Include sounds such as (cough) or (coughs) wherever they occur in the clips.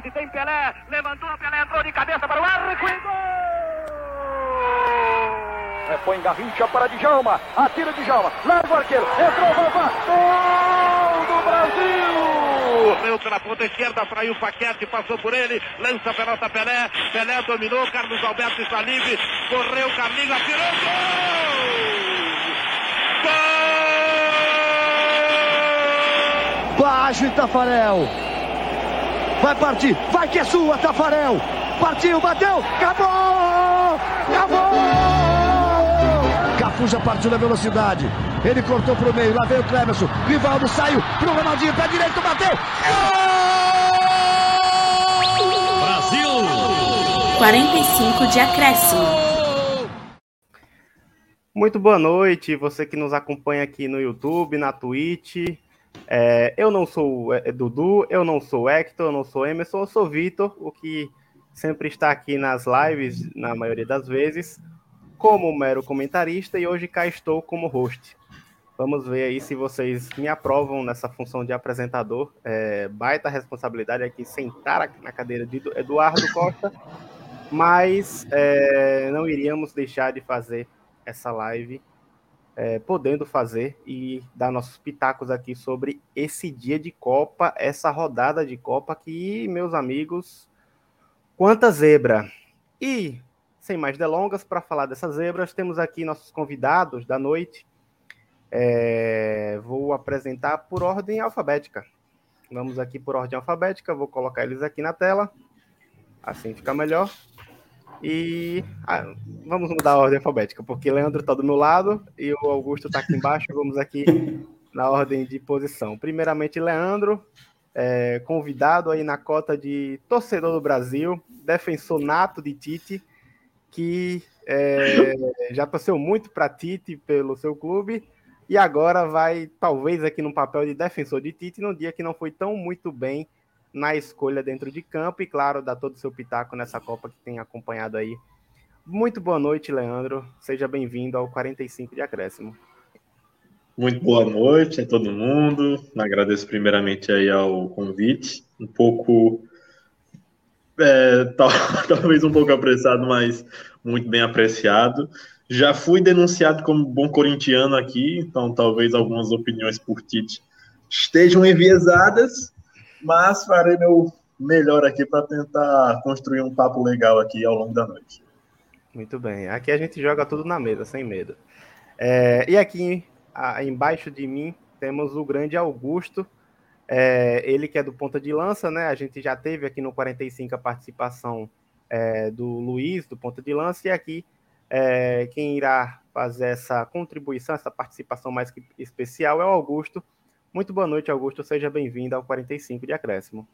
posse, tem Pelé, levantou, Pelé entrou de cabeça para o arco e gol! Repõe Garrincha para Djalma, atira Djalma, larga o arqueiro, entrou, Vavá, gol do Brasil! Correu pela ponta esquerda, fraiu o Paquete, passou por ele, lança a pelota Pelé, Pelé dominou, Carlos Alberto está livre, correu, Carlinhos, atirou, gol! Gol! Baixo e Tafarel, vai partir, vai que é sua, Tafarel, partiu, bateu, acabou! Acabou! Cafu já partiu na velocidade. Ele cortou pro meio, lá veio o Clemerson. Rivaldo saiu pro Ronaldinho, pé direito, bateu. Gol! Brasil! 45 de acréscimo. Muito boa noite, você que nos acompanha aqui no YouTube, na Twitch. É, eu não sou é, Dudu, eu não sou Hector, eu não sou Emerson, eu sou Vitor, o que sempre está aqui nas lives, na maioria das vezes como mero comentarista e hoje cá estou como host. Vamos ver aí se vocês me aprovam nessa função de apresentador. É, baita responsabilidade aqui sentar na cadeira de Eduardo Costa, mas é, não iríamos deixar de fazer essa live, é, podendo fazer e dar nossos pitacos aqui sobre esse dia de Copa, essa rodada de Copa que, meus amigos, quanta zebra! E sem mais delongas, para falar dessas zebras, temos aqui nossos convidados da noite. É, vou apresentar por ordem alfabética. Vamos aqui por ordem alfabética, vou colocar eles aqui na tela. Assim fica melhor. E ah, vamos mudar a ordem alfabética, porque Leandro está do meu lado e o Augusto está aqui embaixo. Vamos aqui (laughs) na ordem de posição. Primeiramente, Leandro, é, convidado aí na cota de torcedor do Brasil, defensor nato de Tite que é, (laughs) já torceu muito para Tite pelo seu clube e agora vai, talvez, aqui no papel de defensor de Tite, num dia que não foi tão muito bem na escolha dentro de campo e, claro, dá todo o seu pitaco nessa Copa que tem acompanhado aí. Muito boa noite, Leandro. Seja bem-vindo ao 45 de Acréscimo. Muito boa noite a todo mundo. Agradeço primeiramente aí ao convite. Um pouco é, (laughs) talvez um pouco apressado, mas muito bem apreciado. Já fui denunciado como bom corintiano aqui, então talvez algumas opiniões por Tite estejam enviesadas, mas farei meu melhor aqui para tentar construir um papo legal aqui ao longo da noite. Muito bem. Aqui a gente joga tudo na mesa, sem medo. É, e aqui embaixo de mim temos o grande Augusto, é, ele que é do ponta de lança, né? A gente já teve aqui no 45 a participação é, do Luiz, do ponta de lança, e aqui é, quem irá fazer essa contribuição, essa participação mais especial é o Augusto. Muito boa noite, Augusto. Seja bem-vindo ao 45 de Acréscimo.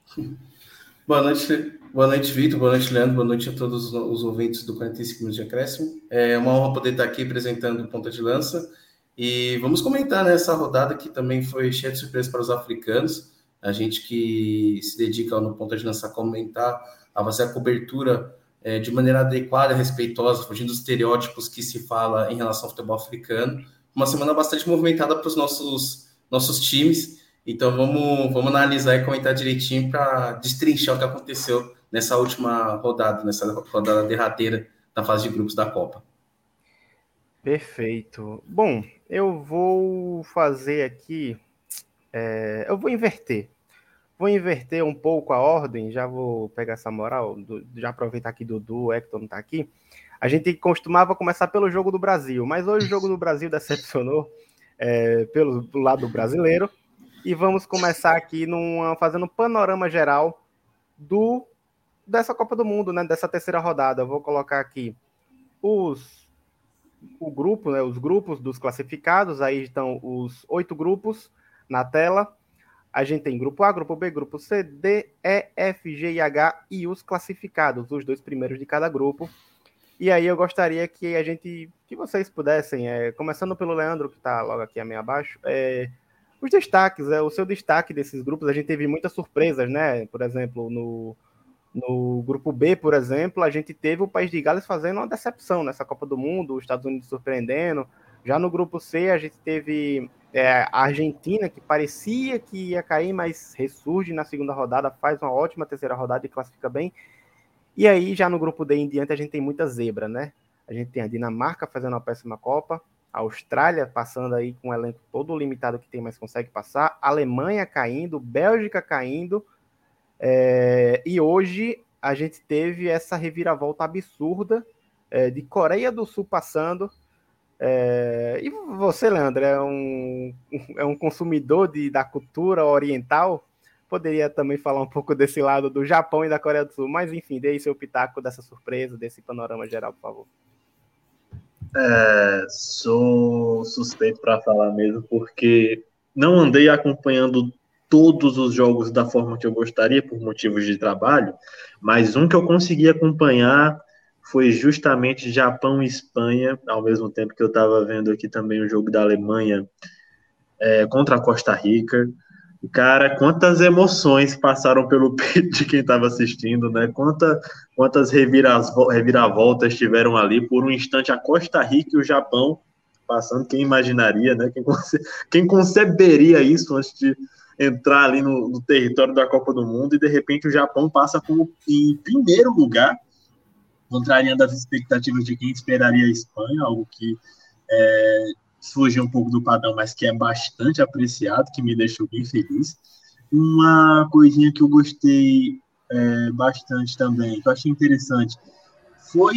Boa noite, boa noite, Vitor. Boa noite, Leandro. Boa noite a todos os ouvintes do 45 de Acréscimo. É uma honra poder estar aqui apresentando o Ponta de Lança. E vamos comentar né, rodada que também foi cheia de surpresa para os africanos. A gente que se dedica no ponto de lançar comentar, a fazer a cobertura é, de maneira adequada, respeitosa, fugindo dos estereótipos que se fala em relação ao futebol africano. Uma semana bastante movimentada para os nossos, nossos times. Então vamos, vamos analisar e comentar direitinho para destrinchar o que aconteceu nessa última rodada, nessa rodada derradeira da fase de grupos da Copa. Perfeito. Bom, eu vou fazer aqui. É, eu vou inverter. Vou inverter um pouco a ordem, já vou pegar essa moral, do, já aproveitar que Dudu, Hector não tá aqui. A gente costumava começar pelo jogo do Brasil, mas hoje o jogo do Brasil decepcionou é, pelo do lado brasileiro. E vamos começar aqui numa, fazendo um panorama geral do dessa Copa do Mundo, né? Dessa terceira rodada. Eu vou colocar aqui os o grupo, né, os grupos dos classificados, aí estão os oito grupos na tela. A gente tem grupo A, grupo B, grupo C, D, E, F, G e H e os classificados, os dois primeiros de cada grupo. E aí eu gostaria que a gente, que vocês pudessem, é, começando pelo Leandro, que está logo aqui a meio abaixo, é, os destaques, é, o seu destaque desses grupos, a gente teve muitas surpresas, né? Por exemplo, no, no grupo B, por exemplo, a gente teve o País de Gales fazendo uma decepção nessa Copa do Mundo, os Estados Unidos surpreendendo. Já no grupo C, a gente teve é, a Argentina, que parecia que ia cair, mas ressurge na segunda rodada, faz uma ótima terceira rodada e classifica bem. E aí, já no grupo D em diante, a gente tem muita zebra, né? A gente tem a Dinamarca fazendo uma péssima Copa, a Austrália passando aí com um elenco todo limitado que tem, mas consegue passar, a Alemanha caindo, Bélgica caindo, é, e hoje a gente teve essa reviravolta absurda é, de Coreia do Sul passando. É, e você, Leandro, é um, (laughs) é um consumidor de, da cultura oriental? Poderia também falar um pouco desse lado do Japão e da Coreia do Sul, mas enfim, dê aí seu pitaco dessa surpresa, desse panorama geral, por favor. É, sou suspeito para falar mesmo, porque não andei acompanhando todos os jogos da forma que eu gostaria, por motivos de trabalho, mas um que eu consegui acompanhar foi justamente Japão e Espanha, ao mesmo tempo que eu estava vendo aqui também o jogo da Alemanha é, contra a Costa Rica. Cara, quantas emoções passaram pelo peito de quem estava assistindo, né? Quanta, quantas reviravoltas tiveram ali por um instante a Costa Rica e o Japão passando, quem imaginaria, né? Quem, conce, quem conceberia isso antes de entrar ali no, no, território da Copa do Mundo e de repente o Japão passa como em primeiro lugar, contrariando as expectativas de quem esperaria a Espanha, algo que é, fugiu um pouco do padrão, mas que é bastante apreciado, que me deixou bem feliz. Uma coisinha que eu gostei é, bastante também, que eu achei interessante, foi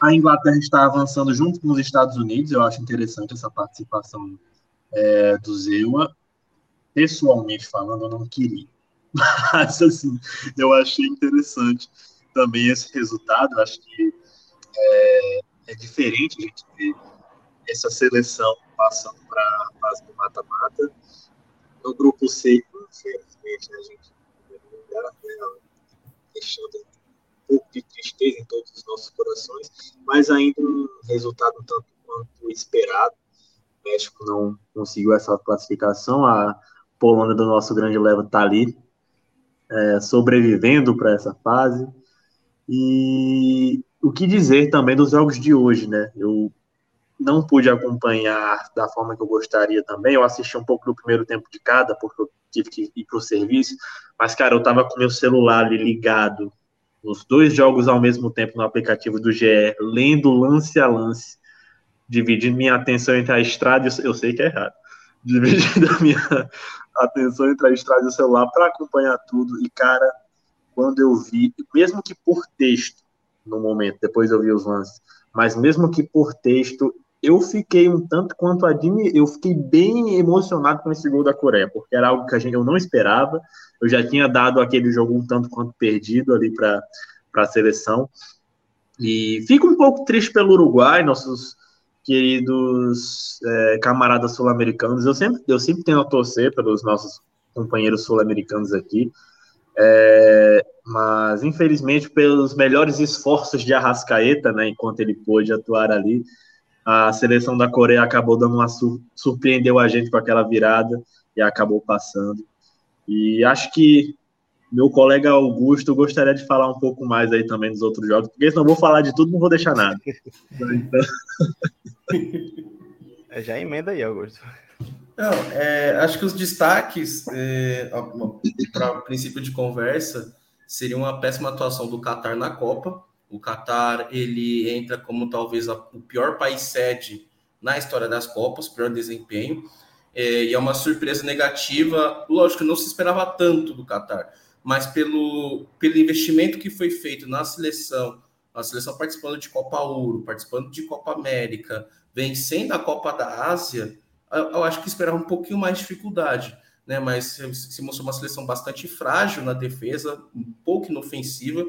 a Inglaterra estar avançando junto com os Estados Unidos, eu acho interessante essa participação é, do Zewa, pessoalmente falando, eu não queria. (laughs) Mas, assim, eu achei interessante também esse resultado. Eu acho que é, é diferente a gente ver essa seleção passando para a fase do mata-mata. No grupo C, infelizmente, a gente né, deixando um pouco de tristeza em todos os nossos corações, mas ainda um resultado tanto quanto esperado. O México não conseguiu essa classificação. A Polônia do nosso grande leva está ali, é, sobrevivendo para essa fase. E o que dizer também dos jogos de hoje, né? Eu não pude acompanhar da forma que eu gostaria também. Eu assisti um pouco do primeiro tempo de cada, porque eu tive que ir para o serviço. Mas, cara, eu estava com meu celular ali ligado nos dois jogos ao mesmo tempo no aplicativo do GE, lendo lance a lance, dividindo minha atenção entre a estrada e eu sei que é errado, (laughs) dividindo a minha atenção entre a estrada e o celular para acompanhar tudo. E, cara, quando eu vi, mesmo que por texto, no momento, depois eu vi os lances, mas mesmo que por texto, eu fiquei um tanto quanto admi eu fiquei bem emocionado com esse gol da Coreia, porque era algo que a gente, eu não esperava. Eu já tinha dado aquele jogo um tanto quanto perdido ali para a seleção. E fico um pouco triste pelo Uruguai, nossos queridos é, camaradas sul-americanos. Eu sempre, eu sempre tenho a torcer pelos nossos companheiros sul-americanos aqui. É, mas, infelizmente, pelos melhores esforços de Arrascaeta, né, enquanto ele pôde atuar ali, a seleção da Coreia acabou dando uma sur surpreendeu a gente com aquela virada e acabou passando. E acho que meu colega Augusto gostaria de falar um pouco mais aí também dos outros jogos, porque senão eu vou falar de tudo, não vou deixar nada. Então... (laughs) É, já emenda aí, Augusto. Não, é, acho que os destaques é, para o princípio de conversa seria uma péssima atuação do Qatar na Copa. O Qatar ele entra como talvez a, o pior país sede na história das Copas, pior desempenho. É, e é uma surpresa negativa. Lógico, não se esperava tanto do Qatar, mas pelo, pelo investimento que foi feito na seleção, a seleção participando de Copa Ouro, participando de Copa América, vencendo a Copa da Ásia, eu acho que esperava um pouquinho mais de dificuldade, né? Mas se mostrou uma seleção bastante frágil na defesa, um pouco inofensiva.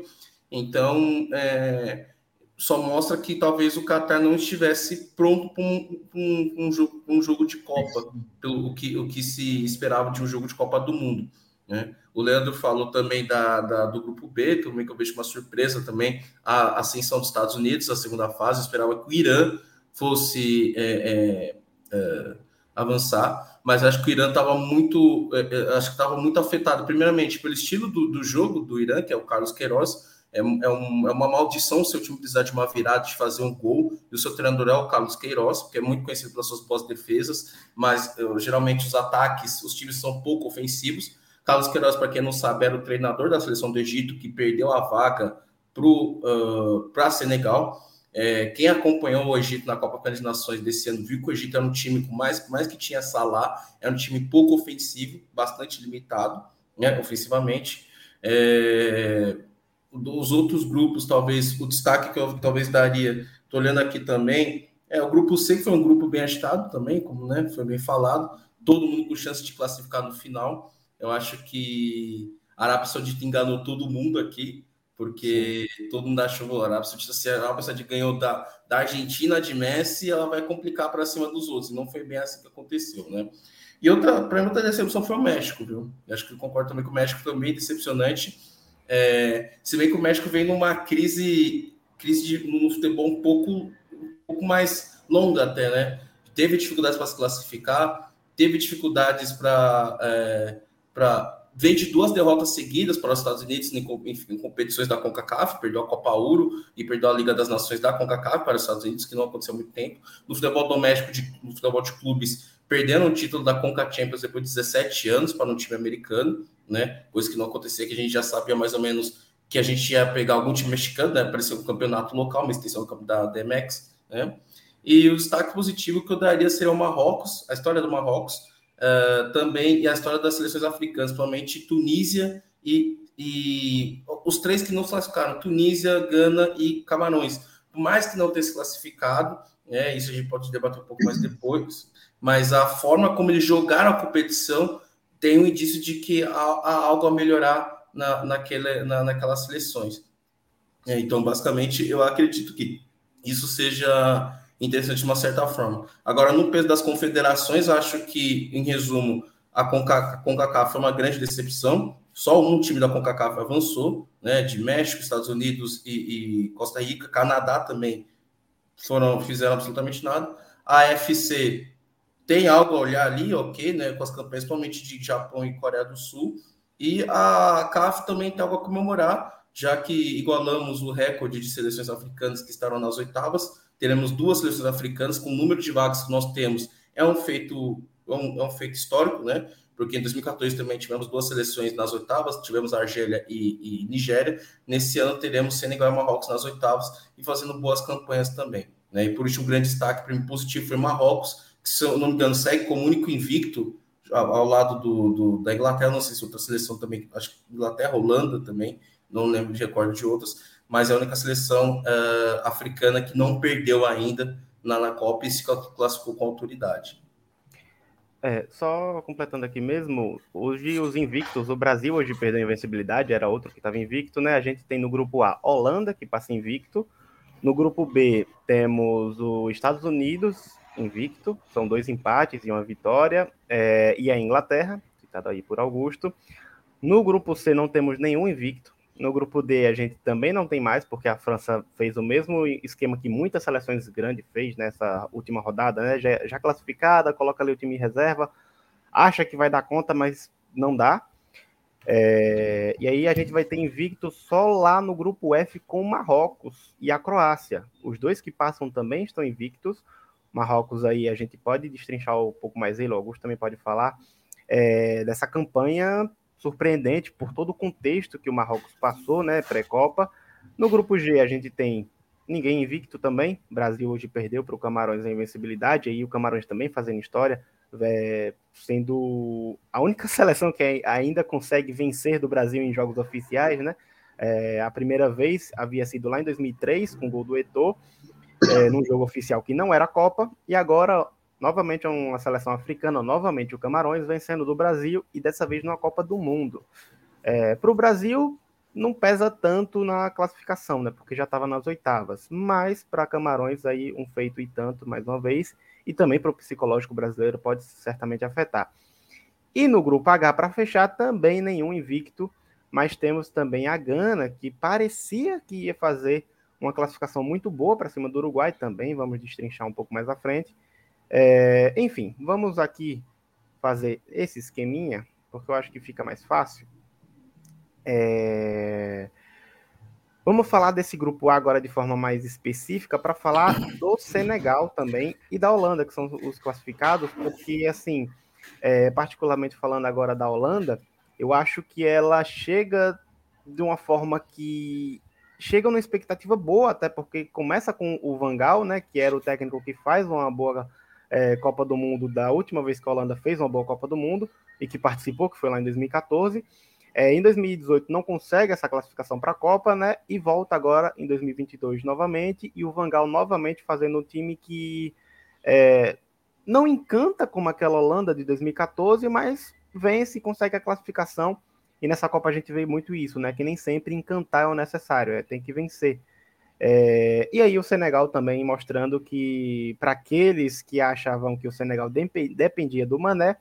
Então, é, só mostra que talvez o Qatar não estivesse pronto para um, um, um, jogo, um jogo de Copa, pelo que, o que se esperava de um jogo de Copa do Mundo. Né? O Leandro falou também da, da, do grupo B, também que eu vejo uma surpresa também, a ascensão dos Estados Unidos, a segunda fase, eu esperava que o Irã fosse é, é, é, avançar, mas acho que o Irã estava muito, é, é, acho que estava muito afetado, primeiramente pelo estilo do, do, jogo do Irã, que é o Carlos Queiroz, É, é, um, é, uma maldição o seu time precisar de uma virada, de fazer um gol. E o seu treinador é o Carlos Queiroz, que é muito conhecido pelas suas boas defesas, mas uh, geralmente os ataques, os times são pouco ofensivos. Carlos Queiroz, para quem não sabe, era o treinador da seleção do Egito, que perdeu a vaga para uh, Senegal. É, quem acompanhou o Egito na Copa das Nações desse ano viu que o Egito era um time com mais, mais que tinha Salah, era um time pouco ofensivo, bastante limitado né, ofensivamente. É, os outros grupos, talvez, o destaque que eu talvez daria, estou olhando aqui também, é o grupo C, que foi um grupo bem agitado também, como né, foi bem falado, todo mundo com chance de classificar no final. Eu acho que a Arábia Saudita enganou todo mundo aqui, porque Sim. todo mundo achou a Arábia Saudita, se a Arábia Saudita ganhou da, da Argentina de Messi, ela vai complicar para cima dos outros, e não foi bem assim que aconteceu, né? E outra, para mim, outra decepção foi o México, viu? Eu acho que eu concordo também com o México foi bem decepcionante. É, se bem que o México vem numa crise, crise de, no futebol um pouco, um pouco mais longa até, né? Teve dificuldades para se classificar, teve dificuldades para é, vem de duas derrotas seguidas para os Estados Unidos em, competições da CONCACAF, perdeu a Copa Ouro e perdeu a Liga das Nações da CONCACAF para os Estados Unidos, que não aconteceu há muito tempo. No futebol doméstico, de, no futebol de clubes, perderam o título da Conca Champions depois de 17 anos para um time americano, né? Coisa que não acontecia, que a gente já sabia mais ou menos que a gente ia pegar algum time mexicano, né? Parecia um campeonato local, uma extensão da DMX, né? E o destaque positivo que eu daria seria o Marrocos, a história do Marrocos, uh, também, e a história das seleções africanas, principalmente Tunísia e, e os três que não se classificaram, Tunísia, Gana e Camarões. Por mais que não tenha se classificado, né, isso a gente pode debater um pouco mais depois, mas a forma como eles jogaram a competição tem um indício de que há, há algo a melhorar na, naquele, na, naquelas seleções. É, então, basicamente, eu acredito que isso seja interessante de uma certa forma. Agora, no peso das confederações, acho que, em resumo, a CONCACAF foi uma grande decepção. Só um time da CONCACAF avançou, né? De México, Estados Unidos e, e Costa Rica, Canadá também foram fizeram absolutamente nada. A FC tem algo a olhar ali, ok, né, com as campanhas, principalmente de Japão e Coreia do Sul. E a CAF também tem algo a comemorar, já que igualamos o recorde de seleções africanas que estarão nas oitavas. Teremos duas seleções africanas com o número de vagas que nós temos. É um feito, é um, é um feito histórico, né? Porque em 2014 também tivemos duas seleções nas oitavas, tivemos Argélia e, e Nigéria. Nesse ano teremos Senegal e Marrocos nas oitavas e fazendo boas campanhas também. Né? E por isso, um grande destaque para mim positivo foi Marrocos, que, se eu não me engano, segue como único invicto ao, ao lado do, do, da Inglaterra, não sei se outra seleção também, acho que Inglaterra, Holanda também, não lembro de recorde de outras, mas é a única seleção uh, africana que não perdeu ainda na, na Copa e se classificou com autoridade. É, só completando aqui mesmo, hoje os invictos, o Brasil hoje perdeu a invencibilidade, era outro que estava invicto, né? A gente tem no grupo A Holanda, que passa invicto, no grupo B temos os Estados Unidos, invicto, são dois empates e uma vitória, é, e a Inglaterra, citado aí por Augusto. No grupo C não temos nenhum invicto. No grupo D a gente também não tem mais, porque a França fez o mesmo esquema que muitas seleções grandes fez nessa última rodada, né? Já, já classificada, coloca ali o time em reserva, acha que vai dar conta, mas não dá. É, e aí a gente vai ter invicto só lá no grupo F com Marrocos e a Croácia. Os dois que passam também estão invictos. Marrocos aí a gente pode destrinchar um pouco mais ele, o Augusto também pode falar, é, dessa campanha surpreendente por todo o contexto que o Marrocos passou, né, pré-copa. No grupo G a gente tem ninguém invicto também, o Brasil hoje perdeu para o Camarões a invencibilidade, aí o Camarões também fazendo história, é, sendo a única seleção que ainda consegue vencer do Brasil em jogos oficiais, né, é, a primeira vez havia sido lá em 2003, com o gol do Eto'o, é, num jogo oficial que não era Copa, e agora, novamente, uma seleção africana, novamente o Camarões, vencendo do Brasil, e dessa vez numa Copa do Mundo. É, Para o Brasil, não pesa tanto na classificação, né? Porque já estava nas oitavas. Mas para Camarões aí um feito e tanto mais uma vez, e também para o psicológico brasileiro pode certamente afetar. E no grupo H para fechar também nenhum invicto, mas temos também a Gana que parecia que ia fazer uma classificação muito boa para cima do Uruguai também, vamos destrinchar um pouco mais à frente. É, enfim, vamos aqui fazer esse esqueminha, porque eu acho que fica mais fácil. É... Vamos falar desse grupo A agora de forma mais específica para falar do Senegal também e da Holanda, que são os classificados, porque, assim, é, particularmente falando agora da Holanda, eu acho que ela chega de uma forma que chega numa expectativa boa, até porque começa com o Vangal, né, que era o técnico que faz uma boa é, Copa do Mundo da última vez que a Holanda fez uma boa Copa do Mundo e que participou, que foi lá em 2014. É, em 2018 não consegue essa classificação para a Copa, né? E volta agora em 2022 novamente e o Vangal novamente fazendo um time que é, não encanta como aquela Holanda de 2014, mas vence e consegue a classificação. E nessa Copa a gente vê muito isso, né? Que nem sempre encantar é o necessário, é, tem que vencer. É, e aí o Senegal também mostrando que para aqueles que achavam que o Senegal dependia do Mané,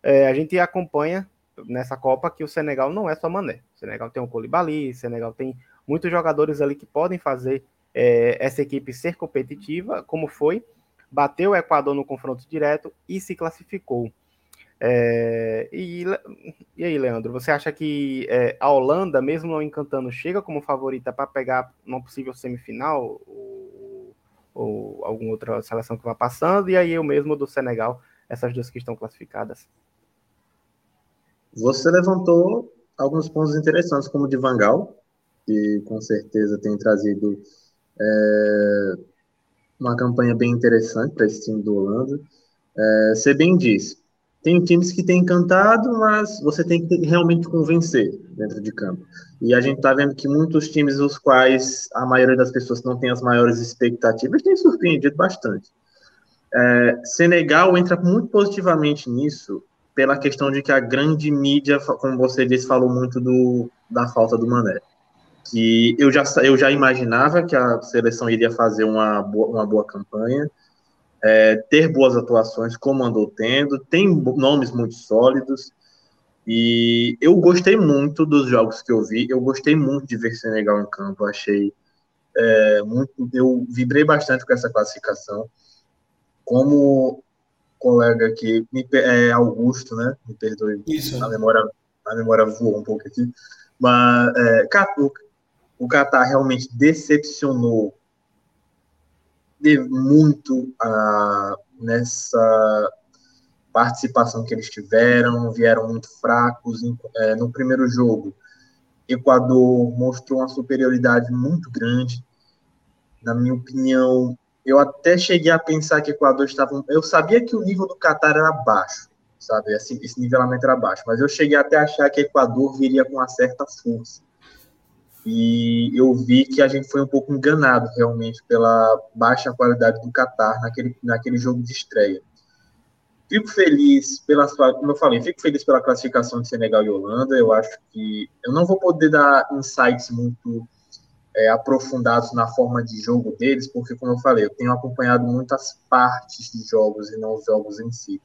é, a gente acompanha nessa Copa que o Senegal não é só Mané. O Senegal tem o Colibali, o Senegal tem muitos jogadores ali que podem fazer é, essa equipe ser competitiva, como foi, bateu o Equador no confronto direto e se classificou. É, e, e, aí, Leandro, você acha que é, a Holanda, mesmo não encantando, chega como favorita para pegar uma possível semifinal ou, ou alguma outra seleção que vá passando? E aí, o mesmo do Senegal, essas duas que estão classificadas? Você levantou alguns pontos interessantes, como o de Vangal, que com certeza tem trazido é, uma campanha bem interessante para esse time do Holanda. É, você bem disse, tem times que têm encantado, mas você tem que realmente convencer dentro de campo. E a gente está vendo que muitos times, os quais a maioria das pessoas não tem as maiores expectativas, têm surpreendido bastante. É, Senegal entra muito positivamente nisso, pela questão de que a grande mídia, como você disse, falou muito do, da falta do Mané. Que eu já, eu já imaginava que a seleção iria fazer uma boa, uma boa campanha, é, ter boas atuações, como andou tendo, tem nomes muito sólidos, e eu gostei muito dos jogos que eu vi, eu gostei muito de ver Senegal em campo, achei é, muito, eu vibrei bastante com essa classificação. Como colega aqui, é Augusto, né? Me perdoe. Isso. A memória, a memória voou um pouco aqui. Mas é, o, o Qatar realmente decepcionou de muito a, nessa participação que eles tiveram, vieram muito fracos é, no primeiro jogo. Equador mostrou uma superioridade muito grande. Na minha opinião, eu até cheguei a pensar que Equador estava. Eu sabia que o nível do Catar era baixo, sabe? Assim, esse nivelamento era baixo, mas eu cheguei até a achar que Equador viria com uma certa força. E eu vi que a gente foi um pouco enganado realmente pela baixa qualidade do Catar naquele, naquele jogo de estreia. Fico feliz pela como eu falei, fico feliz pela classificação de Senegal e Holanda. Eu acho que eu não vou poder dar insights muito é, aprofundados na forma de jogo deles, porque, como eu falei, eu tenho acompanhado muitas partes de jogos e não os jogos em si.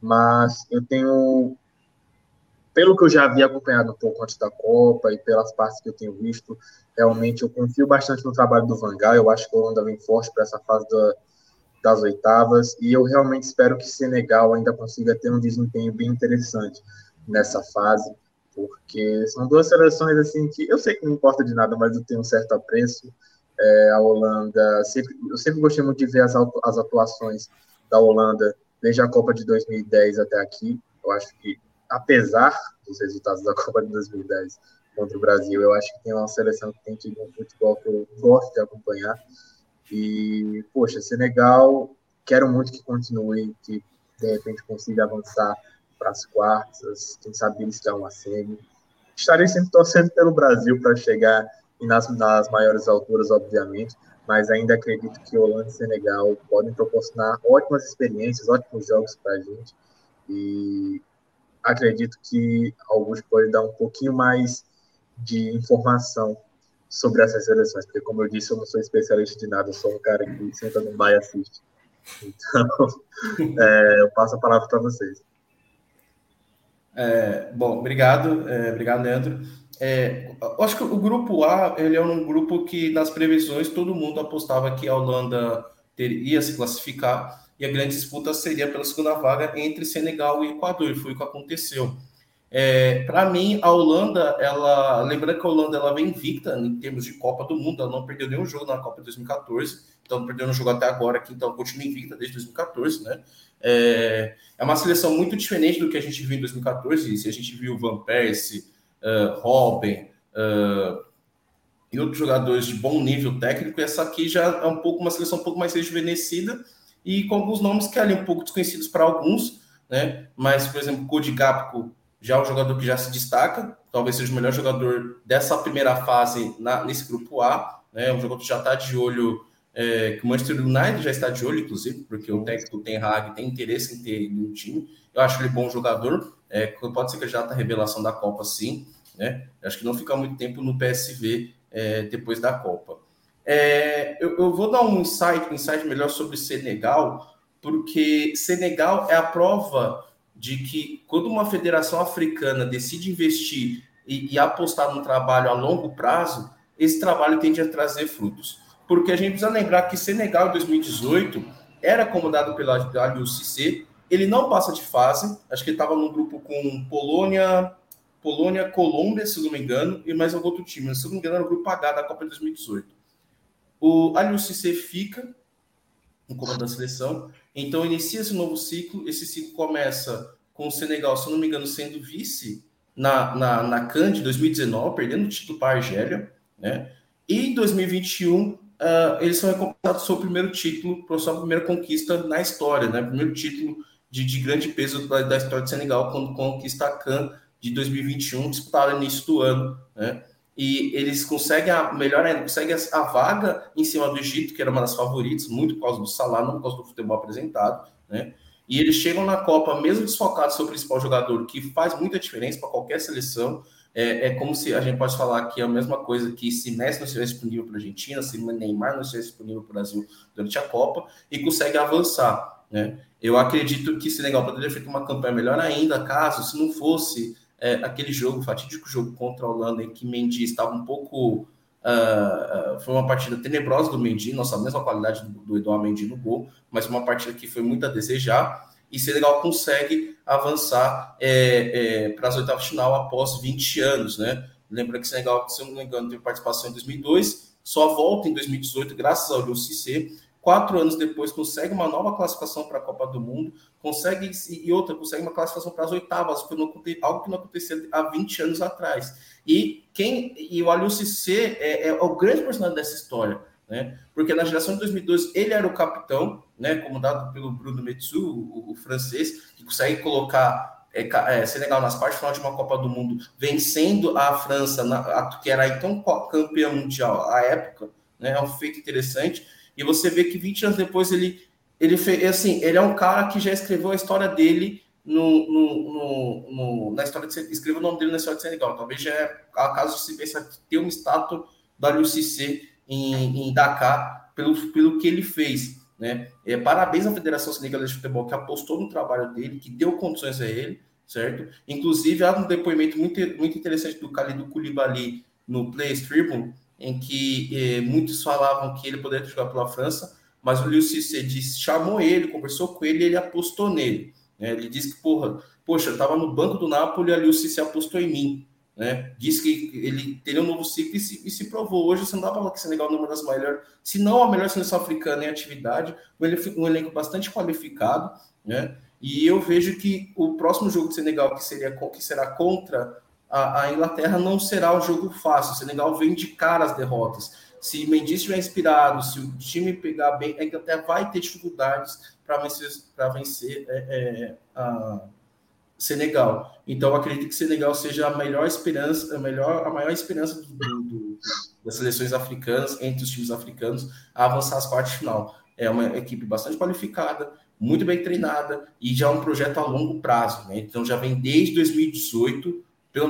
Mas eu tenho, pelo que eu já havia acompanhado um pouco antes da Copa e pelas partes que eu tenho visto, realmente eu confio bastante no trabalho do Vangal. Eu acho que o Holanda vem forte para essa fase da, das oitavas e eu realmente espero que Senegal ainda consiga ter um desempenho bem interessante nessa fase porque são duas seleções assim que eu sei que não importa de nada, mas eu tenho um certo apreço. É, a Holanda, sempre, eu sempre gostei muito de ver as, as atuações da Holanda desde a Copa de 2010 até aqui. Eu acho que, apesar dos resultados da (laughs) Copa de 2010 contra o Brasil, eu acho que tem uma seleção que tem tido um futebol que eu gosto de acompanhar. E, poxa, Senegal, quero muito que continue, que de repente consiga avançar para as quartas, quem sabe dão uma semi. Estarei sempre torcendo pelo Brasil para chegar nas, nas maiores alturas, obviamente, mas ainda acredito que Holanda e Senegal podem proporcionar ótimas experiências, ótimos jogos para a gente. E acredito que Augusto pode dar um pouquinho mais de informação sobre essas seleções, porque, como eu disse, eu não sou especialista de nada, eu sou um cara que senta no bar e assiste. Então, (laughs) é, eu passo a palavra para vocês. É, bom, obrigado, é, obrigado, Leandro. É, acho que o grupo A ele é um grupo que nas previsões todo mundo apostava que a Holanda teria se classificar e a grande disputa seria pela segunda vaga entre Senegal e Equador, e foi o que aconteceu. É, para mim, a Holanda, ela, lembrando que a Holanda ela vem invicta em termos de Copa do Mundo, ela não perdeu nenhum jogo na Copa de 2014, então não perdeu nenhum jogo até agora, aqui, então continua invicta desde 2014, né? É, é, uma seleção muito diferente do que a gente viu em 2014, se a gente viu Van Persie, uh, Robin uh, e outros jogadores de bom nível técnico, essa aqui já é um pouco uma seleção um pouco mais rejuvenescida e com alguns nomes que ali um pouco desconhecidos para alguns, né? Mas, por exemplo, Cody Gapco já é um jogador que já se destaca, talvez seja o melhor jogador dessa primeira fase na, nesse grupo A, né? Um jogador que já está de olho, é, que o Manchester United já está de olho, inclusive, porque o técnico Ten Hag tem interesse em ter no time. Eu acho ele bom jogador, é, pode ser que já está revelação da Copa, sim, né? Acho que não fica muito tempo no PSV é, depois da Copa. É, eu, eu, vou dar um insight, um insight melhor sobre Senegal, porque Senegal é a prova de que quando uma federação africana decide investir e, e, apostar num trabalho a longo prazo, esse trabalho tende a trazer frutos. Porque a gente precisa lembrar que Senegal em 2018 era comandado pela Cissé, ele não passa de fase, acho que ele estava num grupo com Polônia, Polônia, Colômbia, se não me engano, e mais algum outro time. Se não me engano, era o grupo H da Copa de 2018. O Aliou Cissé fica no comando da seleção, então inicia esse novo ciclo. Esse ciclo começa com o Senegal, se não me engano, sendo vice na, na, na CAN de 2019, perdendo o título para a Argélia, né? E em 2021, uh, ah, eles são recompensados seu primeiro título, por sua primeira conquista na história, né? Primeiro título de, de grande peso da, da história do Senegal, quando conquista a CAN de 2021, disputada no início do ano, né? E eles conseguem, a, melhor ainda, conseguem a, vaga em cima do Egito, que era uma das favoritas, muito por causa do Salah, não por causa do futebol apresentado, né? E eles chegam na Copa, mesmo desfocados seu principal jogador, que faz muita diferença para qualquer seleção. É, é, como se a gente pode falar que é a mesma coisa que se Messi não estivesse disponível para a Argentina, se Neymar não estivesse disponível para o Brasil durante a Copa, e consegue avançar. Né? Eu acredito que Senegal poderia ter feito uma campanha melhor ainda, caso se não fosse é, aquele jogo, fatídico jogo contra a Holanda, em que Mendy estava um pouco. Uh, foi uma partida tenebrosa do Mendy, nossa mesma qualidade do, do Eduardo Mendy no gol, mas uma partida que foi muito a desejar. E Senegal consegue avançar é, é, para as oitavas de final após 20 anos, né? Lembra que Senegal, se eu não me engano, teve participação em 2002, só volta em 2018, graças ao Cissé quatro anos depois consegue uma nova classificação para a Copa do Mundo, consegue e outra consegue uma classificação para as oitavas, algo que não acontecia há 20 anos atrás. E quem e o Aliou Cissé é, é, o grande personagem dessa história, né? Porque na geração de 2012 ele era o capitão, né? Comandado pelo Bruno Metsu, o, o francês, que consegue colocar é, é, Senegal nas partes final de uma Copa do Mundo, vencendo a França, na, a, que era então campeã mundial à época, né? É um feito interessante. E você vê que 20 anos depois ele, ele fez, assim, ele é um cara que já escreveu a história dele no, no, no, na história de o nome dele na história de Senegal. Talvez já é acaso se pensar que ter uma estátua da Cissé em, em Dakar pelo, pelo que ele fez. Né? É, parabéns à Federação Senegalesa de Futebol que apostou no trabalho dele, que deu condições a ele, certo? Inclusive, há um depoimento muito, muito interessante do Khalidou Koulibaly no Players Tribune, em que eh, muitos falavam que ele poderia jogar pela França, mas o Liu Cissé disse, chamou ele, conversou com ele ele apostou nele. Né? Ele disse que, porra, poxa, estava no banco do Napoli a Liu Cissé apostou em mim. Né? Disse que ele teria um novo ciclo e se, e se provou. Hoje você não dá para falar que Senegal é uma das maiores, se não a melhor seleção africana em atividade, um elenco, um elenco bastante qualificado, né? E eu vejo que o próximo jogo de Senegal, que, seria, que será contra a, a, Inglaterra não será um jogo fácil. O Senegal vem de cara as derrotas. Se Mendy estiver inspirado, se o time pegar bem, a Inglaterra vai ter dificuldades para vencer, vencer é, é, a Senegal. Então, acredito que Senegal seja a melhor esperança, a, melhor, a maior esperança do, do, das seleções africanas, entre os times africanos, a avançar as quartas de final. É uma equipe bastante qualificada, muito bem treinada e já é um projeto a longo prazo. Né? Então, já vem desde 2018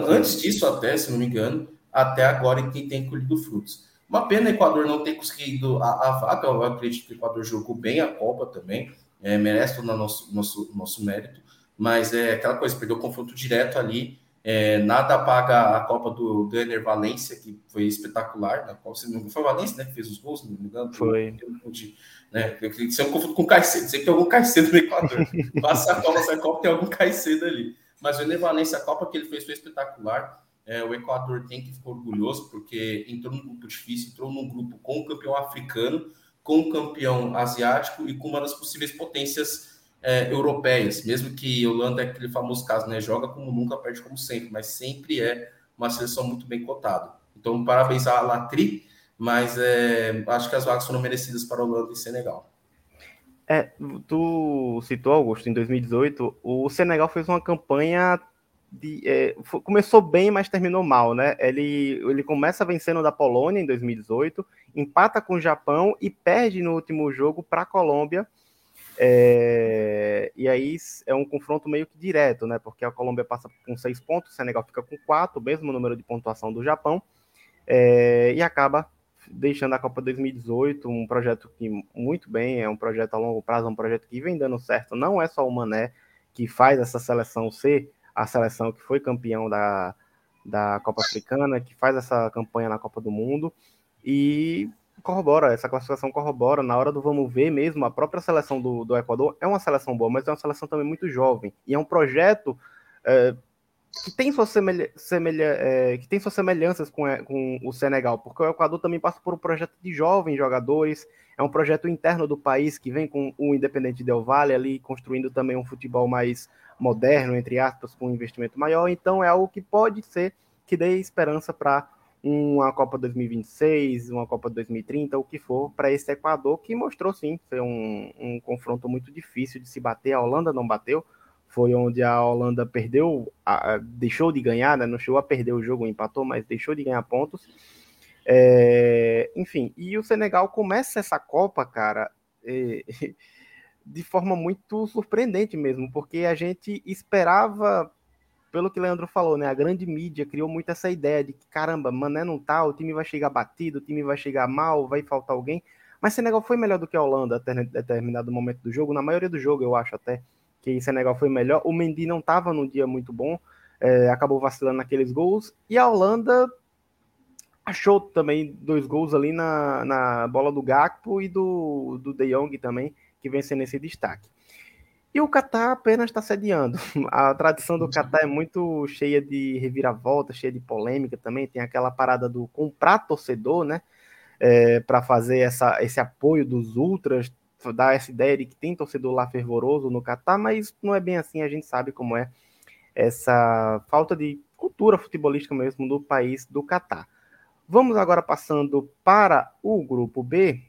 antes disso, até, se não me engano, até agora que tem colhido frutos. Uma pena o Equador não ter conseguido a, a vaga. Eu acredito que o Equador jogou bem a Copa também, é, merece o nosso, nosso, nosso mérito, mas é aquela coisa, perdeu o confronto direto ali. É, nada apaga a Copa do Gunner Valência, que foi espetacular. Na qual, se não foi Valência, né? Que fez os gols, não me engano. Foi. né? Eu, se eu confundo com o Caicedo, sei que tem algum Caicedo no Equador. (laughs) Passa a Copa, essa Copa, tem algum Caicedo ali. mas o Ener nessa Copa que ele fez foi espetacular. É, o Equador tem que ficar orgulhoso, porque entrou num grupo difícil, entrou num grupo com o campeão africano, com o campeão asiático e com uma das possíveis potências é, europeias. Mesmo que Holanda é aquele famoso caso, né? Joga como nunca, perde como sempre, mas sempre é uma seleção muito bem cotada. Então, parabéns à Latri, mas é, acho que as vagas foram merecidas para Holanda e Senegal. É, tu citou, Augusto, em 2018, o Senegal fez uma campanha de, é, começou bem, mas terminou mal, né? Ele, ele começa vencendo da Polônia em 2018, empata com o Japão e perde no último jogo para a Colômbia. É, e aí é um confronto meio que direto, né? Porque a Colômbia passa com seis pontos, o Senegal fica com quatro, mesmo número de pontuação do Japão, é, e acaba deixando a Copa 2018, um projeto que muito bem, é um projeto a longo prazo, é um projeto que vem dando certo. Não é só o Mané que faz essa seleção ser a seleção que foi campeão da, da Copa Africana, que faz essa campanha na Copa do Mundo e corrobora, essa classificação corrobora. Na hora do vamos ver mesmo, a própria seleção do, do Equador é uma seleção boa, mas é uma seleção também muito jovem e é um projeto é, que tem suas, semelha, semelha, é, que tem suas semelhanças com, é, com o Senegal, porque o Equador também passa por um projeto de jovens jogadores, é um projeto interno do país que vem com o Independente Del Valle ali, construindo também um futebol mais moderno, entre aspas, com um investimento maior, então é algo que pode ser que dê esperança para uma Copa 2026, uma Copa 2030, o que for, para esse Equador, que mostrou sim ser um, um confronto muito difícil de se bater, a Holanda não bateu, foi onde a Holanda perdeu, a, deixou de ganhar, né? não chegou a perder o jogo, empatou, mas deixou de ganhar pontos. É, enfim, e o Senegal começa essa Copa, cara, é, (laughs) de forma muito surpreendente mesmo, porque a gente esperava, pelo que Leandro falou, né? A grande mídia criou muito essa ideia de que, caramba, Mané não tá, o time vai chegar batido, o time vai chegar mal, vai faltar alguém. Mas Senegal foi melhor do que a Holanda até determinado momento do jogo, na maioria do jogo, eu acho até que Senegal foi melhor. O Mendy não estava num dia muito bom, é, acabou vacilando naqueles gols. E a Holanda achou também dois gols ali na, na bola do Gakpo e do, do De Jong também, que vem sendo esse destaque. E o Qatar apenas está sediando. (laughs) A tradição do Qatar é muito cheia de reviravolta, cheia de polêmica também. Tem aquela parada do comprar torcedor, né? É, para fazer essa, esse apoio dos ultras dar essa ideia de que tem torcedor lá fervoroso no Catar, mas não é bem assim, a gente sabe como é essa falta de cultura futebolística mesmo do país do Catar. Vamos agora passando para o grupo B.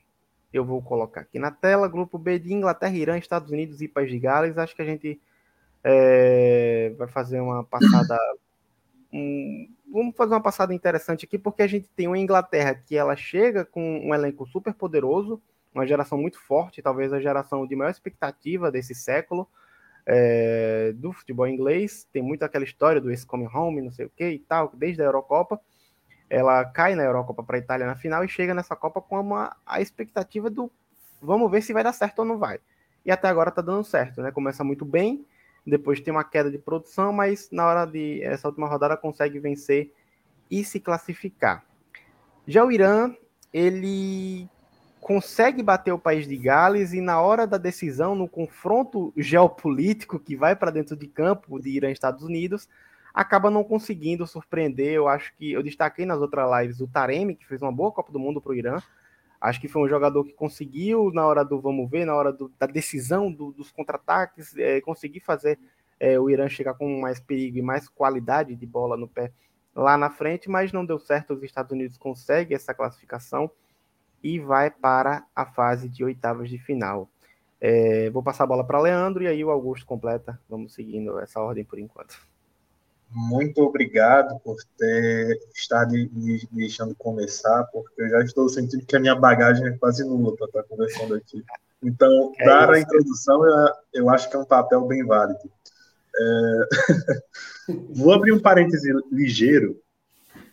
Eu vou colocar aqui na tela, grupo B de Inglaterra, Irã, Estados Unidos e País de Gales. Acho que a gente é, vai fazer uma passada. (coughs) Um, vamos fazer uma passada interessante aqui, porque a gente tem uma Inglaterra que ela chega com um elenco super poderoso, uma geração muito forte, talvez a geração de maior expectativa desse século é, do futebol inglês. Tem muito aquela história do come home, não sei o que e tal, desde a Eurocopa. Ela cai na Eurocopa para a Itália na final e chega nessa Copa com uma, a expectativa do vamos ver se vai dar certo ou não vai. E até agora tá dando certo, né? Começa muito bem, depois tem uma queda de produção, mas na hora de essa última rodada consegue vencer e se classificar. Já o Irã, ele consegue bater o país de Gales e na hora da decisão, no confronto geopolítico que vai para dentro de campo de Irã e Estados Unidos, acaba não conseguindo surpreender. Eu acho que eu destaquei nas outras lives o Taremi, que fez uma boa Copa do Mundo para o Irã. Acho que foi um jogador que conseguiu, na hora do vamos ver, na hora do, da decisão do, dos contra-ataques, é, conseguir fazer é, o Irã chegar com mais perigo e mais qualidade de bola no pé lá na frente, mas não deu certo. Os Estados Unidos conseguem essa classificação e vai para a fase de oitavas de final. É, vou passar a bola para Leandro e aí o Augusto completa. Vamos seguindo essa ordem por enquanto. Muito obrigado por ter estado me deixando começar, porque eu já estou sentindo que a minha bagagem é quase nula para estar conversando aqui. Então, é dar isso. a introdução, eu, eu, acho que é um papel bem válido. É... (laughs) Vou abrir um parêntese ligeiro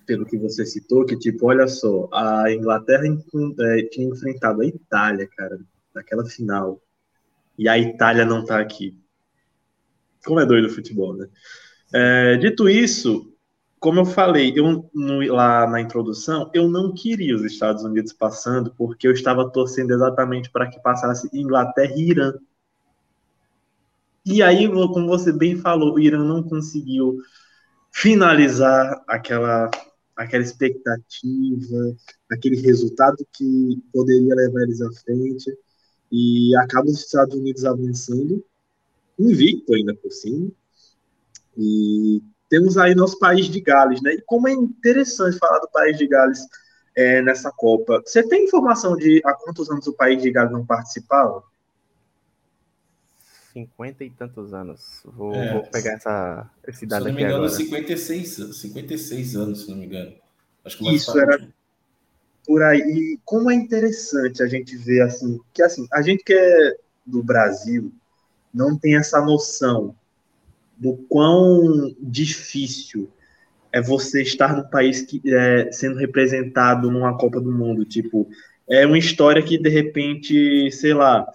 pelo que você citou, que tipo, olha só, a Inglaterra é, tinha enfrentado a Itália, cara, naquela final. E a Itália não tá aqui. Como é doido o futebol, né? É, dito isso, como eu falei eu, no, lá na introdução, eu não queria os Estados Unidos passando, porque eu estava torcendo exatamente para que passasse Inglaterra e Irã. E aí, como você bem falou, o Irã não conseguiu finalizar aquela, aquela expectativa, aquele resultado que poderia levar eles à frente. E acaba os Estados Unidos avançando, invicto ainda por cima. E temos aí nosso país de Gales, né? E como é interessante falar do país de Gales é, nessa Copa. Você tem informação de há quantos anos o país de Gales não participava? cinquenta e tantos anos. Vou, é, vou pegar essa, esse dado aqui. Se não me engano, agora. 56, 56 anos, se não me engano. Acho que Isso era por aí. E como é interessante a gente ver assim, que assim, a gente que é do Brasil não tem essa noção do quão difícil é você estar no país que é, sendo representado numa Copa do Mundo. Tipo, é uma história que de repente, sei lá,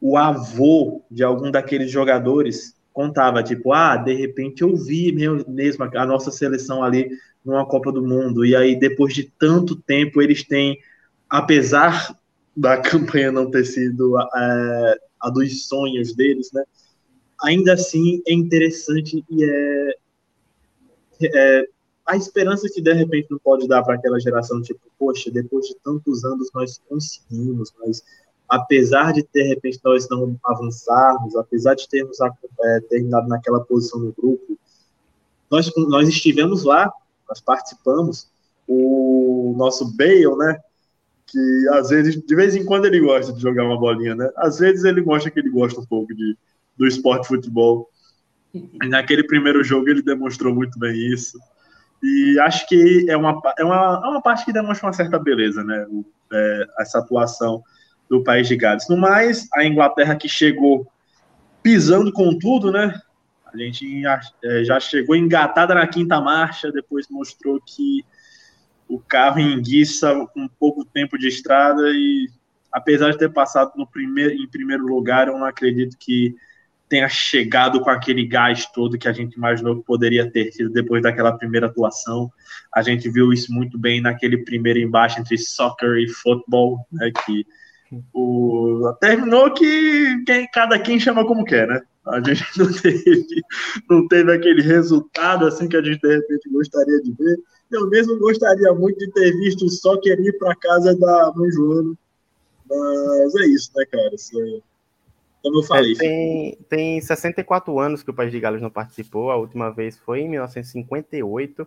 o avô de algum daqueles jogadores contava, tipo, ah, de repente eu vi mesmo a nossa seleção ali numa Copa do Mundo, e aí depois de tanto tempo eles têm, apesar da (laughs) campanha não ter sido é, a dos sonhos deles, né, ainda assim é interessante e é, é a esperança que de repente não pode dar para aquela geração, tipo, poxa, depois de tantos anos nós conseguimos, nós apesar de, de repente, nós não avançarmos, apesar de termos é, terminado naquela posição no grupo, nós, nós estivemos lá, nós participamos, o nosso Bale, né, que às vezes, de vez em quando ele gosta de jogar uma bolinha, né, às vezes ele mostra que ele gosta um pouco de, do esporte futebol, e naquele primeiro jogo ele demonstrou muito bem isso, e acho que é uma, é uma, é uma parte que demonstra uma certa beleza, né, o, é, essa atuação do país de Gales. No mais, a Inglaterra que chegou pisando com tudo, né? A gente é, já chegou engatada na quinta marcha, depois mostrou que o carro enguiça com pouco tempo de estrada e apesar de ter passado no primeiro, em primeiro lugar, eu não acredito que tenha chegado com aquele gás todo que a gente imaginou que poderia ter tido depois daquela primeira atuação. A gente viu isso muito bem naquele primeiro embate entre soccer e futebol, né, que o, terminou que quem, cada quem chama como quer, né? A gente (laughs) não teve, não teve aquele resultado assim que a gente de repente gostaria de ver. Eu mesmo gostaria muito de ter visto só querer ir para casa da mãe Joana. Mas é isso, né, cara? Isso é, como eu falei. É, tem, tem 64 anos que o País de Gales não participou. A última vez foi em 1958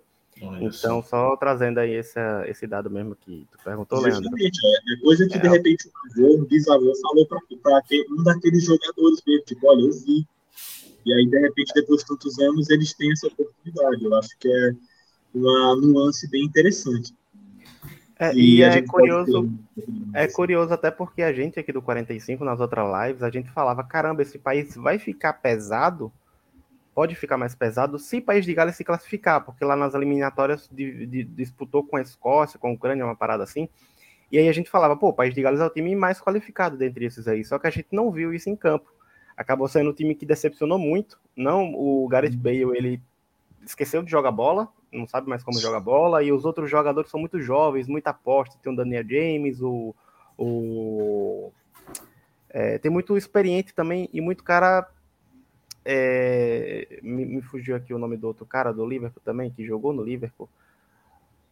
então, só trazendo aí esse, esse dado mesmo que tu perguntou, Leandro. Justamente, é, é coisa que é. de repente o avô, o bisavô falou para um daqueles jogadores mesmo, tipo, olha, eu vi. E aí, de repente, depois de tantos anos, eles têm essa oportunidade. Eu acho que é uma nuance bem interessante. É, e, e é curioso, é curioso até porque a gente aqui do 45, nas outras lives, a gente falava, caramba, esse país vai ficar pesado pode ficar mais pesado se o País de Gales se classificar, porque lá nas eliminatórias de, de, disputou com a Escócia, com a Ucrânia, uma parada assim. E aí a gente falava, pô, o País de Gales é o time mais qualificado dentre esses aí, só que a gente não viu isso em campo. Acabou sendo um time que decepcionou muito. Não, o Gareth uhum. Bale, ele esqueceu de jogar bola, não sabe mais como jogar bola, e os outros jogadores são muito jovens, muita aposta. Tem o Daniel James, o. o é, tem muito experiente também e muito cara é, me, me, fugiu aqui o nome do outro cara do Liverpool também, que jogou no Liverpool.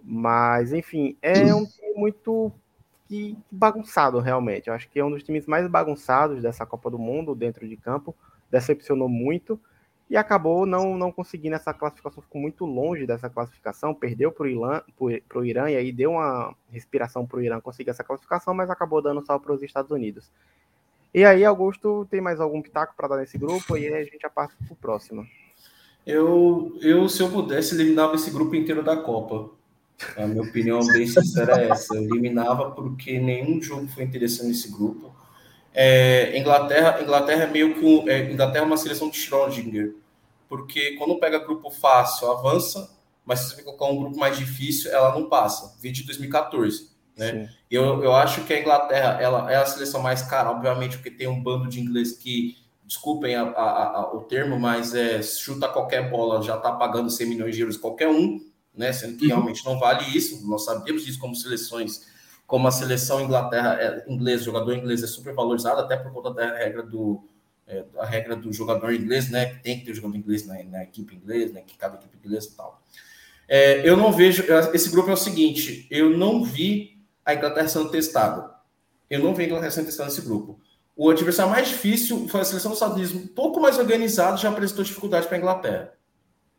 Mas, enfim, é um time muito que, bagunçado, realmente. Eu acho que é um dos times mais bagunçados dessa Copa do Mundo dentro de campo. Decepcionou muito e acabou não, não conseguindo essa classificação. Ficou muito longe dessa classificação, perdeu para o Irã e aí deu uma respiração para o Irã conseguir essa classificação, mas acabou dando sal para os Estados Unidos. E aí, Augusto, tem mais algum pitaco para dar nesse grupo? E aí a gente passa para o próximo. Eu, eu, se eu pudesse, eliminava esse grupo inteiro da Copa. A minha opinião bem sincera é essa. Eu eliminava porque nenhum jogo foi interessante nesse grupo. É, Inglaterra, Inglaterra é meio que é, Inglaterra é uma seleção de Schrödinger, porque quando pega grupo fácil, avança, mas se você colocar um grupo mais difícil, ela não passa. Vídeo 2014. Né? Eu, eu acho que a Inglaterra ela é a seleção mais cara, obviamente, porque tem um bando de inglês que, desculpem a, a, a, o termo, mas é, chuta qualquer bola, já está pagando 100 milhões de euros qualquer um, né? sendo que uhum. realmente não vale isso. Nós sabemos disso como seleções, como a seleção Inglaterra é, inglês, jogador inglês é super valorizado, até por conta da regra do, é, a regra do jogador inglês, né? Que tem que ter jogador inglês na, na equipe inglesa, né? Que cada equipe inglesa e tal. É, eu não vejo. Esse grupo é o seguinte: eu não vi a Inglaterra sendo testada. Eu não vi a Inglaterra sendo testada nesse grupo. O adversário mais difícil foi a seleção dos Estados Unidos, um pouco mais organizado, já apresentou dificuldade para a Inglaterra.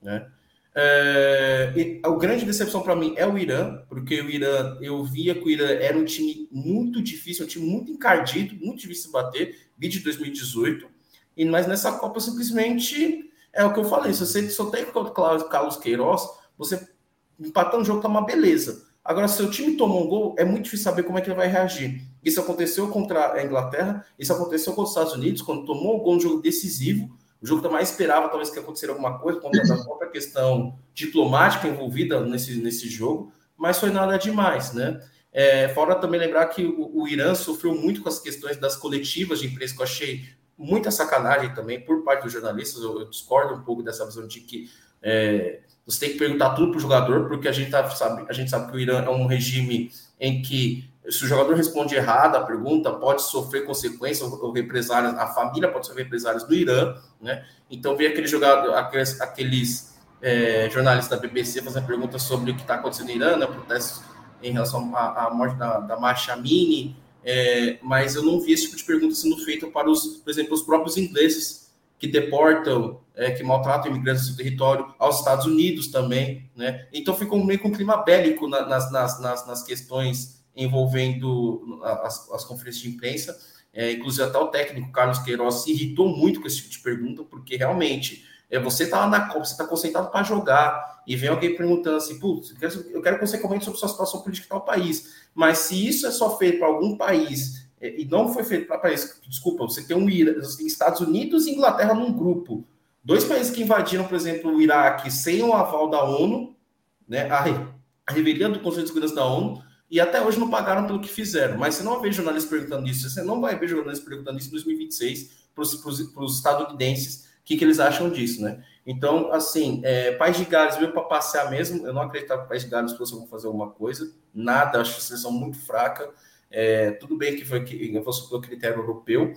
Né? É, a grande decepção para mim é o Irã, porque o Irã, eu via que o Irã era um time muito difícil, um time muito encardido, muito difícil de bater, vídeo de 2018, e, mas nessa Copa simplesmente é o que eu falei, se você só tem o Carlos Queiroz, você empatando o jogo tá uma beleza. Agora, se o time tomou um gol, é muito difícil saber como é que ele vai reagir. Isso aconteceu contra a Inglaterra, isso aconteceu contra os Estados Unidos, quando tomou um gol no jogo decisivo, o jogo mais esperava talvez que acontecesse alguma coisa, contra a própria questão diplomática envolvida nesse, nesse jogo, mas foi nada demais, né? É, fora também lembrar que o, o, Irã sofreu muito com as questões das coletivas de imprensa, que eu achei muita sacanagem também por parte dos jornalistas. Eu, eu discordo um pouco dessa visão de que é, você tem que perguntar tudo para o jogador, porque a gente, tá, sabe, a gente sabe que o Irã é um regime em que se o jogador responde errado a pergunta, pode sofrer consequências ou represálias, a família pode sofrer represálias do Irã, né? Então, ver aquele jogador, aqueles, aqueles é, jornalistas da BBC fazendo perguntas sobre o que está acontecendo no Irã, né? Protestos em relação à, à morte da, da Marcha Mini, é, mas eu não vi esse tipo de pergunta sendo feita para os, por exemplo, os próprios ingleses que deportam, é, que maltratam imigrantes no seu território, aos Estados Unidos também, né? Então ficou meio com um clima bélico na, nas, nas, nas, nas, questões envolvendo as, as conferências de imprensa. É, inclusive até o técnico Carlos Queiroz se irritou muito com esse tipo de pergunta, porque realmente é, você está lá na Copa, você está concentrado para jogar, e vem alguém perguntando assim, putz, eu quero que você comente sobre sua situação política tal país. Mas se isso é só feito para algum país é, e não foi feito para países. Desculpa, você tem um Estados Unidos e Inglaterra num grupo. Dois países que invadiram, por exemplo, o Iraque sem o aval da ONU, né, a, a revelia do Conselho de Segurança da ONU, e até hoje não pagaram pelo que fizeram. Mas você não ver jornalistas perguntando isso, você não vai ver jornalistas perguntando isso em 2026 para os estadunidenses o que, que eles acham disso, né? Então, assim, é, País de Gales veio para passear mesmo. Eu não acreditava que o País de Gales fosse fazer alguma coisa, nada, acho a seleção muito fraca. É, tudo bem que foi que fosse pelo critério europeu,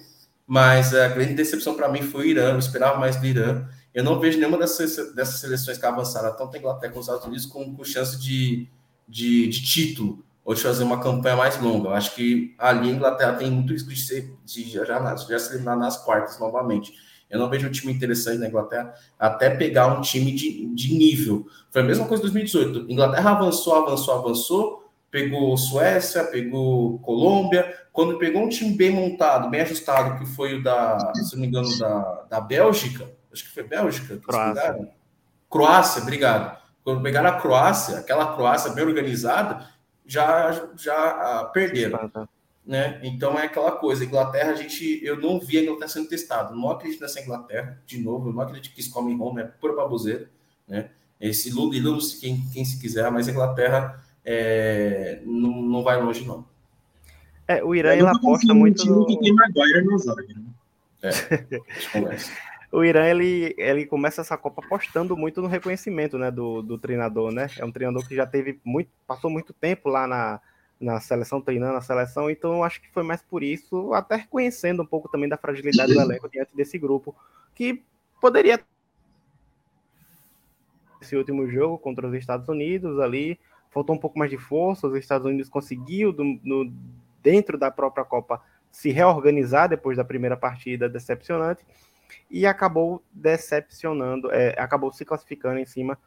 mas a grande decepção para mim foi o Irã. Eu esperava mais do Irã. Eu não vejo nenhuma dessas, dessas seleções que avançaram, tanto a Inglaterra como os Estados Unidos, com, com chance de, de, de, título ou de fazer uma campanha mais longa. Eu acho que ali a Inglaterra tem muito risco de, ser, de já, já, já se eliminar nas quartas novamente. Eu não vejo um time interessante na Inglaterra até pegar um time de, de nível. Foi a mesma coisa em 2018. Inglaterra avançou, avançou, avançou, pegou Suécia, pegou Colômbia. Quando pegou um time bem montado, bem ajustado, que foi o da, se não me engano, da, da Bélgica, acho que foi Bélgica, Croácia. Croácia, obrigado. Quando pegaram a Croácia, aquela Croácia bem organizada, já, já uh, perderam. Né? Então é aquela coisa, Inglaterra, a gente, eu não vi a Inglaterra sendo testado, não acredito nessa Inglaterra, de novo, eu não acredito que isso come home, é pura baboseira, né? Esse Lula e Lula, quem, quem se quiser, mas a Inglaterra é, não, não vai longe, não. É, o Irã ele aposta muito. No... Que tem Maguire no zaga, né? É, (laughs) o Irã ele, ele começa essa Copa apostando muito no reconhecimento né, do, do treinador, né? É um treinador que já teve muito, passou muito tempo lá na, na seleção, treinando a seleção, então acho que foi mais por isso, até reconhecendo um pouco também da fragilidade do elenco diante desse grupo, que poderia esse último jogo contra os Estados Unidos ali, faltou um pouco mais de força, os Estados Unidos conseguiu do, no, dentro da própria Copa se reorganizar depois da primeira partida decepcionante e acabou decepcionando, é, acabou se classificando em cima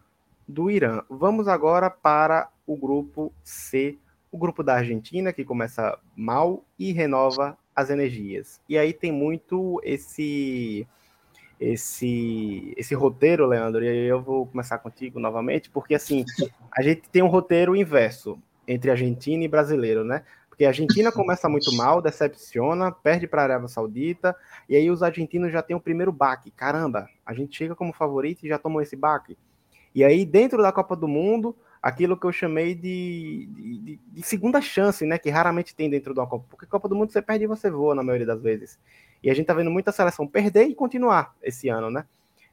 do Irã. Vamos agora para o grupo C, o grupo da Argentina, que começa mal e renova as energias. E aí tem muito esse esse, esse roteiro, Leandro, e aí eu vou começar contigo novamente, porque assim, a gente tem um roteiro inverso entre argentino e brasileiro, né? Porque a Argentina começa muito mal, decepciona, perde para a Arábia Saudita, e aí os argentinos já têm o primeiro baque. Caramba, a gente chega como favorito e já tomou esse baque. E aí, dentro da Copa do Mundo, aquilo que eu chamei de, de, de segunda chance, né? Que raramente tem dentro da Copa. Porque Copa do Mundo você perde e você voa na maioria das vezes. E a gente tá vendo muita seleção perder e continuar esse ano, né?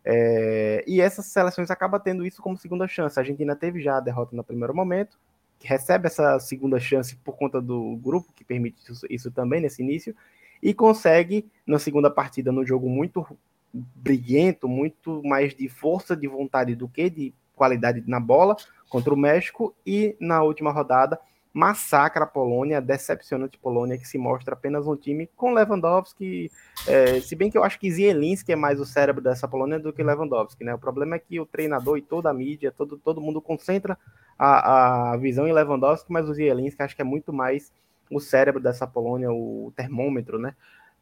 É, e essas seleções acabam tendo isso como segunda chance. A Argentina teve já a derrota no primeiro momento, recebe essa segunda chance por conta do grupo que permite isso, isso também nesse início. e consegue, na segunda partida, no jogo muito briguento, muito mais de força de vontade do que de qualidade na bola contra o México, e na última rodada massacra a Polônia, decepcionante Polônia, que se mostra apenas um time com Lewandowski, é, se bem que eu acho que Zielinski é mais o cérebro dessa Polônia do que Lewandowski, né? O problema é que o treinador e toda a mídia, todo, todo mundo concentra a, a visão em Lewandowski, mas o Zielinski acho que é muito mais o cérebro dessa Polônia, o termômetro, né?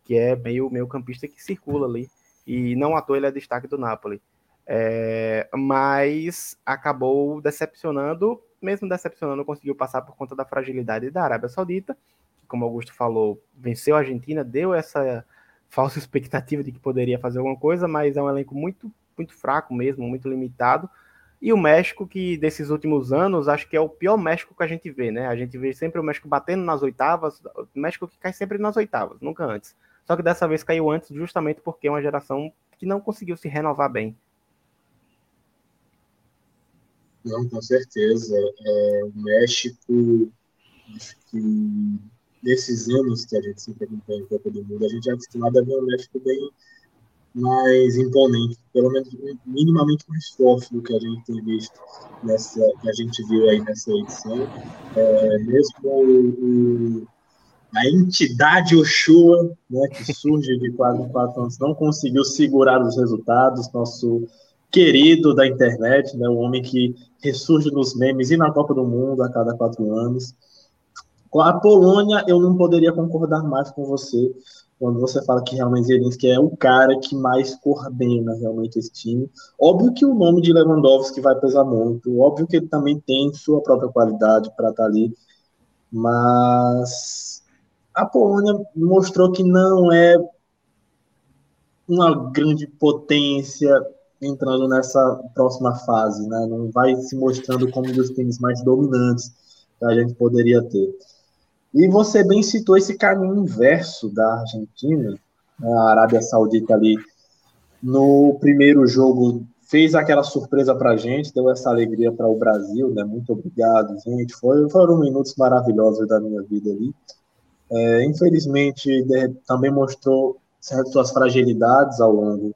Que é meio, meio campista que circula ali, e não à toa ele é destaque do Napoli. É, mas acabou decepcionando mesmo decepcionando, conseguiu passar por conta da fragilidade da Arábia Saudita, que, como Augusto falou, venceu a Argentina, deu essa falsa expectativa de que poderia fazer alguma coisa, mas é um elenco muito, muito fraco mesmo, muito limitado. E o México, que desses últimos anos, acho que é o pior México que a gente vê, né? A gente vê sempre o México batendo nas oitavas, o México que cai sempre nas oitavas, nunca antes. Só que dessa vez caiu antes, justamente porque é uma geração que não conseguiu se renovar bem. Não, com certeza. É, o México, acho que nesses anos que a gente sempre acompanha em Copa do Mundo, a gente é acostumado a ver o México bem mais imponente, pelo menos minimamente mais forte do que a gente tem visto nessa, que a gente viu aí nessa edição. É, mesmo o, o, a entidade Oshua, né, que surge de quase quatro anos, não conseguiu segurar os resultados. Nosso querido da internet, né, o homem que ressurge nos memes e na Copa do Mundo a cada quatro anos. Com a Polônia, eu não poderia concordar mais com você quando você fala que realmente Zelinski é o cara que mais coordena realmente esse time. Óbvio que o nome de Lewandowski vai pesar muito, óbvio que ele também tem sua própria qualidade para estar tá ali, mas a Polônia mostrou que não é uma grande potência entrando nessa próxima fase, né? Não vai se mostrando como um dos times mais dominantes que a gente poderia ter. E você bem citou esse caminho inverso da Argentina, a Arábia Saudita ali no primeiro jogo fez aquela surpresa para a gente, deu essa alegria para o Brasil, né? Muito obrigado, gente. Foi, foram minutos maravilhosos da minha vida ali. É, infelizmente, também mostrou certas suas fragilidades ao longo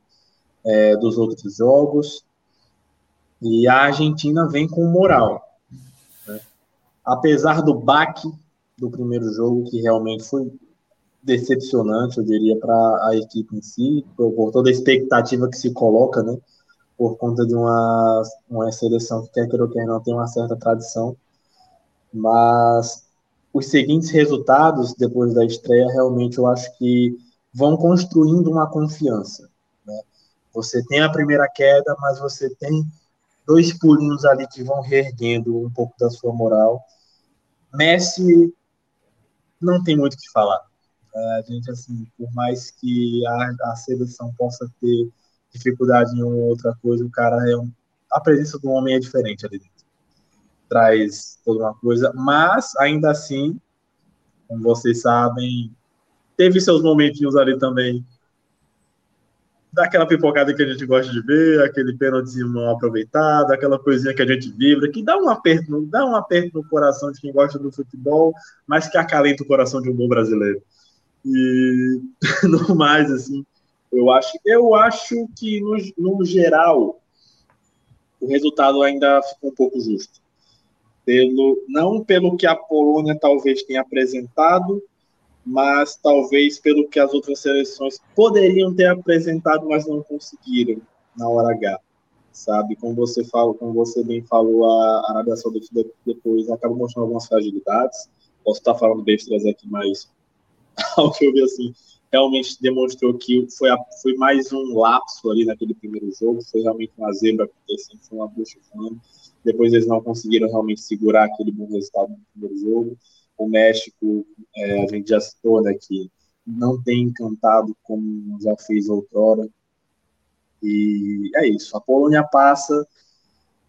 é, dos outros jogos. E a Argentina vem com moral. Né? Apesar do baque do primeiro jogo, que realmente foi decepcionante, eu diria, para a equipe em si, por, por, toda a expectativa que se coloca, né? Por conta de uma, uma seleção que quer ou quer não tem uma certa tradição. Mas os seguintes resultados depois da estreia, realmente eu acho que vão construindo uma confiança. Você tem a primeira queda, mas você tem dois pulinhos ali que vão reerguendo um pouco da sua moral. Messi não tem muito o que falar. A gente, assim, por mais que a, a seleção possa ter dificuldade em uma ou outra coisa, o cara é um, a presença do homem é diferente ali dentro. Traz toda uma coisa, mas ainda assim, como vocês sabem, teve seus momentinhos ali também daquela pipocada que a gente gosta de ver, aquele pênalti mal aproveitado, aquela coisinha que a gente vibra, que dá um aperto, dá um aperto no coração de quem gosta do futebol, mas que acalenta o coração de um bom brasileiro. E (laughs) no mais, assim, eu acho, eu acho que no, no geral o resultado ainda ficou um pouco justo. Pelo, não pelo que a Polônia talvez tenha apresentado, mas talvez pelo que as outras seleções poderiam ter apresentado, mas não conseguiram na hora H, sabe? Como você fala, como você bem falou, a Arábia Saudita depois acaba mostrando algumas fragilidades. Posso estar falando besteiras aqui, mas (laughs) ao que eu vi assim, realmente demonstrou que foi, a, foi mais um lapso ali naquele primeiro jogo, foi realmente uma zebra acontecendo, foi uma bucha Depois eles não conseguiram realmente segurar aquele bom resultado no primeiro jogo o México, é, a gente já citou, né, que não tem encantado como já fez outrora. E é isso. A Polônia passa,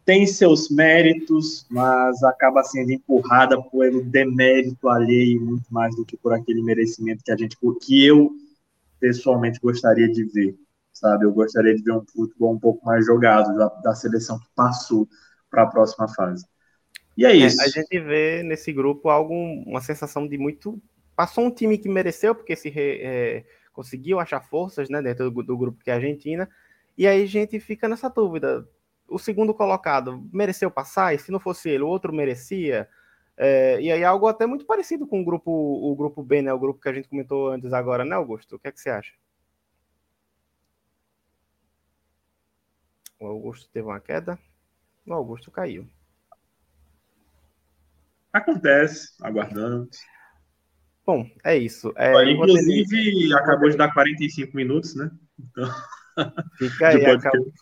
tem seus méritos, mas acaba sendo empurrada pelo demérito alheio muito mais do que por aquele merecimento que a gente, que eu pessoalmente gostaria de ver, sabe? Eu gostaria de ver um futebol um pouco mais jogado da, da seleção que passou para a próxima fase. E é, isso. É, a gente vê nesse grupo algo, uma sensação de muito passou um time que mereceu, porque se re, é, conseguiu achar forças né, dentro do, do, grupo que é a Argentina, e aí a gente fica nessa dúvida. O segundo colocado mereceu passar, e se não fosse ele, o outro merecia? É, e aí algo até muito parecido com o grupo, o grupo B, né? O grupo que a gente comentou antes agora, né, Augusto? O que é que você acha? O Augusto teve uma queda. O Augusto caiu. Acontece, aguardamos. Bom, é isso. É, inclusive, ter... acabou de dar 45 minutos, né? Então... (laughs) Fica aí, acabou...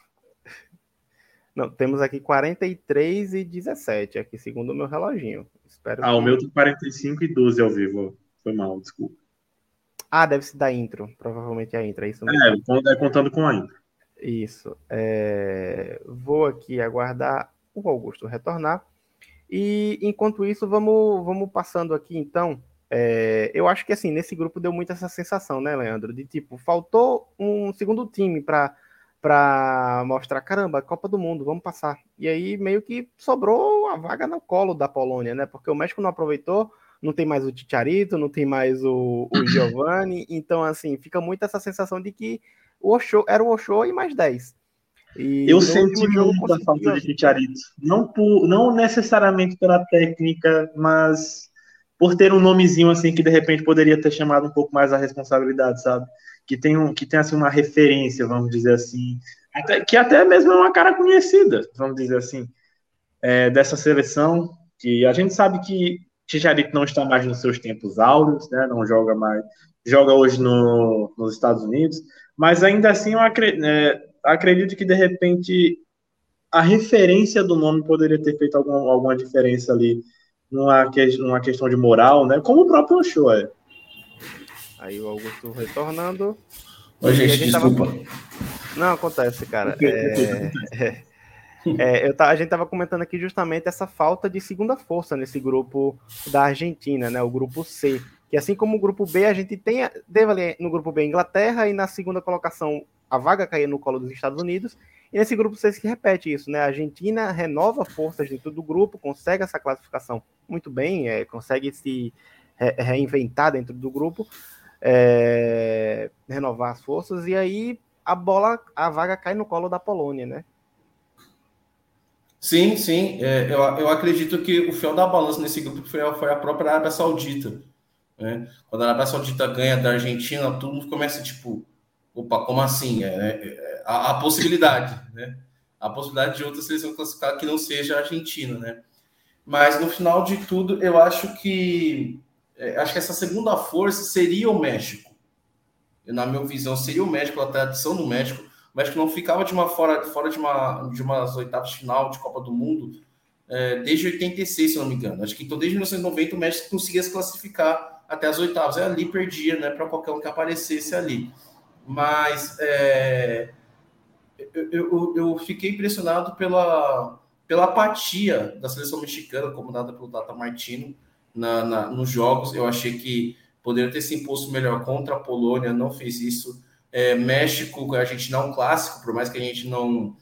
Não, temos aqui 43 e 17, aqui segundo o meu reloginho. Espero ah, que... o meu tem 45 e 12 ao vivo. Foi mal, desculpa. Ah, deve ser da intro. Provavelmente é a intro, é isso mesmo. É, é contando com a intro. Isso. É... Vou aqui aguardar o Augusto retornar. E enquanto isso, vamos, vamos passando aqui então. É... Eu acho que assim, nesse grupo deu muito essa sensação, né, Leandro? De tipo, faltou um segundo time para para mostrar, caramba, Copa do Mundo, vamos passar. E aí meio que sobrou a vaga no colo da Polônia, né? Porque o México não aproveitou, não tem mais o Ticharito, não tem mais o, o (coughs) Giovanni, então assim, fica muito essa sensação de que o Osho, era o Osho e mais 10. E eu senti muito a falta de Ticharito. Não, por, não necessariamente pela técnica, mas por ter um nomezinho assim que de repente poderia ter chamado um pouco mais a responsabilidade, sabe? Que tem, um, que tem assim, uma referência, vamos dizer assim, até, que até mesmo é uma cara conhecida, vamos dizer assim, é, dessa seleção, que a gente sabe que Ticharito não está mais nos seus tempos áureos, né? Não joga mais, joga hoje no, nos Estados Unidos, mas ainda assim eu acredito, é, acredito que de repente a referência do nome poderia ter feito algum, alguma diferença ali numa, que, numa questão de moral, né? Como o próprio Oshô é. Aí o Augusto retornando. Oi, gente, gente desculpa. Tava... Não, acontece, cara. É... é... (laughs) É, eu, a gente estava comentando aqui justamente essa falta de segunda força nesse grupo da Argentina, né? O grupo C que assim como o grupo B, a gente tem, teve ali no grupo B Inglaterra e na segunda colocação a vaga cair no colo dos Estados Unidos, e nesse grupo C se repete isso, né? A Argentina renova forças dentro do grupo, consegue essa classificação muito bem, é, consegue se re reinventar dentro do grupo, é, renovar as forças, e aí a bola, a vaga cai no colo da Polônia, né? Sim, sim. É, eu, eu acredito que o fiel da balança nesse grupo foi, foi a própria Arábia Saudita né? Quando a Arábia Saudita ganha da Argentina, todo mundo começa tipo, opa, como assim? É, é, é a, a, possibilidade, (laughs) né? A possibilidade de outra seleção classificar que não seja a Argentina, né? Mas no final de tudo, eu acho que é, acho que essa segunda força seria o México. Na minha visão, seria o México, a tradição do México. O México não ficava de uma fora, fora de uma de umas oitavas de final de Copa do Mundo é, desde 86, se não me engano. Acho que então desde 1990 o México conseguia se classificar até as oitavas. É ali perdia, né? Para qualquer um que aparecesse ali. Mas é, eu, eu, eu, fiquei impressionado pela, pela apatia da seleção mexicana, comandada pelo Tata Martino, na, na, nos jogos. Eu achei que poderia ter se imposto melhor contra a Polônia, não fez isso. É, México, a gente não é um clássico, por mais que a gente não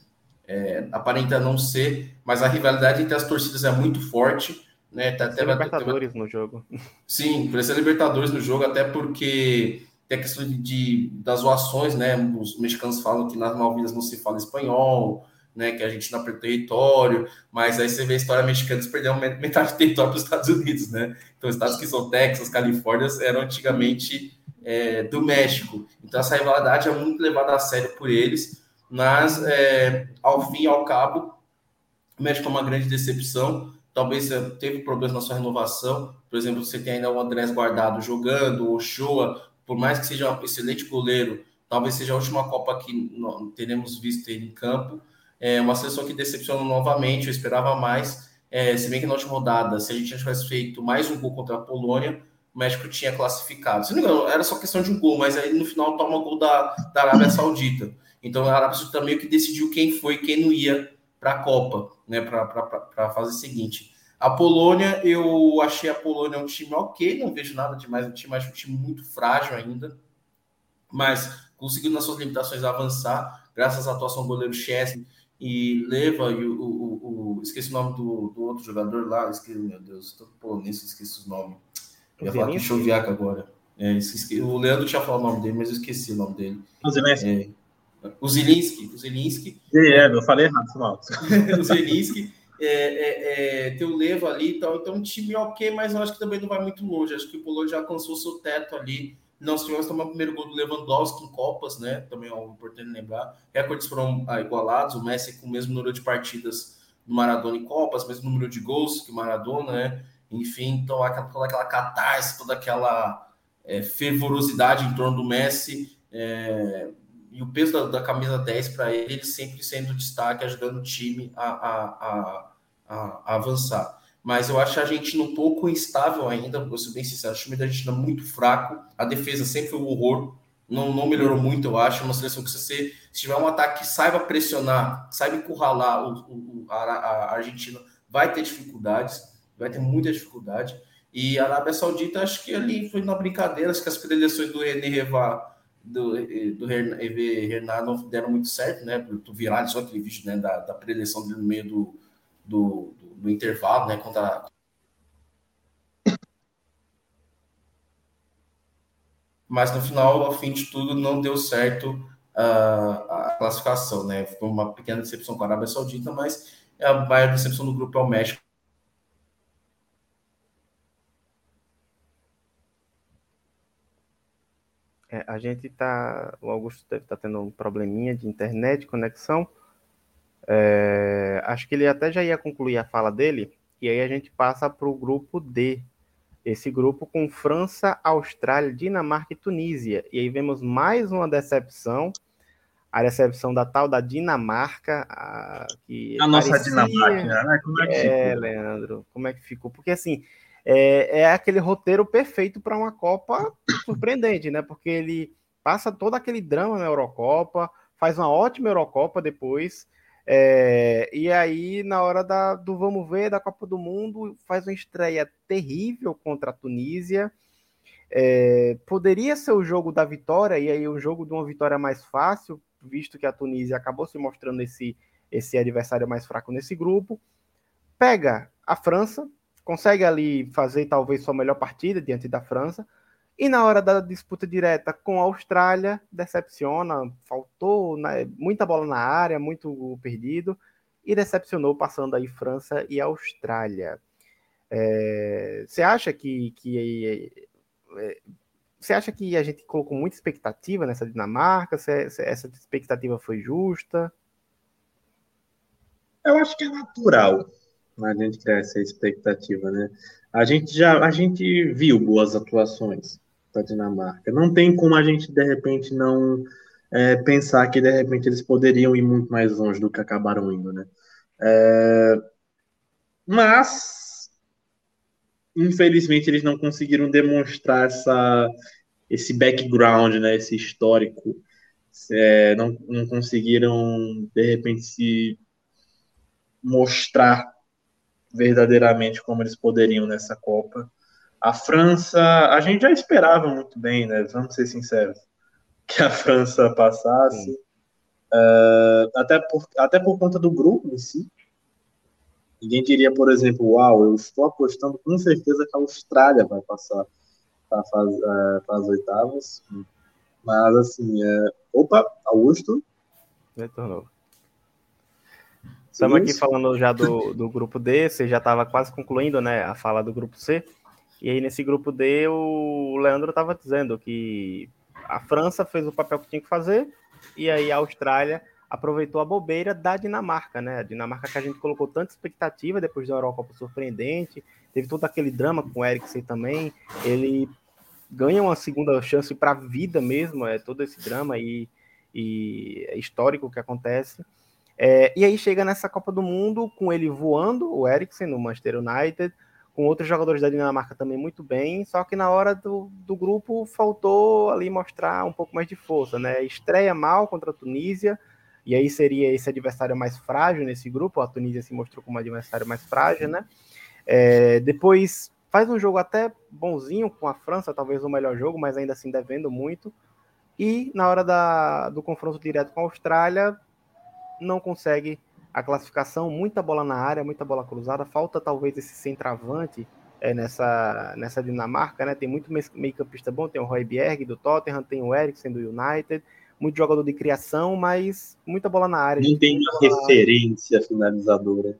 é, aparenta não ser, mas a rivalidade entre as torcidas é muito forte. Né? Tá, até Libertadores no jogo. Sim, parecia Libertadores no jogo, até porque tem a questão de, de, das zoações, né? Os mexicanos falam que nas Malvinas não se fala espanhol, né? Que a gente não aperta território, mas aí você vê a história mexicana, perderam metade do território para os Estados Unidos, né? Então, estados que são Texas, Califórnia, eram antigamente é, do México. Então, essa rivalidade é muito levada a sério por eles, mas é, ao fim e ao cabo, o México é uma grande decepção talvez teve problemas na sua renovação. Por exemplo, você tem ainda o Andrés Guardado jogando, o Shoa, por mais que seja um excelente goleiro, talvez seja a última Copa que teremos visto ele em campo. É uma seleção que decepcionou novamente, eu esperava mais. É, se bem que na última rodada, se a gente tivesse feito mais um gol contra a Polônia, o México tinha classificado. Se não me engano, era só questão de um gol, mas aí no final toma gol da, da Arábia Saudita. Então a Arábia Saudita meio que decidiu quem foi e quem não ia para a Copa, né, para a fase seguinte. A Polônia, eu achei a Polônia um time ok, não vejo nada demais no time, acho um time muito frágil ainda, mas conseguiu nas suas limitações avançar, graças à atuação do goleiro Chesney e Leva e o, o, o, esqueci o nome do, do outro jogador lá, esqueci, meu Deus, tô polonês, esqueci o nome. Eu ia falar Choviac agora. É, esqueci, o Leandro tinha falado o nome dele, mas eu esqueci o nome dele. O Zelensky. É, o Zelinski. O Zelinski. É, eu falei errado, mal. (laughs) o Zelinski. É, é, é, tem o Levo ali e tal. Então, um time ok, mas eu acho que também não vai muito longe. Acho que o Polônia já alcançou seu teto ali. Nós tivemos também o primeiro gol do Lewandowski em Copas, né? Também é importante lembrar. Recordes foram ah, igualados. O Messi com o mesmo número de partidas do Maradona em Copas, mesmo número de gols que o Maradona, né? Enfim, então toda aquela catarse, toda aquela é, fervorosidade em torno do Messi. É, e o peso da, da camisa 10 para ele, ele sempre sendo destaque, ajudando o time a, a, a, a, avançar. Mas eu acho a Argentina um pouco instável ainda, vou ser bem sincero, o time da Argentina muito fraco, a defesa sempre foi um horror, não, não melhorou muito, eu acho, é uma seleção que se você se tiver um ataque que saiba pressionar, saiba encurralar o, o, a, a Argentina, vai ter dificuldades, vai ter muita dificuldade. E a Arábia Saudita, acho que ali foi na brincadeira, acho que as predileções do René Revá do, do não deram muito certo, né? Tu viralizou aquele vídeo né, da, da preleção dele no meio do, do, do, do intervalo, né? Contra, mas no final, ao fim de tudo, não deu certo uh, a classificação, né? Foi uma pequena decepção com a Arábia Saudita, mas a maior decepção do grupo é o México, É, a gente está. O Augusto deve estar tá tendo um probleminha de internet, conexão. É, acho que ele até já ia concluir a fala dele, e aí a gente passa para o grupo D. Esse grupo com França, Austrália, Dinamarca e Tunísia. E aí vemos mais uma decepção. A decepção da tal da Dinamarca. A, que a nossa parecia... Dinamarca, né? Como é que é, ficou? Leandro, como é que ficou? Porque assim, é, é aquele roteiro perfeito para uma Copa surpreendente, né? Porque ele passa todo aquele drama na Eurocopa, faz uma ótima Eurocopa depois, é, e aí na hora da, do vamos ver da Copa do Mundo faz uma estreia terrível contra a Tunísia. É, poderia ser o jogo da vitória, e aí o jogo de uma vitória mais fácil, visto que a Tunísia acabou se mostrando esse, esse adversário mais fraco nesse grupo. Pega a França, consegue ali fazer talvez sua melhor partida diante da França. E na hora da disputa direta com a Austrália, decepciona, faltou né, muita bola na área, muito perdido, e decepcionou passando aí França e Austrália. É, você acha que, que é, você acha que a gente colocou muita expectativa nessa Dinamarca? Se essa expectativa foi justa? Eu acho que é natural a gente criar essa expectativa, né? A gente já a gente viu boas atuações da Dinamarca. Não tem como a gente de repente não é, pensar que de repente eles poderiam ir muito mais longe do que acabaram indo, né? É, mas infelizmente eles não conseguiram demonstrar essa esse background, né? Esse histórico. É, não, não conseguiram de repente se mostrar verdadeiramente como eles poderiam nessa Copa. A França, a gente já esperava muito bem, né? Vamos ser sinceros, que a França passasse, uh, até, por, até por conta do grupo em si. Ninguém diria, por exemplo, uau, eu estou apostando com certeza que a Austrália vai passar para uh, as oitavas. Mas, assim, uh, opa, Augusto. Retornou. Estamos aqui falando já do, do grupo D, você já estava quase concluindo né, a fala do grupo C. E aí, nesse grupo D, o Leandro estava dizendo que a França fez o papel que tinha que fazer, e aí a Austrália aproveitou a bobeira da Dinamarca, né? A Dinamarca que a gente colocou tanta expectativa depois da Eurocopa surpreendente, teve todo aquele drama com o Eriksen também, ele ganha uma segunda chance para a vida mesmo, é todo esse drama e, e é histórico que acontece. É, e aí chega nessa Copa do Mundo com ele voando, o Eriksen, no Manchester United, com outros jogadores da Dinamarca também muito bem, só que na hora do, do grupo faltou ali mostrar um pouco mais de força, né? Estreia mal contra a Tunísia, e aí seria esse adversário mais frágil nesse grupo, a Tunísia se mostrou como um adversário mais frágil, né? É, depois faz um jogo até bonzinho com a França, talvez o melhor jogo, mas ainda assim devendo muito. E na hora da, do confronto direto com a Austrália, não consegue a classificação, muita bola na área, muita bola cruzada, falta talvez esse centroavante é, nessa, nessa Dinamarca, né? Tem muito meio-campista bom, tem o Roy Bjerg do Tottenham, tem o Eriksen do United, muito jogador de criação, mas muita bola na área. Não tem uma referência finalizadora.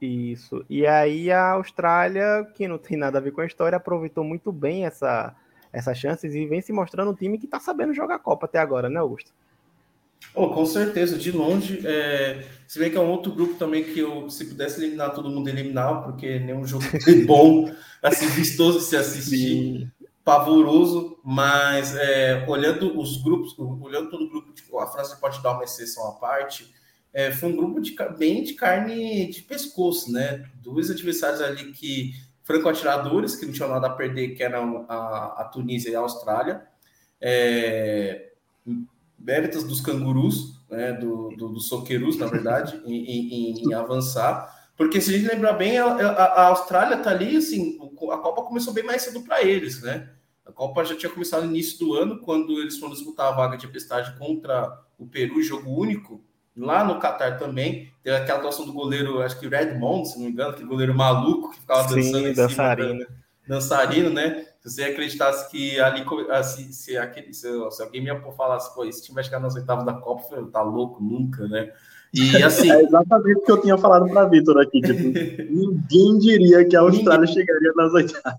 Isso. E aí a Austrália, que não tem nada a ver com a história, aproveitou muito bem essa, essas chances e vem se mostrando um time que está sabendo jogar a Copa até agora, né, Augusto? Oh, com certeza, de longe. É... Se bem que é um outro grupo também que eu, se pudesse eliminar todo mundo, eliminar, porque nenhum jogo (laughs) bom, assim, vistoso de se assistir, Sim. pavoroso, mas é, olhando os grupos, olhando todo o grupo, tipo, a França pode dar uma exceção à parte, é, foi um grupo de, bem de carne de pescoço, né? Dois adversários ali que franco-atiradores, que não tinham nada a perder, que eram a, a Tunísia e a Austrália. É, méritos dos cangurus, né, do, do, do soquerus, na verdade, em, em, em, avançar. Porque se a gente lembrar bem, a, a, Austrália tá ali, assim, a Copa começou bem mais cedo para eles, né? A Copa já tinha começado no início do ano, quando eles foram disputar a vaga de tempestade contra o Peru, jogo único, lá no Catar também. Teve aquela atuação do goleiro, acho que Redmond, se não me engano, aquele goleiro maluco que ficava dançando Sim, dançarino. dançarino, né? Se você acreditasse que ali, se, se, aquele, se, se alguém me falasse, pô, esse time vai chegar nas oitavas da Copa, eu tá louco, nunca, né? E (laughs) assim. É exatamente o que eu tinha falado para Vitor aqui. Tipo, (laughs) ninguém diria que a Austrália chegaria nas oitavas.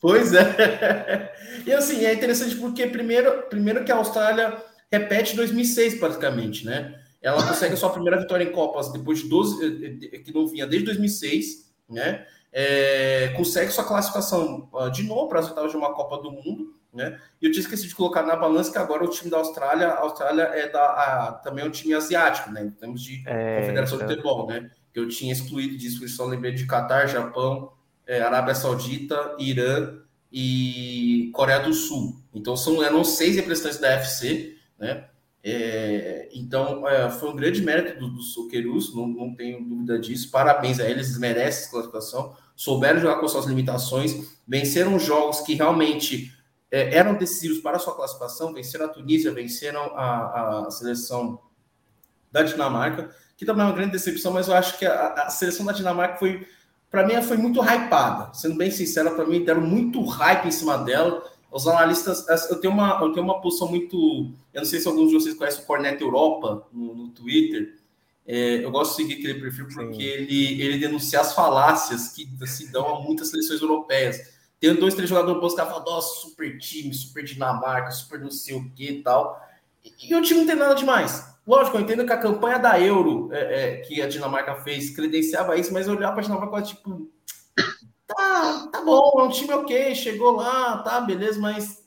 Pois é. (laughs) E assim, é interessante porque, primeiro, primeiro que a Austrália repete 2006, praticamente, né? Ela consegue a sua primeira vitória em Copas depois de 12, eh, eh, que não vinha desde 2006, né? É, consegue sua classificação uh, de novo para as oitavas de uma Copa do Mundo, né? E eu tinha esquecido de colocar na balança que agora o time da Austrália, a Austrália é da a, também é um time asiático, né? Em termos de é, Confederação então... de Futebol, né? Que eu tinha excluído disso, só lembrei de Catar, Japão, é, Arábia Saudita, Irã e Coreia do Sul. Então são eram seis representantes da FC, né? É, então, é, foi um grande mérito do, do Soquerus, não, não tenho dúvida disso. Parabéns a eles, eles merecem essa classificação souberam jogar com suas limitações, venceram jogos que realmente é, eram decisivos para a sua classificação, venceram a Tunísia, venceram a, a seleção da Dinamarca, que também é uma grande decepção, mas eu acho que a, a seleção da Dinamarca foi, para mim, foi muito hypada. Sendo bem sincero, para mim, deram muito hype em cima dela. Os analistas, eu tenho uma, eu tenho uma posição muito. Eu não sei se alguns de vocês conhecem o Cornet Europa no, no Twitter. É, eu gosto de seguir aquele perfil porque ele, ele denuncia as falácias que se dão a muitas seleções europeias. Tem dois, três jogadores bons que falam, nossa, super time, super Dinamarca, super não sei o que e tal. E, e o time não tem nada demais. Lógico, eu entendo que a campanha da Euro é, é, que a Dinamarca fez credenciava isso, mas olhar para a Dinamarca tipo, tá, tá bom, é um time ok, chegou lá, tá, beleza, mas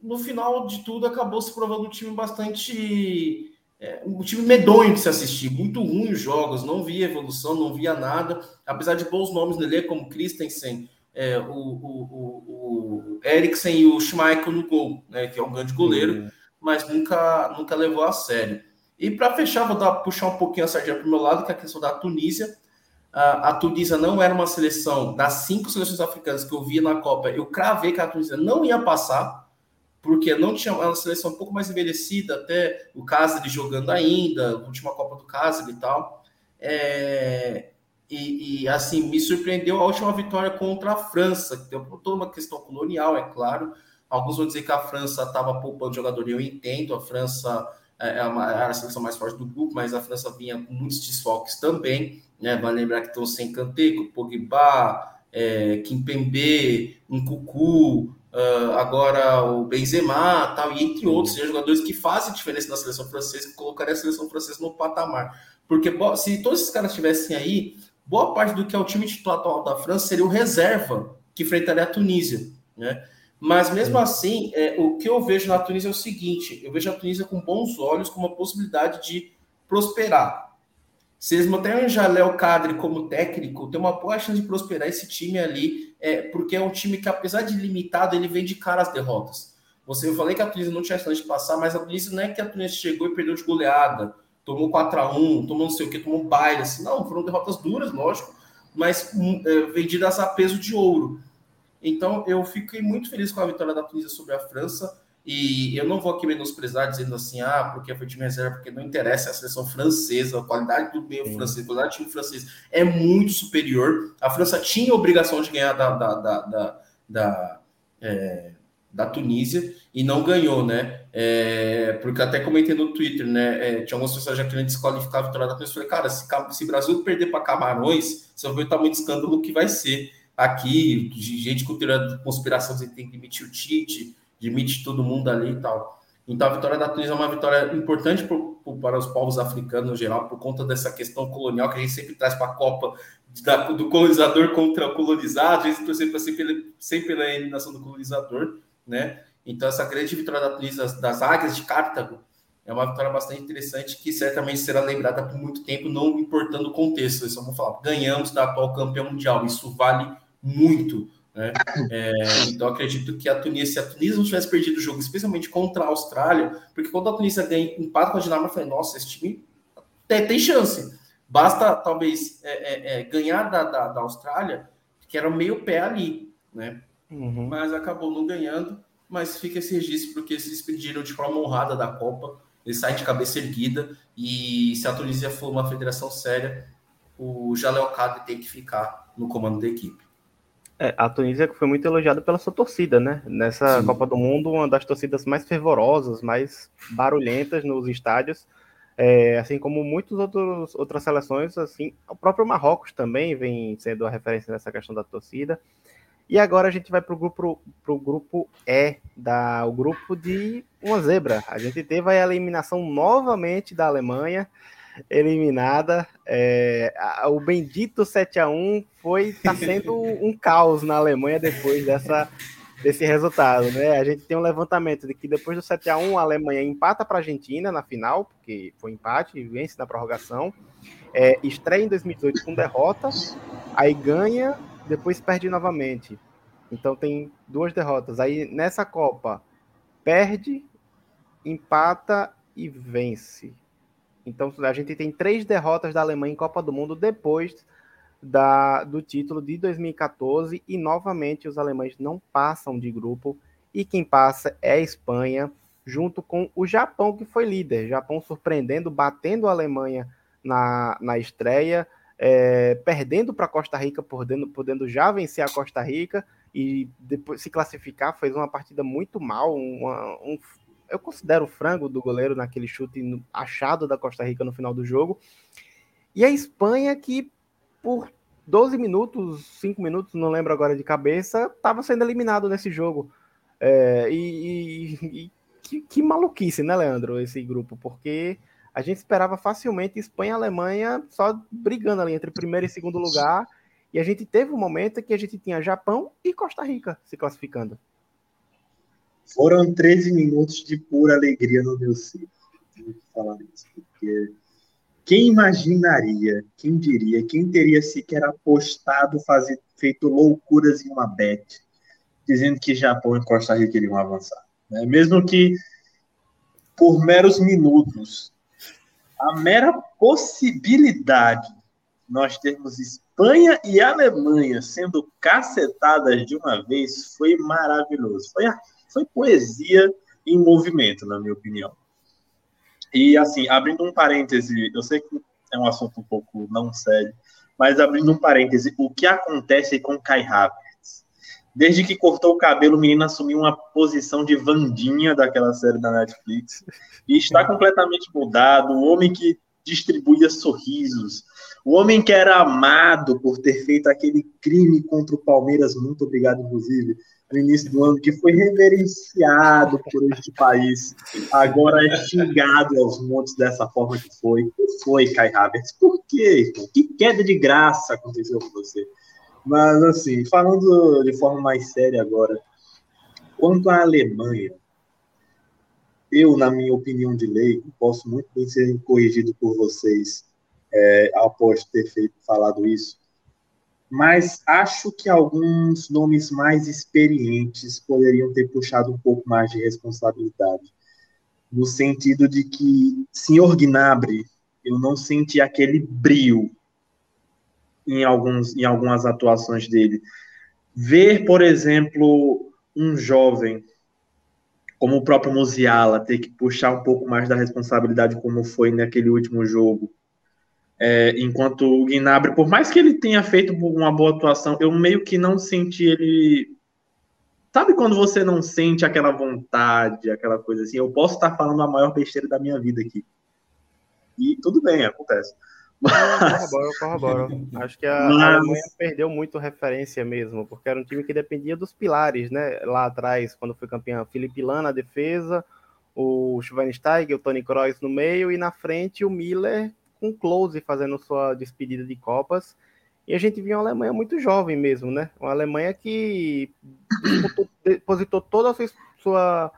no final de tudo acabou se provando um time bastante é, um time medonho de se assistir, muito ruim os jogos, não via evolução, não via nada, apesar de bons nomes nele, como Christensen, é, o, o, o, o Eriksen e o Schmeichel no gol, né, que é um grande goleiro, mas nunca, nunca levou a sério. E para fechar, vou dar, puxar um pouquinho a sardinha para o meu lado, que é a questão da Tunísia. A, a Tunísia não era uma seleção das cinco seleções africanas que eu via na Copa, eu cravei que a Tunísia não ia passar, porque não tinha uma seleção um pouco mais envelhecida, até o Casares jogando ainda, última Copa do Casares e tal. É, e, e, assim, me surpreendeu a última vitória contra a França, que tem toda uma questão colonial, é claro. Alguns vão dizer que a França estava poupando jogador, eu entendo, a França é, é, uma, é a seleção mais forte do grupo, mas a França vinha com muitos desfalques também. Né? Vai lembrar que estão sem Kanté, Pogba, é, Kimpembe, Nkuku, Uh, agora o Benzema, tal, e entre outros né, jogadores que fazem diferença na seleção francesa, que colocaria a seleção francesa no patamar. Porque se todos esses caras estivessem aí, boa parte do que é o time titular atual da França seria o reserva que enfrentaria a Tunísia, né? Mas mesmo assim, é, o que eu vejo na Tunísia é o seguinte: eu vejo a Tunísia com bons olhos, com uma possibilidade de prosperar. Se eles manterem o Cadre como técnico, tem uma boa chance de prosperar esse time ali, é, porque é um time que, apesar de limitado, ele vem de cara as derrotas. Você, eu falei que a Tunísia não tinha chance de passar, mas a Tunísia não é que a Tunísia chegou e perdeu de goleada, tomou 4x1, tomou não sei o que, tomou um baile, assim, não, foram derrotas duras, lógico, mas um, é, vendidas a peso de ouro. Então, eu fiquei muito feliz com a vitória da Tunísia sobre a França. E eu não vou aqui menosprezar dizendo assim, ah, porque foi time reserva, porque não interessa a seleção francesa, a qualidade do meio Sim. francês, a qualidade do time francês é muito superior. A França tinha a obrigação de ganhar da, da, da, da, da é, da Tunísia e não ganhou, né? É, porque até comentei no Twitter, né? É, tinha algumas pessoas já querendo desqualificar a vitória da Tunísia. Falei, cara, se, se o Brasil perder para Camarões, você vai ver o tamanho de escândalo que vai ser aqui, de gente com teoria de conspiração, você tem que demitir o Tite, demite todo mundo ali e tal. Então a vitória da Tunísia é uma vitória importante por, por, para os povos africanos no geral, por conta dessa questão colonial que a gente sempre traz para a Copa da, do colonizador contra o colonizado, a gente torcer sempre, sempre pela eliminação do colonizador né? Então, essa grande vitória da Tunísia das Águias de Cartago é uma vitória bastante interessante que certamente será lembrada por muito tempo, não importando o contexto. Eles vão falar, ganhamos da atual campeão mundial, isso vale muito. Né? É, então, acredito que a Tunísia, se a Tunísia não tivesse perdido o jogo, especialmente contra a Austrália, porque quando a Tunísia ganha empate com a Dinamarca, eu falei, nossa, esse time tem, tem chance. Basta, talvez, é, é, é, ganhar da, da, da Austrália, que era meio pé ali, né? uhum. mas acabou não ganhando. Mas fica esse registro porque eles se despediram de forma honrada da Copa. Eles saem de cabeça erguida. E se a Tunísia for uma federação séria, o Jaleel Kadri tem que ficar no comando da equipe. É, a Tunísia foi muito elogiada pela sua torcida, né? Nessa Sim. Copa do Mundo, uma das torcidas mais fervorosas, mais barulhentas nos estádios. É, assim como muitas outras seleções, assim, o próprio Marrocos também vem sendo a referência nessa questão da torcida. E agora a gente vai para o grupo, pro grupo E, da, o grupo de uma zebra. A gente teve a eliminação novamente da Alemanha, eliminada. É, o bendito 7 a 1 foi está sendo um caos na Alemanha depois dessa, desse resultado. Né? A gente tem um levantamento de que depois do 7 a 1 a Alemanha empata para a Argentina na final, porque foi empate e vence na prorrogação. É, estreia em 2018 com derrota, aí ganha depois perde novamente. Então tem duas derrotas. Aí nessa Copa, perde, empata e vence. Então a gente tem três derrotas da Alemanha em Copa do Mundo depois da, do título de 2014 e novamente os alemães não passam de grupo e quem passa é a Espanha junto com o Japão que foi líder. Japão surpreendendo, batendo a Alemanha na, na estreia é, perdendo para Costa Rica, podendo, podendo já vencer a Costa Rica e depois se classificar, fez uma partida muito mal. Uma, um, eu considero o frango do goleiro naquele chute achado da Costa Rica no final do jogo. E a Espanha, que por 12 minutos, 5 minutos, não lembro agora de cabeça, estava sendo eliminado nesse jogo. É, e, e, e que, que maluquice, né, Leandro, esse grupo, porque a gente esperava facilmente Espanha e Alemanha só brigando ali entre primeiro e segundo lugar. E a gente teve um momento que a gente tinha Japão e Costa Rica se classificando. Foram 13 minutos de pura alegria no meu ser. falar isso, porque quem imaginaria, quem diria, quem teria sequer apostado, fazer, feito loucuras em uma bet, dizendo que Japão e Costa Rica iriam avançar. Né? Mesmo que por meros minutos a mera possibilidade de nós termos Espanha e Alemanha sendo cacetadas de uma vez foi maravilhoso. Foi, foi poesia em movimento, na minha opinião. E, assim, abrindo um parêntese, eu sei que é um assunto um pouco não sério, mas abrindo um parêntese, o que acontece com Kai Havertz? Desde que cortou o cabelo, o menino assumiu uma posição de Vandinha daquela série da Netflix. E está completamente mudado. O homem que distribuía sorrisos. O homem que era amado por ter feito aquele crime contra o Palmeiras, muito obrigado, inclusive, no início do ano, que foi reverenciado por este país, agora é xingado aos montes dessa forma que foi. que foi, Kai Havertz? Por quê? Que queda de graça aconteceu com você? Mas, assim, falando de forma mais séria agora, quanto à Alemanha, eu, na minha opinião de lei, posso muito bem ser corrigido por vocês é, após ter feito, falado isso, mas acho que alguns nomes mais experientes poderiam ter puxado um pouco mais de responsabilidade, no sentido de que, senhor Gnabry, eu não senti aquele brilho em, alguns, em algumas atuações dele. Ver, por exemplo, um jovem como o próprio Musiala ter que puxar um pouco mais da responsabilidade, como foi naquele último jogo. É, enquanto o Gnabry, por mais que ele tenha feito uma boa atuação, eu meio que não senti ele. Sabe quando você não sente aquela vontade, aquela coisa assim? Eu posso estar falando a maior besteira da minha vida aqui. E tudo bem, acontece. Mas... Corroboro, corroboro. Acho que a, Mas... a, Alemanha perdeu muito referência mesmo, porque era um time que dependia dos pilares, né? Lá atrás, quando foi campeão, Felipe Lan na defesa, o Schweinsteiger, o Tony Kroos no meio, e na frente o Miller com Close fazendo sua despedida de Copas. E a gente viu uma Alemanha muito jovem mesmo, né? Uma Alemanha que (laughs) depositou toda a sua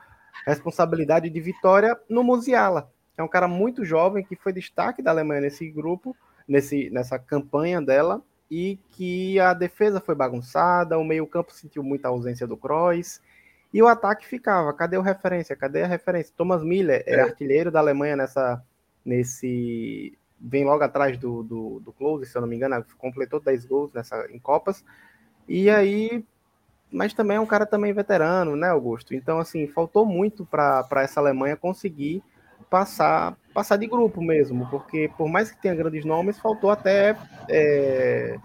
responsabilidade de vitória no Musiala é um cara muito jovem que foi destaque da Alemanha nesse grupo, nesse, nessa campanha dela, e que a defesa foi bagunçada, o meio-campo sentiu muita ausência do Kroos, e o ataque ficava. Cadê o referência? Cadê a referência? Thomas Miller é, é artilheiro da Alemanha nessa, nesse. Vem logo atrás do, do, do Close, se eu não me engano, completou 10 gols nessa, em Copas. E aí. Mas também é um cara também veterano, né, Augusto? Então, assim, faltou muito para essa Alemanha conseguir passar passar de grupo mesmo, porque por mais que tenha grandes nomes, faltou até é,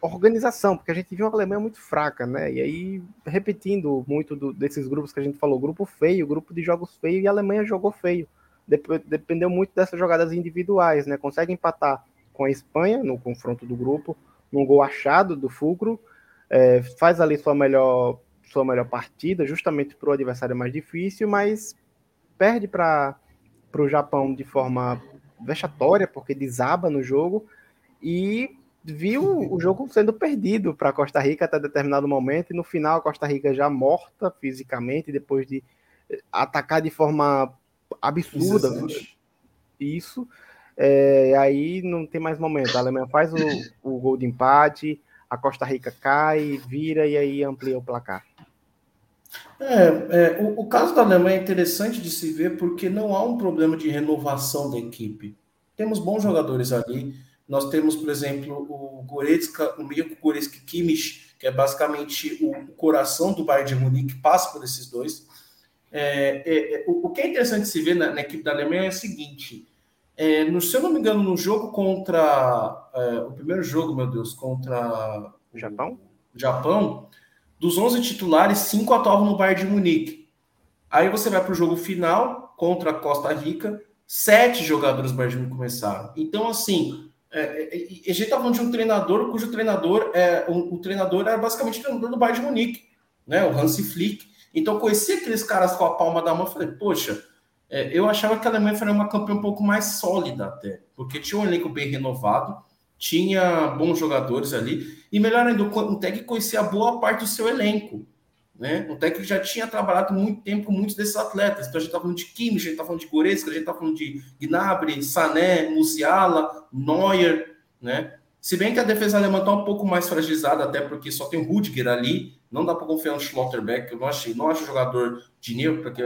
organização, porque a gente viu uma Alemanha muito fraca, né? E aí, repetindo muito do, desses grupos que a gente falou, grupo feio, grupo de jogos feio, e a Alemanha jogou feio. Dependeu muito dessas jogadas individuais, né? Consegue empatar com a Espanha no confronto do grupo, num gol achado do Fulcro, é, faz ali sua melhor, sua melhor partida, justamente para o adversário mais difícil, mas perde para o Japão de forma vexatória, porque desaba no jogo, e viu o jogo sendo perdido para Costa Rica até determinado momento, e no final a Costa Rica já morta fisicamente, depois de atacar de forma absurda. Isso. É, aí não tem mais momento. A Alemanha faz o, o gol de empate, a Costa Rica cai, vira e aí amplia o placar. É, é o, o, caso da Alemanha é interessante de se ver porque não há um problema de renovação da equipe. Temos bons jogadores ali. Nós temos, por exemplo, o Goretzka, o meio Goretzka Kimmich, que é basicamente o, o coração do Bayern de Munique, passa por esses dois. É, é, é o, o, que é interessante se ver na, na, equipe da Alemanha é o seguinte: é, no, se eu não me engano, no jogo contra é, o primeiro jogo, meu Deus, contra o Japão, o Japão dos 11 titulares, 5 atuavam no Bayern de Munique. Aí você vai para o jogo final contra a Costa Rica, sete jogadores do Bayern de Munique começaram. Então, assim, é, a gente está falando de um treinador cujo treinador, é, o, o, treinador era basicamente o treinador do Bayern de Munique, né, o Hansi Flick. Então, conheci aqueles caras com a palma da mão, falei, poxa, é, eu achava que a Alemanha faria uma campanha um pouco mais sólida até, porque tinha um elenco bem renovado, tinha bons jogadores ali, e melhor ainda, o técnico conhecia boa parte do seu elenco. Né? O técnico já tinha trabalhado muito tempo com muitos desses atletas. Então a gente está falando de Kimmich, a gente está falando de Goretzka, a gente está falando de Gnabry, Sané, Musiala, Neuer, né? Se bem que a defesa alemã está um pouco mais fragilizada, até porque só tem o Rudiger ali, não dá para confiar no Schlotterbeck, eu não acho, não acho jogador de nível, porque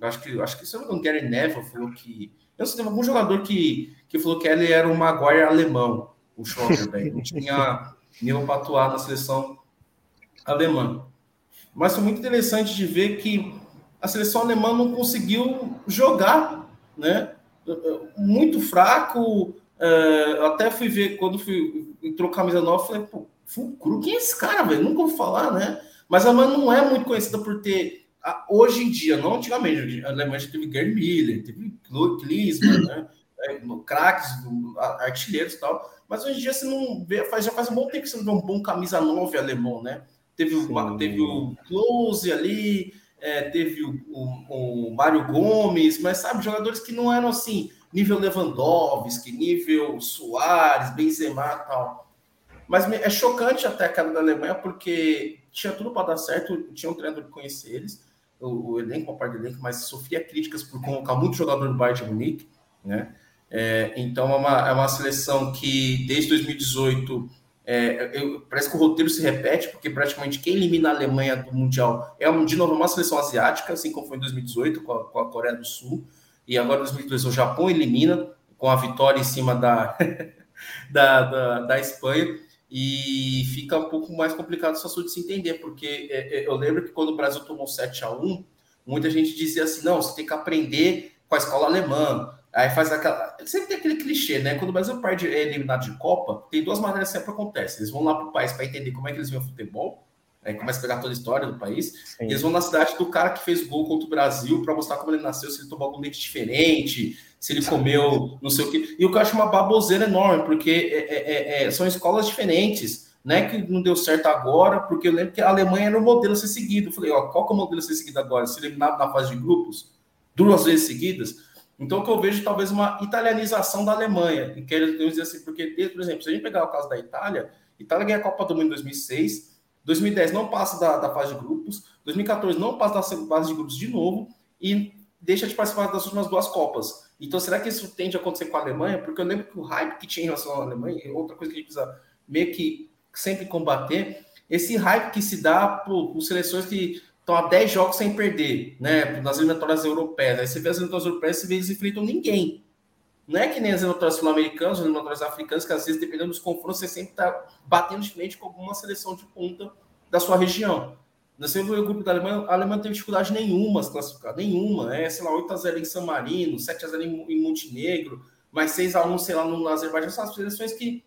acho que acho que se não Gary Neville falou que eu não sei, tem algum jogador que, que falou que ele era um Maguire alemão, o Schlotterbeck, não tinha nível para atuar na seleção alemã. Mas foi muito interessante de ver que a seleção alemã não conseguiu jogar, né? Muito fraco. É, até fui ver quando fui entrou camisa nova, falei, pô, Fulcro, quem é esse cara, velho? Nunca vou falar, né? Mas a Alemanha não é muito conhecida por ter hoje em dia, não antigamente, a Alemanha já teve Gerd Miller, teve Klinsmann, né? É, craques, artilheiros e tal. Mas hoje em dia você não vê, faz, já faz um bom tempo que você não vê um bom camisa 9 alemão, né? Teve, o, teve o Close ali, é, teve o, o, o Mário Gomes, mas sabe, jogadores que não eram assim, nível Lewandowski, nível Soares, Benzema e tal. Mas é chocante até a cara da Alemanha, porque tinha tudo para dar certo, tinha um treinador que conhecia eles, o, o elenco, a parte do elenco, mas sofria críticas por colocar muito jogador no Bayern de Munique, né? É, então é uma, é uma seleção que desde 2018 é, eu, parece que o roteiro se repete, porque praticamente quem elimina a Alemanha do Mundial é de novo uma seleção asiática, assim como foi em 2018 com a, com a Coreia do Sul, e agora em 2022 o Japão elimina com a vitória em cima da, (laughs) da, da, da, Espanha, e fica um pouco mais complicado essa assunto de se entender, porque é, é, eu lembro que quando o Brasil tomou 7 a 1 muita gente dizia assim: não, você tem que aprender com a escola alemã. Aí faz aquela. Sempre tem aquele clichê, né? Quando o Brasil perde é eliminado de Copa, tem duas maneiras que sempre acontece. Eles vão lá para o país para entender como é que eles veem o futebol, aí começa a pegar toda a história do país, Sim. eles vão na cidade do cara que fez gol contra o Brasil para mostrar como ele nasceu, se ele tomou algum leite diferente, se ele comeu não sei o quê. E o que eu acho uma baboseira enorme, porque é, é, é, é são escolas diferentes. Não é que não deu certo agora, porque eu lembro que a Alemanha era o modelo a ser seguido. Eu falei, ó, qual que é o modelo a ser seguido agora? Se eliminado na fase de grupos, duas vezes seguidas? Então, o que eu vejo talvez uma italianização da Alemanha. E quero dizer assim, porque, por exemplo, se a gente pegar o caso da Itália, Itália ganha a Copa do Mundo em 2006, 2010 não passa da, da fase de grupos, 2014 não passa da fase de grupos de novo e deixa de participar das últimas duas Copas. Então, será que isso tende a acontecer com a Alemanha? Porque eu lembro que o hype que tinha em relação à Alemanha, e outra coisa que a gente precisa meio que sempre combater, esse hype que se dá por, por seleções que estão há 10 jogos sem perder, né? Nas eliminatórias europeias. Aí você vê as eliminatórias europeias, você vê eles enfrentam ninguém. Não é que nem as eliminatórias sul-americanas, as eliminatórias africanas, que às vezes, dependendo dos confrontos, você sempre está batendo de frente com alguma seleção de ponta da sua região. Você viu o grupo da Alemanha, a Alemanha não teve dificuldade nenhuma se classificar, nenhuma. É, sei lá, 8x0 em San Marino, 7x0 em, em Montenegro, mais 6x1, sei lá, no Azerbaijão. São as seleções que,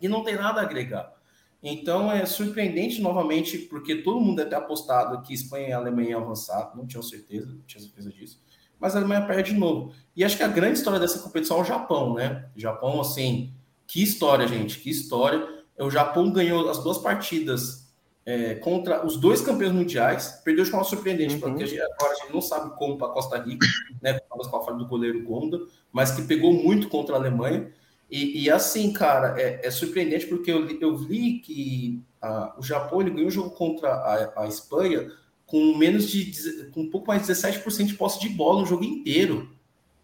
que não tem nada a agregar. Então é surpreendente novamente, porque todo mundo deve ter apostado que Espanha e Alemanha iam avançar, não tinham certeza, não tinha certeza disso. Mas a Alemanha perde de novo. E acho que a grande história dessa competição é o Japão, né? O Japão, assim, que história, gente, que história. O Japão ganhou as duas partidas é, contra os dois campeões mundiais, perdeu de forma surpreendente, uhum. porque agora a gente não sabe como para Costa Rica, né? Com a falha do goleiro Gonda, mas que pegou muito contra a Alemanha. E, e, assim, cara, é, é, surpreendente porque eu, eu li que a, o Japão ele ganhou o jogo contra a, a, Espanha com menos de com um pouco mais de 17% de posse de bola no jogo inteiro.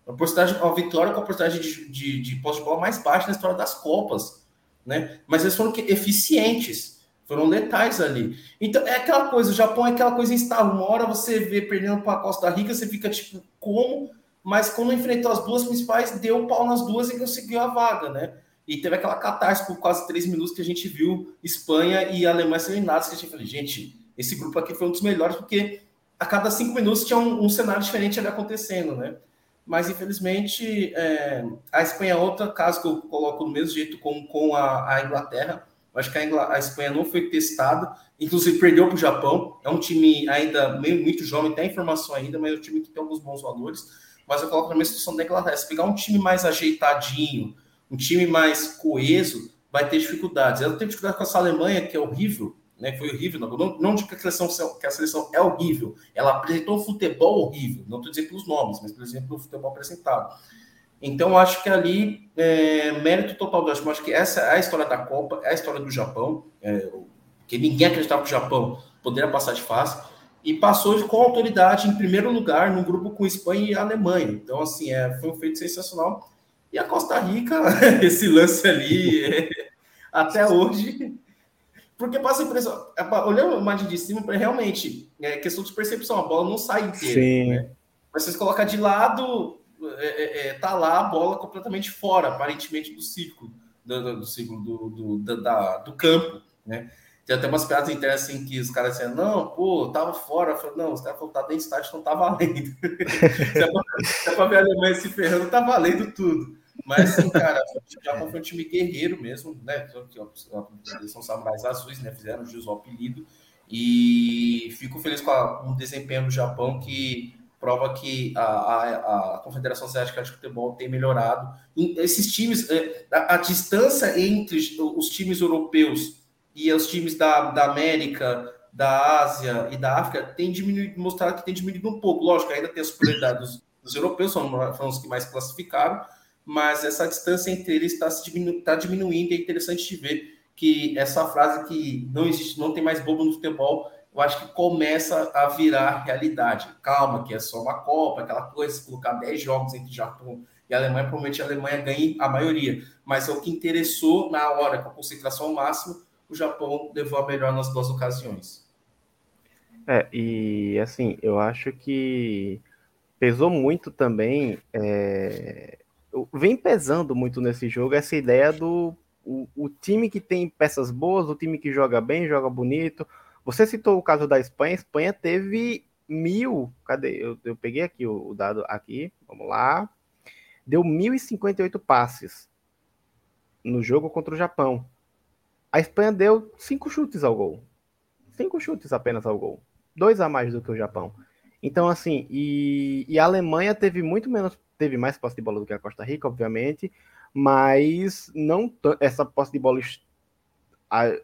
A, porcentagem, a vitória com a porcentagem de, de, de posse de bola mais baixa na história das Copas. Né? Mas eles foram eficientes, foram letais ali. Então é aquela coisa, o Japão é aquela coisa instável. Uma hora você vê perdendo para a Costa Rica, você fica tipo, como? mas quando enfrentou as duas principais, deu pau nas duas e conseguiu a vaga, né? E teve aquela catarse por quase três minutos que a gente viu Espanha e Alemanha sendo eliminados, que a gente falou, gente, esse grupo aqui foi um dos melhores, porque a cada cinco minutos tinha um, um cenário diferente ali acontecendo, né? Mas, infelizmente, é, a Espanha é outro caso que eu coloco do mesmo jeito com, com a, a Inglaterra. Eu acho que a, a, Espanha não foi testada, inclusive perdeu para o Japão. É um time ainda meio muito jovem, tem informação ainda, mas é um time que tem alguns bons valores mas eu coloco na mesma situação da Inglaterra. Se pegar um time mais ajeitadinho, um time mais coeso, vai ter dificuldades. Ela tem dificuldade com essa Alemanha, que é horrível, né? Foi horrível. Não, não digo que a, seleção, que a seleção é horrível. Ela apresentou um futebol horrível. Não estou dizendo pelos nomes, mas, por exemplo, o futebol apresentado. Então, acho que ali, é, mérito total do Acho que essa é a história da Copa, é a história do Japão, é, que ninguém acreditava que o Japão poderia passar de fase e passou com autoridade em primeiro lugar no grupo com Espanha e Alemanha. Então, assim, é, foi um feito sensacional. E a Costa Rica, (laughs) esse lance ali, é, até hoje. Porque passa a impressão, é, olhando a imagem de cima, realmente, é questão de percepção, a bola não sai inteira. Sim. Né? Mas vocês colocar de lado, é, é, é, tá lá a bola completamente fora, aparentemente, do círculo, do, do, do círculo do, do, da, do campo, né? Tem até umas piadas internas assim que os caras dizem, não, pô, tava fora. Eu falei, não, os caras falaram, tá dentro do estádio, não tá valendo. (laughs) se, é pra, se é pra ver a Alemanha se ferrando, tá valendo tudo. Mas, assim, cara, o Japão foi um time guerreiro mesmo, né? São samurais azuis, né? Fizeram jus ao apelido. E fico feliz com a, um desempenho do Japão que prova que a, a, a Confederação Asiática de Futebol tem melhorado. Esses times, é, a, a distância entre os times europeus e os times da, da América, da Ásia e da África têm diminuído, mostrado que tem diminuído um pouco. Lógico, ainda tem a superioridade dos, dos europeus, são os que mais classificaram, mas essa distância entre eles está diminu tá diminuindo. É interessante de ver que essa frase que não existe, não tem mais bobo no futebol, eu acho que começa a virar realidade. Calma, que é só uma Copa, aquela coisa, se colocar 10 jogos entre Japão e Alemanha, provavelmente a Alemanha ganhe a maioria. Mas é o que interessou na hora, com a concentração máxima, o Japão levou a melhor nas duas ocasiões. É, e assim, eu acho que pesou muito também, é, vem pesando muito nesse jogo essa ideia do o, o, time que tem peças boas, o time que joga bem, joga bonito. Você citou o caso da Espanha, a Espanha teve mil. Cadê? Eu, eu peguei aqui o, o dado aqui. Vamos lá. Deu 1.058 passes no jogo contra o Japão. A Espanha deu cinco chutes ao gol. Cinco chutes apenas ao gol. Dois a mais do que o Japão. Então, assim, e, e a Alemanha teve muito menos, teve mais posse de bola do que a Costa Rica, obviamente, mas não essa posse de bola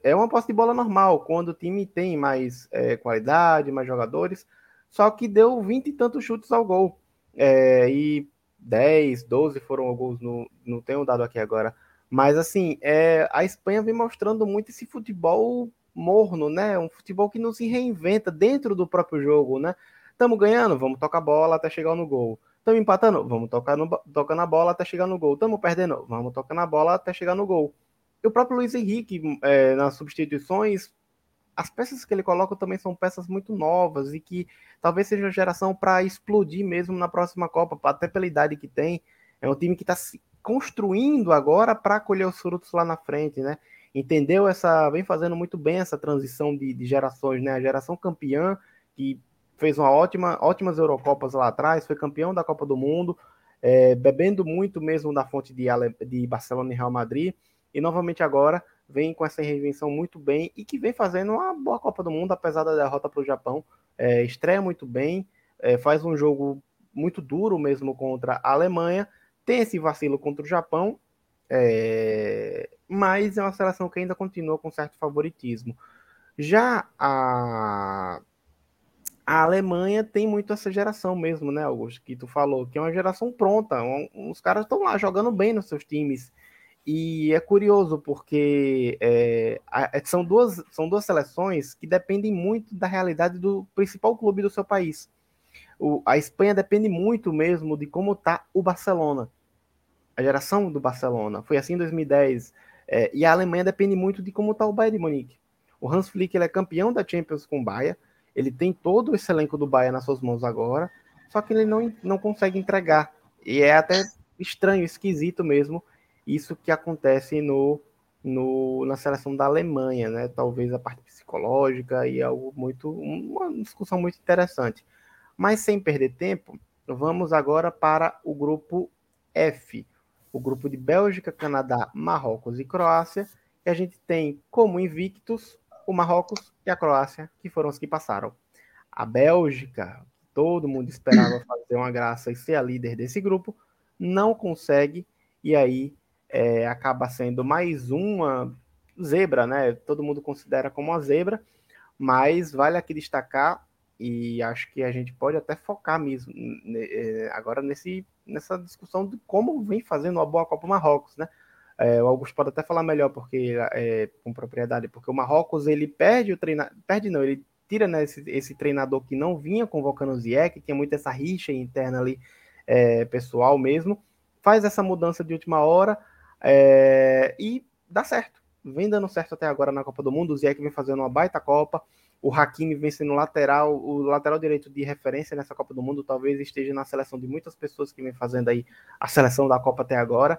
é uma posse de bola normal, quando o time tem mais é, qualidade, mais jogadores, só que deu 20 e tantos chutes ao gol. É, e 10, 12 foram gols, no, não tenho dado aqui agora. Mas assim, é, a Espanha vem mostrando muito esse futebol morno, né? Um futebol que não se reinventa dentro do próprio jogo, né? Estamos ganhando, vamos tocar a bola até chegar no gol. Estamos empatando, vamos tocar, no, tocar na bola até chegar no gol. Estamos perdendo, vamos tocar na bola até chegar no gol. E o próprio Luiz Henrique, é, nas substituições, as peças que ele coloca também são peças muito novas e que talvez seja geração para explodir mesmo na próxima Copa, até pela idade que tem. É um time que está se construindo agora para colher os frutos lá na frente, né? Entendeu essa, vem fazendo muito bem essa transição de, de gerações, né? A geração campeã que fez uma ótima, ótimas Eurocopas lá atrás, foi campeão da Copa do Mundo, é, bebendo muito mesmo da fonte de, de Barcelona e Real Madrid e novamente agora vem com essa reinvenção muito bem e que vem fazendo uma boa Copa do Mundo, apesar da derrota para o Japão. É, estreia muito bem, é, faz um jogo muito duro mesmo contra a Alemanha, tem esse vacilo contra o Japão, é, mas é uma seleção que ainda continua com certo favoritismo. Já a, a Alemanha tem muito essa geração mesmo, né, Augusto, que tu falou, que é uma geração pronta, um, os caras estão lá jogando bem nos seus times, e é curioso porque é, é, são, duas, são duas seleções que dependem muito da realidade do principal clube do seu país. O, a Espanha depende muito mesmo de como está o Barcelona. A geração do Barcelona. Foi assim em 2010. É, e a Alemanha depende muito de como está o Bayern de Munique. O Hans Flick ele é campeão da Champions com o Bayern. Ele tem todo esse elenco do Bayern nas suas mãos agora. Só que ele não, não consegue entregar. E é até estranho, esquisito mesmo isso que acontece no, no, na seleção da Alemanha, né? Talvez a parte psicológica e algo muito, uma discussão muito interessante. Mas sem perder tempo, vamos agora para o grupo F, o grupo de Bélgica, Canadá, Marrocos e Croácia. E a gente tem como invictos o Marrocos e a Croácia, que foram os que passaram. A Bélgica, todo mundo esperava (coughs) fazer uma graça e ser a líder desse grupo, não consegue, e aí é, acaba sendo mais uma zebra, né? Todo mundo considera como uma zebra, mas vale aqui destacar e acho que a gente pode até focar mesmo é, agora nesse, nessa discussão de como vem fazendo uma boa Copa Marrocos, né? É, o Augusto pode até falar melhor porque é, com propriedade, porque o Marrocos ele perde o treinador, perde não, ele tira né, esse, esse, treinador que não vinha convocando o Ziyech, tinha muito essa rixa interna ali, é, pessoal mesmo, faz essa mudança de última hora, é, e dá certo. Vem dando certo até agora na Copa do Mundo. O Ziyech vem fazendo uma baita Copa. O Hakimi vem sendo lateral, o lateral direito de referência nessa Copa do Mundo. Talvez esteja na seleção de muitas pessoas que vem fazendo aí a seleção da Copa até agora.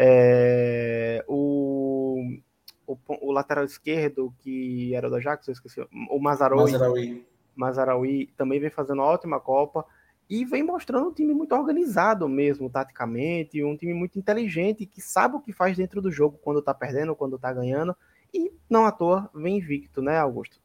É, o, o, o, lateral esquerdo, que era do Ajax, eu esqueci, o Mazaraoui, Mazaraoui. Mazaraoui também vem fazendo uma ótima Copa e vem mostrando um time muito organizado mesmo, taticamente, um time muito inteligente, que sabe o que faz dentro do jogo, quando tá perdendo, quando tá ganhando, e não à toa vem invicto, né, Augusto?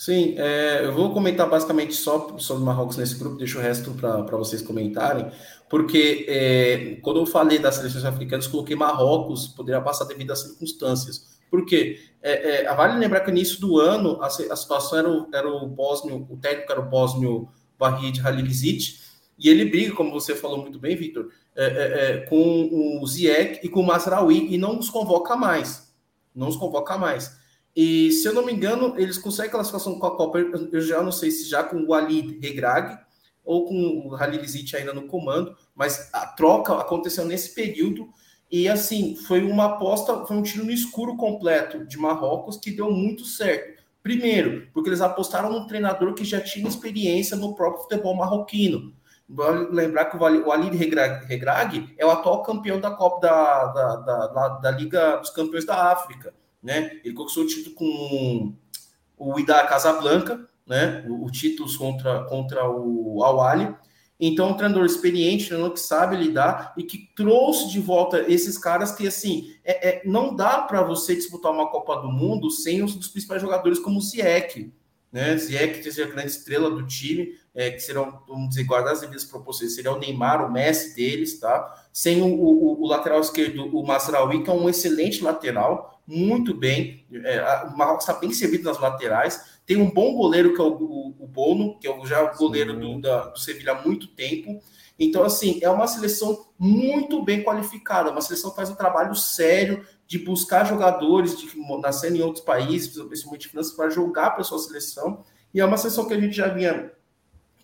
Sim, é, eu vou comentar basicamente só sobre Marrocos nesse grupo, deixo o resto para vocês comentarem, porque é, quando eu falei das seleções africanas, coloquei Marrocos, poderia passar devido às circunstâncias. Por quê? É, é, vale lembrar que no início do ano a, a situação era o, era o bósnio, o técnico era o bósnio Vahid Halilizit, e ele briga, como você falou muito bem, Vitor, é, é, é, com o Ziek e com o Masraoui e não os convoca mais. Não os convoca mais. E se eu não me engano, eles conseguem classificação com a Copa, eu já não sei se já com o Ali Regrag ou com o Halilizit ainda no comando, mas a troca aconteceu nesse período e assim, foi uma aposta, foi um tiro no escuro completo de Marrocos que deu muito certo. Primeiro, porque eles apostaram num treinador que já tinha experiência no próprio futebol marroquino. Vale lembrar que o Ali Regrag é o atual campeão da Copa da, da, da, da, Liga dos Campeões da África. Né? Ele conquistou o título com o Ida Casablanca né? O, o títulos contra, contra o Awali. Então, um treinador experiente, um treinador que sabe lidar e que trouxe de volta esses caras que, assim, é, é não dá para você disputar uma Copa do Mundo sem os dos principais jogadores como o Ziyech, né? Ziyech, que seja a grande estrela do time, é, que serão, vamos dizer, guardar as devidas proporções, seria o Neymar, o Messi deles, tá? Sem o, o, o lateral esquerdo, o Masraoui, que é um excelente lateral, muito bem, é, o Marrocos está bem servido nas laterais, tem um bom goleiro, que é o, o, o Bono, que é já o goleiro do, da, do Sevilha há muito tempo, então, assim, é uma seleção muito bem qualificada, uma seleção que faz um trabalho sério de buscar jogadores de nascendo em outros países, principalmente finanças, para jogar para sua seleção. E é uma seleção que a gente já vinha,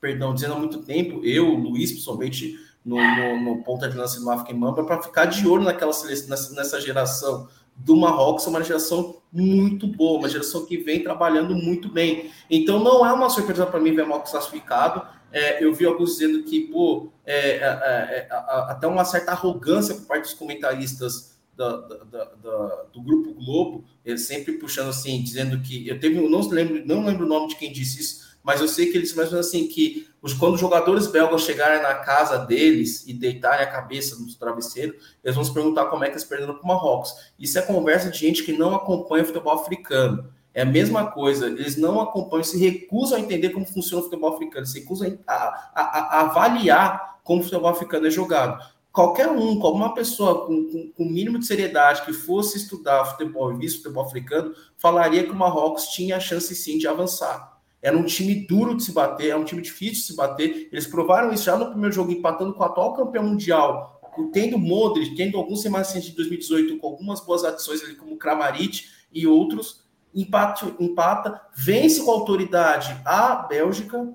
perdão, dizendo há muito tempo, eu, Luiz, principalmente no, no, no ponta de lança do África e Mamba, para ficar de olho naquela nessa, nessa geração do Marrocos, é uma geração muito boa, uma geração que vem trabalhando muito bem. Então não é uma surpresa para mim ver Marrocos classificado. É, eu vi alguns dizendo que, pô, é, é, é, é até uma certa arrogância por parte dos comentaristas da, da, da, do Grupo Globo, sempre puxando assim, dizendo que eu teve, não lembro, não lembro o nome de quem disse isso, mas eu sei que eles mais assim que os, quando os jogadores belgas chegarem na casa deles e deitarem a cabeça no travesseiro, eles vão se perguntar como é que eles perderam para o Marrocos. Isso é conversa de gente que não acompanha o futebol africano. É a mesma coisa, eles não acompanham, se recusam a entender como funciona o futebol africano, se recusam a, a, a avaliar como o futebol africano é jogado qualquer um, uma pessoa com, o mínimo de seriedade que fosse estudar futebol e visto futebol africano, falaria que o Marrocos tinha a chance sim de avançar. Era um time duro de se bater, é um time difícil de se bater. Eles provaram isso já no primeiro jogo, empatando com o atual campeão mundial, tendo Modric, tendo alguns semanas de 2018, com algumas boas adições ali, como Kramaric e outros. Empate, empata, vence com autoridade a Bélgica,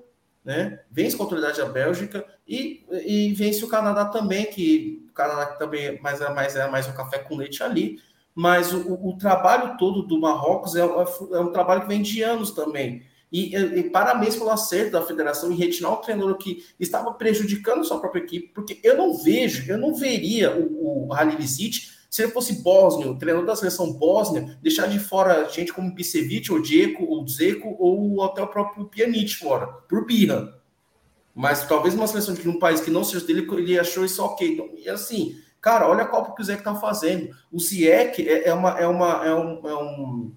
né? Vence com autoridade a Bélgica e, e vence o Canadá também, que o Canadá também é mais, é mais, é mais um café com leite ali. Mas o, o trabalho todo do Marrocos é, é, é, um trabalho que vem de anos também. E, e parabéns pelo acerto da federação em retirar o treinador que estava prejudicando sua própria equipe, porque eu não vejo, eu não veria o, o Halilicic se ele fosse bósnio, treinador da seleção bósnia, deixar de fora gente como Pisevic, ou Dzeko, ou Dzeko, ou até o próprio Pjanic fora, por birra. Mas talvez uma seleção de um país que não seja dele, ele achou isso ok. Então, e assim, cara, olha a Copa que o Zeke tá fazendo. O Ziyech é, é, uma, é, uma, é, um, é um.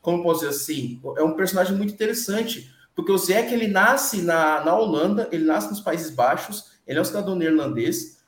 Como posso dizer assim? É um personagem muito interessante. Porque o Ziyech, ele nasce na, na Holanda, ele nasce nos Países Baixos, ele é um cidadão neerlandês,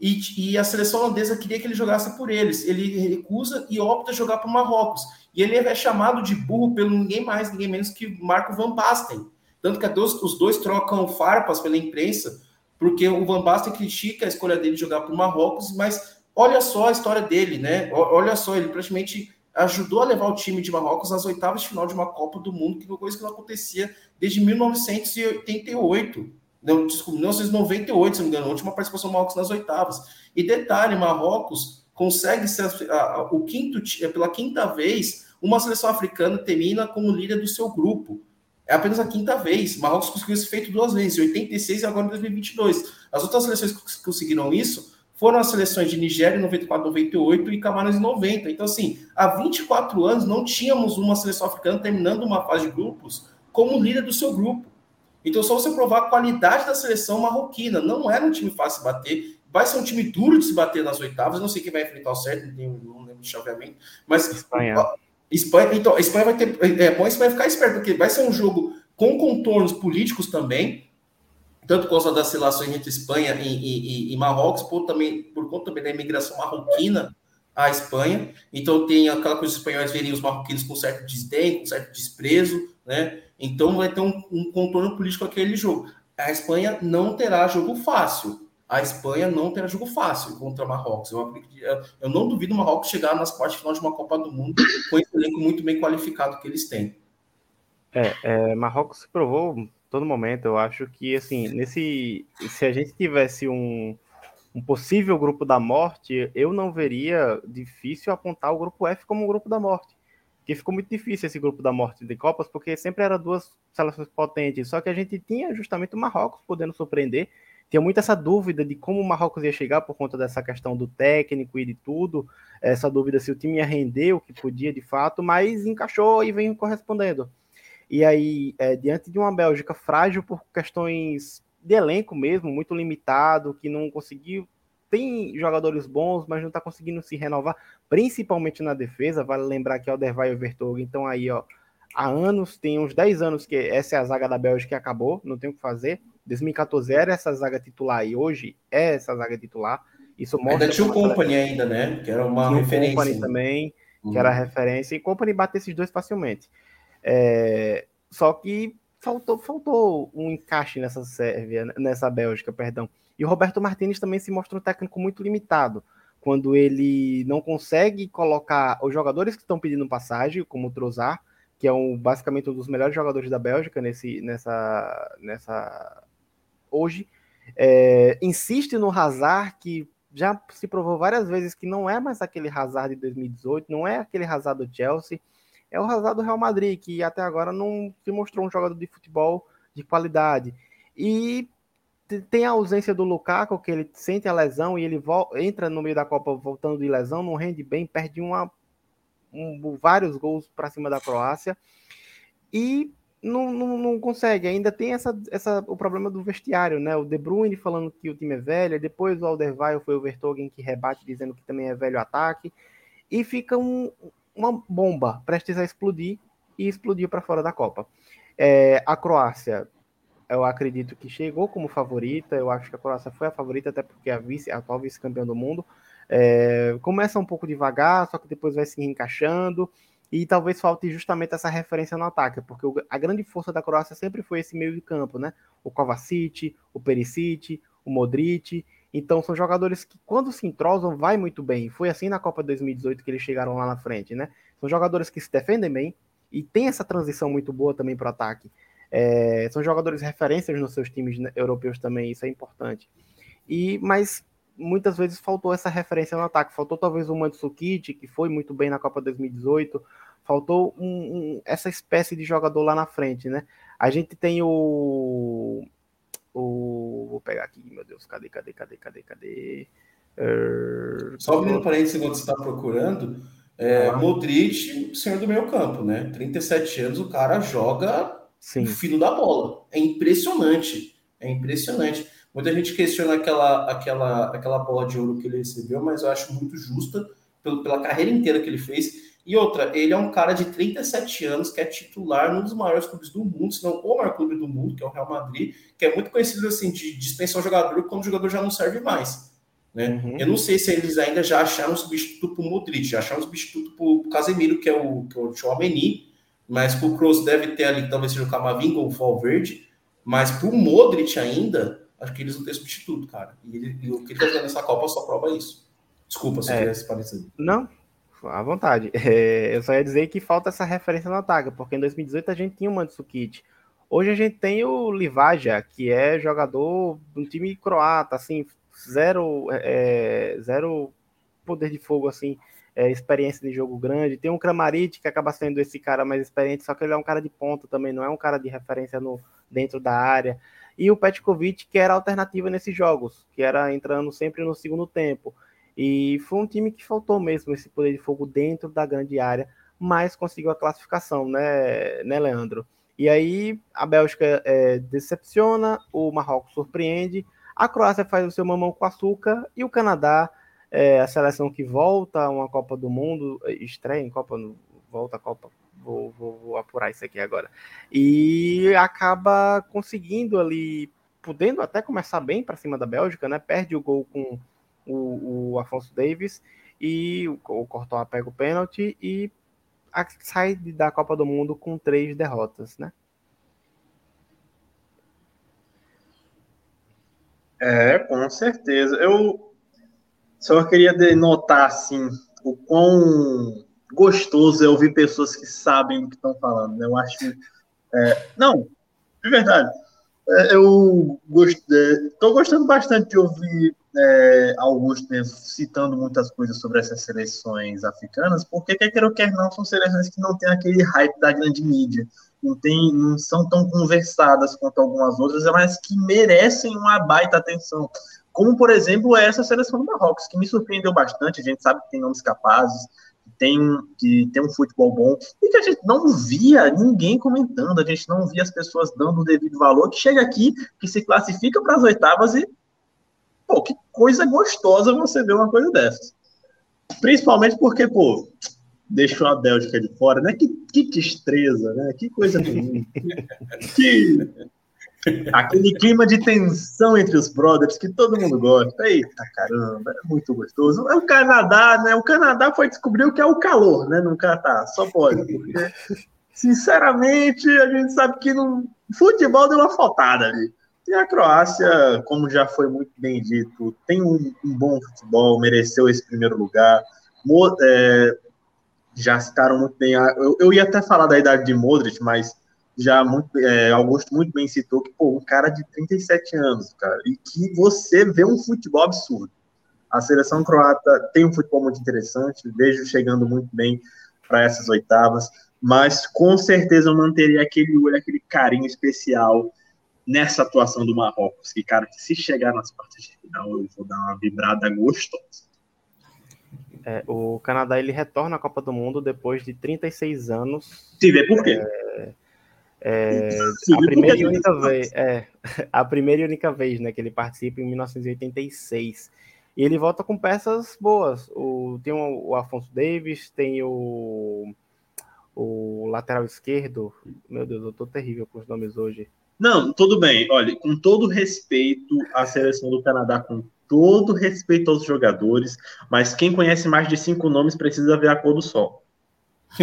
e, e, a seleção holandesa queria que ele jogasse por eles. Ele recusa e opta jogar para o Marrocos. E ele é chamado de burro pelo ninguém mais, ninguém menos que Marco Van Basten. Tanto que dois, os dois trocam farpas pela imprensa, porque o Van Basten critica a escolha dele de jogar para o Marrocos, mas olha só a história dele, né? Olha só, ele praticamente ajudou a levar o time de Marrocos às oitavas de final de uma Copa do Mundo, que uma coisa que não acontecia desde 1988. Não, desculpa, 1998, se não me engano, a última participação do Marrocos nas oitavas. E detalhe, Marrocos consegue ser a, a, o quinto, é pela quinta vez, uma seleção africana termina como líder do seu grupo. É apenas a quinta vez. Marrocos conseguiu isso feito duas vezes, em 86 e agora em 2022. As outras seleções que conseguiram isso foram as seleções de Nigéria em 94, 98 e Camarões em 90. Então, assim, há 24 anos não tínhamos uma seleção africana terminando uma fase de grupos como líder do seu grupo. Então, só você provar a qualidade da seleção marroquina. Não era um time fácil de bater. Vai ser um time duro de se bater nas oitavas. Não sei quem vai enfrentar o certo, não lembro de chaveamento. Mas. Espanha. Espanha, então, Espanha vai ter. É bom a Espanha ficar esperto, porque vai ser um jogo com contornos políticos também, tanto por causa das relações entre Espanha e, e, e Marrocos, por, também, por conta também da imigração marroquina à Espanha. Então tem aquela coisa os espanhóis verem os marroquinos com certo desdém, com certo desprezo, né? Então vai ter um, um contorno político aquele jogo. A Espanha não terá jogo fácil. A Espanha não terá jogo fácil contra Marrocos. Eu, eu não duvido o Marrocos chegar nas quartas final de uma Copa do Mundo com esse elenco muito bem qualificado que eles têm. É, é, Marrocos se provou todo momento. Eu acho que assim, nesse, se a gente tivesse um, um possível grupo da morte, eu não veria difícil apontar o grupo F como um grupo da morte que ficou muito difícil esse grupo da morte de Copas, porque sempre eram duas seleções potentes, só que a gente tinha justamente o Marrocos podendo surpreender, tinha muito essa dúvida de como o Marrocos ia chegar por conta dessa questão do técnico e de tudo, essa dúvida se o time ia render o que podia de fato, mas encaixou e vem correspondendo. E aí, é, diante de uma Bélgica frágil por questões de elenco mesmo, muito limitado, que não conseguiu. Tem jogadores bons, mas não está conseguindo se renovar, principalmente na defesa. Vale lembrar que é o Dervai e o Vertonghen então aí, ó, há anos, tem uns 10 anos que essa é a zaga da Bélgica que acabou, não tem o que fazer. 2014 era essa zaga titular e hoje é essa zaga titular. Isso mostra. Ainda tinha o Company ainda, né? Que era uma tinha referência. O Company também, uhum. que era uhum. referência. E Company bate esses dois facilmente. É, só que faltou, faltou um encaixe nessa Sérvia, nessa Bélgica, perdão. E o Roberto Martinez também se mostra um técnico muito limitado, quando ele não consegue colocar os jogadores que estão pedindo passagem, como o Trozar, que é um, basicamente um dos melhores jogadores da Bélgica nesse, nessa, nessa hoje, é, insiste no Hazard, que já se provou várias vezes que não é mais aquele Hazard de 2018, não é aquele Hazard do Chelsea, é o Hazard do Real Madrid, que até agora não se mostrou um jogador de futebol de qualidade. E tem a ausência do Lukaku, que ele sente a lesão e ele entra no meio da Copa voltando de lesão, não rende bem, perde uma, um, vários gols para cima da Croácia. E não, não, não, consegue. Ainda tem essa, essa, o problema do vestiário, né? O De Bruyne falando que o time é velho, depois o Alderweireld foi o Vertonghen que rebate dizendo que também é velho ataque. E fica um, uma bomba prestes a explodir e explodiu para fora da Copa. É, a Croácia, eu acredito que chegou como favorita, eu acho que a Croácia foi a favorita, até porque é a, vice, a atual vice-campeã do mundo. É, começa um pouco devagar, só que depois vai se encaixando e talvez falte justamente essa referência no ataque, porque a grande força da Croácia sempre foi esse meio de campo, né? O Kovacic, o Perisic, o Modric, então são jogadores que quando se entrosam vai muito bem. Foi assim na Copa 2018 que eles chegaram lá na frente, né? São jogadores que se defendem bem e tem essa transição muito boa também para o ataque. É, são jogadores referências nos seus times europeus também, isso é importante. E mas muitas vezes faltou essa referência no ataque. Faltou talvez o Mandzukic, que foi muito bem na Copa 2018. Faltou um, um, essa espécie de jogador lá na frente, né? A gente tem o o, vou pegar aqui, meu Deus, cadê, cadê, cadê, cadê, cadê? Uh, Só abrindo parênteses enquanto você está procurando, é, ah. Modric, senhor do meio campo, né? 37 anos, o cara joga Sim. o fino da bola. É impressionante. É impressionante. Muita gente questiona aquela, aquela, aquela bola de ouro que ele recebeu, mas eu acho muito justa pelo, pela carreira inteira que ele fez. E outra, ele é um cara de 37 anos que é titular num dos maiores clubes do mundo, se não o maior clube do mundo, que é o Real Madrid, que é muito conhecido assim de dispensar o jogador quando o jogador já não serve mais. Né? Uhum. Eu não sei se eles ainda já acharam um substituto para o Modric, já acharam um substituto para o Casemiro, que é o, que é o Chouameni, mas para o Kroos deve ter ali, talvez seja o Camavinga ou o Valverde, mas para o Modric ainda, acho que eles não têm substituto, cara. E, ele, e o que ele está fazendo nessa Copa só prova isso. Desculpa se é. tivesse parecido. Não, à vontade. (laughs) É, eu só ia dizer que falta essa referência no ataque, porque em 2018 a gente tinha o Mandzukic. Hoje a gente tem o Livaja, que é jogador do time croata, assim, zero, é, zero poder de fogo, assim, é, experiência de jogo grande. Tem um Kramaric, que acaba sendo esse cara mais experiente, só que ele é um cara de ponta também, não é um cara de referência no, dentro da área. E o Petkovic, que era alternativa nesses jogos, que era entrando sempre no segundo tempo. E foi um time que faltou mesmo esse poder de fogo dentro da grande área, mas conseguiu a classificação, né, né Leandro? E aí a Bélgica é, decepciona, o Marrocos surpreende, a Croácia faz o seu mamão com açúcar e o Canadá, é, a seleção que volta a uma Copa do Mundo, estreia em Copa, volta a Copa, vou, vou, vou apurar isso aqui agora, e acaba conseguindo ali, podendo até começar bem para cima da Bélgica, né? Perde o gol com o, o Afonso Davis e o, o Courtois pega o pênalti e a, sai da Copa do Mundo com três derrotas, né? É, com certeza. Eu só queria denotar assim o quão gostoso é ouvir pessoas que sabem do que estão falando. Né? Eu acho. É, não, de verdade. É, eu estou é, gostando bastante de ouvir é, Augusto citando muitas coisas sobre essas seleções africanas, porque quer queira ou quer não, são seleções que não têm aquele hype da grande mídia, não, tem, não são tão conversadas quanto algumas outras, mas que merecem uma baita atenção. Como, por exemplo, essa seleção do Marrocos, que me surpreendeu bastante. A gente sabe que tem nomes capazes, tem, que tem um futebol bom e que a gente não via ninguém comentando, a gente não via as pessoas dando o devido valor, que chega aqui, que se classifica para as oitavas e, pô, que coisa gostosa você ver uma coisa dessas. Principalmente porque, pô, deixou a Bélgica de fora, né? Que, que destreza, né? Que coisa que Aquele clima de tensão entre os brothers que todo mundo gosta. Eita caramba, é muito gostoso. É o Canadá, né? O Canadá foi descobrir o que é o calor, né? No Catar, só pode. Porque, sinceramente, a gente sabe que no futebol deu uma faltada ali. E a Croácia, como já foi muito bem dito, tem um, um bom futebol, mereceu esse primeiro lugar. Mo, é, já citaram muito bem. Eu, eu ia até falar da idade de Modric, mas já muito, é, Augusto muito bem citou que, pô, um cara de 37 anos, cara, e que você vê um futebol absurdo. A seleção croata tem um futebol muito interessante, vejo chegando muito bem para essas oitavas, mas com certeza eu manteria aquele olho, aquele carinho especial nessa atuação do Marrocos, que, cara, se chegar nas quartas de final, eu vou dar uma vibrada gostosa. É, o Canadá ele retorna à Copa do Mundo depois de 36 anos. Se vê por quê? É, é, a primeira e única vez, é, (laughs) a primeira e única vez, né, que ele participa em 1986. E ele volta com peças boas. O, tem o, o Afonso Davis, tem o, o lateral esquerdo. Meu Deus, eu tô terrível com os nomes hoje. Não, tudo bem. Olha, com todo respeito à seleção do Canadá, com todo respeito aos jogadores, mas quem conhece mais de cinco nomes precisa ver a cor do sol. (laughs)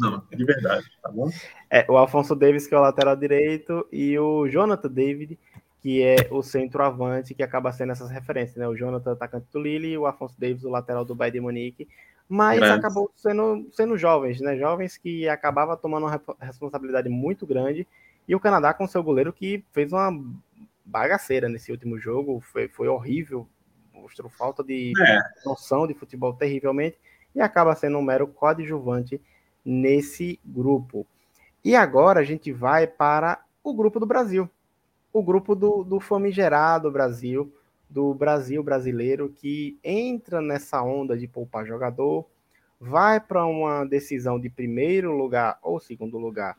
Não, de verdade, tá bom? É, o Alfonso Davis, que é o lateral direito, e o Jonathan David, que é o centroavante, que acaba sendo essas referências, né? O Jonathan, atacante do Lille, e o Afonso Davis, o lateral do Bayern de Munique. Mas grande. acabou sendo, sendo jovens, né? Jovens que acabava tomando uma responsabilidade muito grande. E o Canadá com seu goleiro que fez uma bagaceira nesse último jogo, foi, foi horrível, mostrou falta de é. noção de futebol terrivelmente e acaba sendo um mero coadjuvante nesse grupo. E agora a gente vai para o grupo do Brasil, o grupo do, do famigerado Brasil, do Brasil brasileiro, que entra nessa onda de poupar jogador, vai para uma decisão de primeiro lugar ou segundo lugar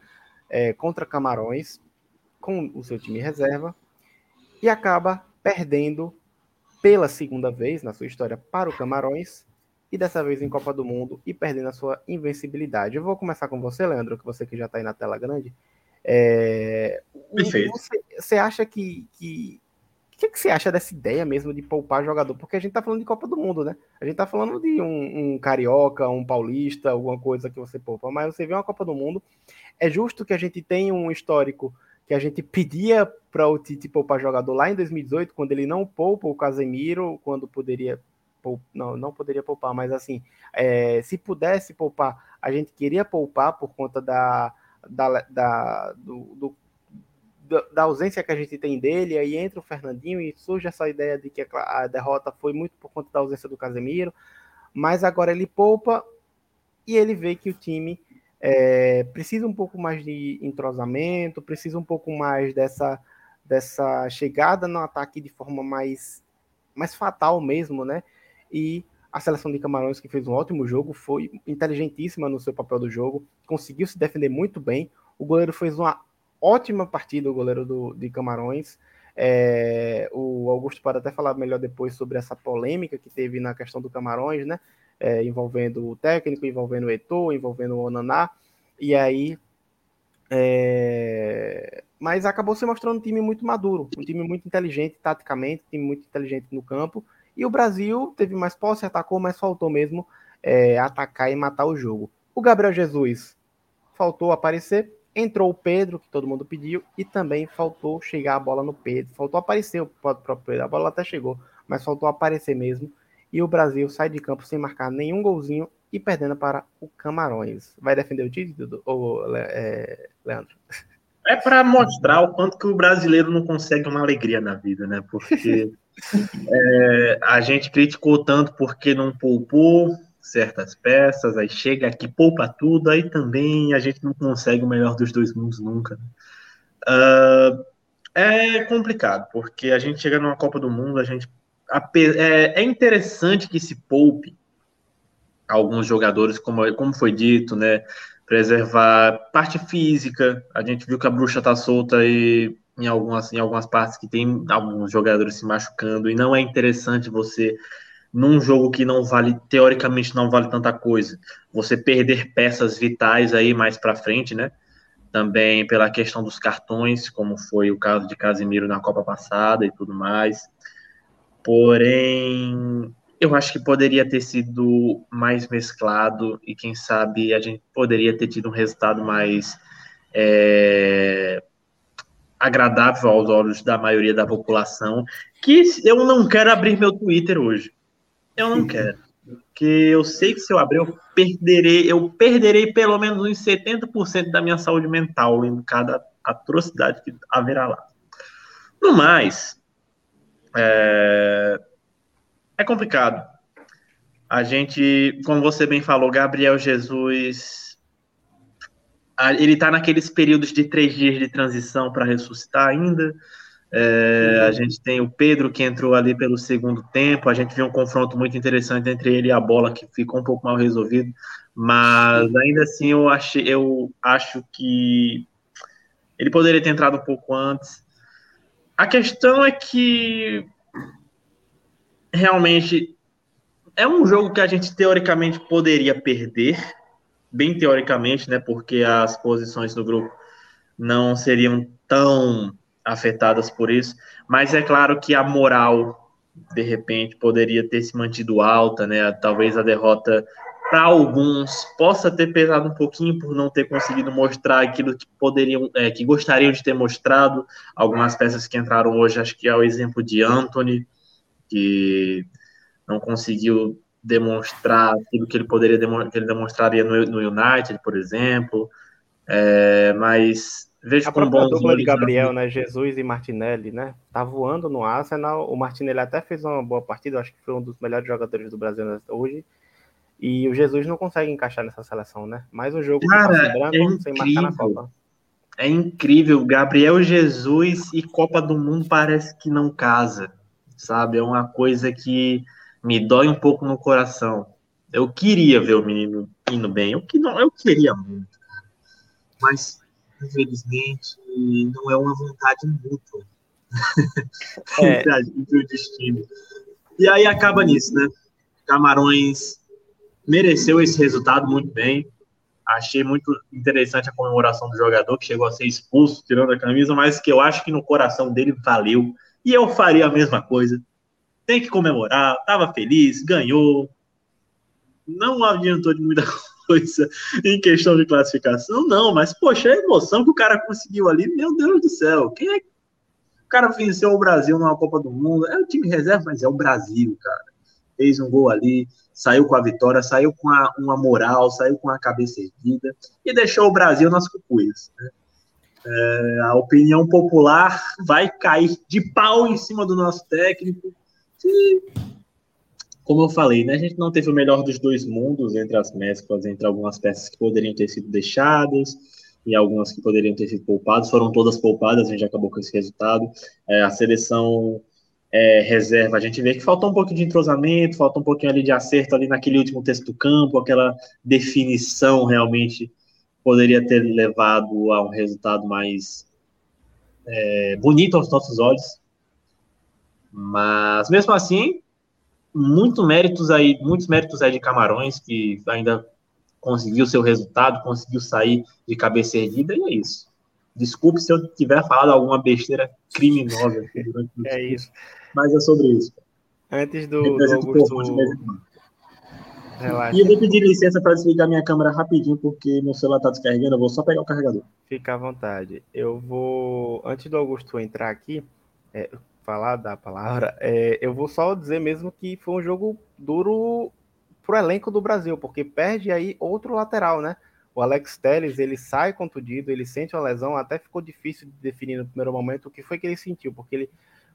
é, contra Camarões, com o seu time reserva, e acaba perdendo pela segunda vez na sua história para o Camarões e dessa vez em Copa do Mundo e perdendo a sua invencibilidade. Eu vou começar com você, Leandro, que você que já está aí na tela grande. É... Perfeito. Você, você acha que, que o que, que, você acha dessa ideia mesmo de poupar jogador? Porque a gente tá falando de Copa do Mundo, né? A gente tá falando de um, um, carioca, um paulista, alguma coisa que você poupa, mas você vê uma Copa do Mundo. É justo que a gente tenha um histórico que a gente pedia para o Tite poupar jogador lá em 2018, quando ele não poupa o Casemiro, quando poderia não, não poderia poupar, mas assim, é, se pudesse poupar, a gente queria poupar por conta da, da, da, do, do, da ausência que a gente tem dele, aí entra o Fernandinho e surge essa ideia de que a, a derrota foi muito por conta da ausência do Casemiro, mas agora ele poupa e ele vê que o time é, precisa um pouco mais de entrosamento, precisa um pouco mais dessa, dessa chegada no ataque de forma mais, mais fatal mesmo, né? e a seleção de Camarões, que fez um ótimo jogo, foi inteligentíssima no seu papel do jogo, conseguiu se defender muito bem. O goleiro fez uma ótima partida, o goleiro do, de Camarões. É, o Augusto pode até falar melhor depois sobre essa polêmica que teve na questão do Camarões, né? É, envolvendo o técnico, envolvendo o Eto'o, envolvendo o Onaná. E aí. É... Mas acabou se mostrando um time muito maduro, um time muito inteligente taticamente, um time muito inteligente no campo e o Brasil teve mais posse, atacou, mas faltou mesmo é, atacar e matar o jogo. O Gabriel Jesus faltou aparecer, entrou o Pedro, que todo mundo pediu, e também faltou chegar a bola no Pedro. Faltou aparecer o próprio Pedro, a bola até chegou, mas faltou aparecer mesmo. E o Brasil sai de campo sem marcar nenhum golzinho e perdendo para o Camarões. Vai defender o título, ou, é, Leandro? É para mostrar o quanto que o brasileiro não consegue uma alegria na vida, né? Porque (laughs) é, a gente criticou tanto porque não poupou certas peças, aí chega aqui, poupa tudo, aí também a gente não consegue o melhor dos dois mundos nunca. Uh, é complicado, porque a gente chega numa Copa do Mundo, a gente é, é interessante que se poupe, alguns jogadores, como, como foi dito, né? Preservar parte física. A gente viu que a bruxa tá solta e em algumas, em algumas partes que tem alguns jogadores se machucando, e não é interessante você, num jogo que não vale, teoricamente não vale tanta coisa, você perder peças vitais aí mais para frente, né? Também pela questão dos cartões, como foi o caso de Casimiro na Copa passada e tudo mais. Porém, eu acho que poderia ter sido mais mesclado e quem sabe a gente poderia ter tido um resultado mais é, agradável aos olhos da maioria da população. Que eu não quero abrir meu Twitter hoje. Eu não quero. Porque eu sei que se eu abrir, eu perderei, eu perderei pelo menos uns 70% da minha saúde mental em cada atrocidade que haverá lá. No mais, é, é complicado. A gente, como você bem falou, Gabriel Jesus, ele está naqueles períodos de três dias de transição para ressuscitar ainda. É, a gente tem o Pedro que entrou ali pelo segundo tempo. A gente viu um confronto muito interessante entre ele e a bola que ficou um pouco mal resolvido, mas ainda assim eu, achei, eu acho que ele poderia ter entrado um pouco antes. A questão é que realmente é um jogo que a gente teoricamente poderia perder, bem teoricamente, né? Porque as posições do grupo não seriam tão afetadas por isso. Mas é claro que a moral, de repente, poderia ter se mantido alta, né? Talvez a derrota para alguns possa ter pesado um pouquinho por não ter conseguido mostrar aquilo que poderiam, é, que gostariam de ter mostrado. Algumas peças que entraram hoje, acho que é o exemplo de Anthony, que não conseguiu demonstrar aquilo que ele poderia que ele demonstraria no, no United, por exemplo. É, mas vejo a com bons dupla de Gabriel, né? Jesus e Martinelli, né? Tá voando no Arsenal. O Martinelli até fez uma boa partida, acho que foi um dos melhores jogadores do Brasil hoje. E o Jesus não consegue encaixar nessa seleção, né? Mais um jogo Cara, branco é sem marcar na Copa. É incrível. Gabriel Jesus e Copa do Mundo parece que não casa sabe? É uma coisa que me dói um pouco no coração. Eu queria ver o menino indo bem, eu, que não, eu queria muito. Mas, infelizmente, não é uma vontade mútua é. (laughs) entre o destino. E aí acaba nisso, né? Camarões mereceu esse resultado muito bem. Achei muito interessante a comemoração do jogador que chegou a ser expulso, tirando a camisa, mas que eu acho que no coração dele valeu e eu faria a mesma coisa. Tem que comemorar, estava feliz, ganhou. Não adiantou de muita (laughs) coisa em questão de classificação, não, mas poxa, a emoção que o cara conseguiu ali, meu Deus do céu, quem é o cara venceu o Brasil numa Copa do Mundo? É o time reserva, mas é o Brasil, cara. Fez um gol ali, saiu com a vitória, saiu com a, uma moral, saiu com a cabeça erguida e deixou o Brasil nas cucuias. Né? É, a opinião popular vai cair de pau em cima do nosso técnico. E, como eu falei, né, a gente não teve o melhor dos dois mundos entre as mesclas, entre algumas peças que poderiam ter sido deixadas e algumas que poderiam ter sido poupadas. Foram todas poupadas, a gente acabou com esse resultado. É, a seleção é, reserva, a gente vê que faltou um pouco de entrosamento, faltou um pouquinho ali de acerto ali naquele último texto do campo, aquela definição realmente poderia ter levado a um resultado mais é, bonito aos nossos olhos. Mas mesmo assim, muito méritos aí, muitos méritos aí de Camarões que ainda conseguiu seu resultado, conseguiu sair de cabeça erguida e é isso. Desculpe se eu tiver falado alguma besteira criminosa. é isso. Mas é sobre isso. Antes do, do Augusto... Relaxa. E eu vou pedir licença para desligar minha câmera rapidinho, porque meu celular está descarregando. Eu vou só pegar o carregador. Fica à vontade. Eu vou, antes do Augusto entrar aqui, é, falar da palavra, é, eu vou só dizer mesmo que foi um jogo duro pro elenco do Brasil, porque perde aí outro lateral, né? O Alex Telles, ele sai contundido, ele sente uma lesão, até ficou difícil de definir no primeiro momento o que foi que ele sentiu, porque ele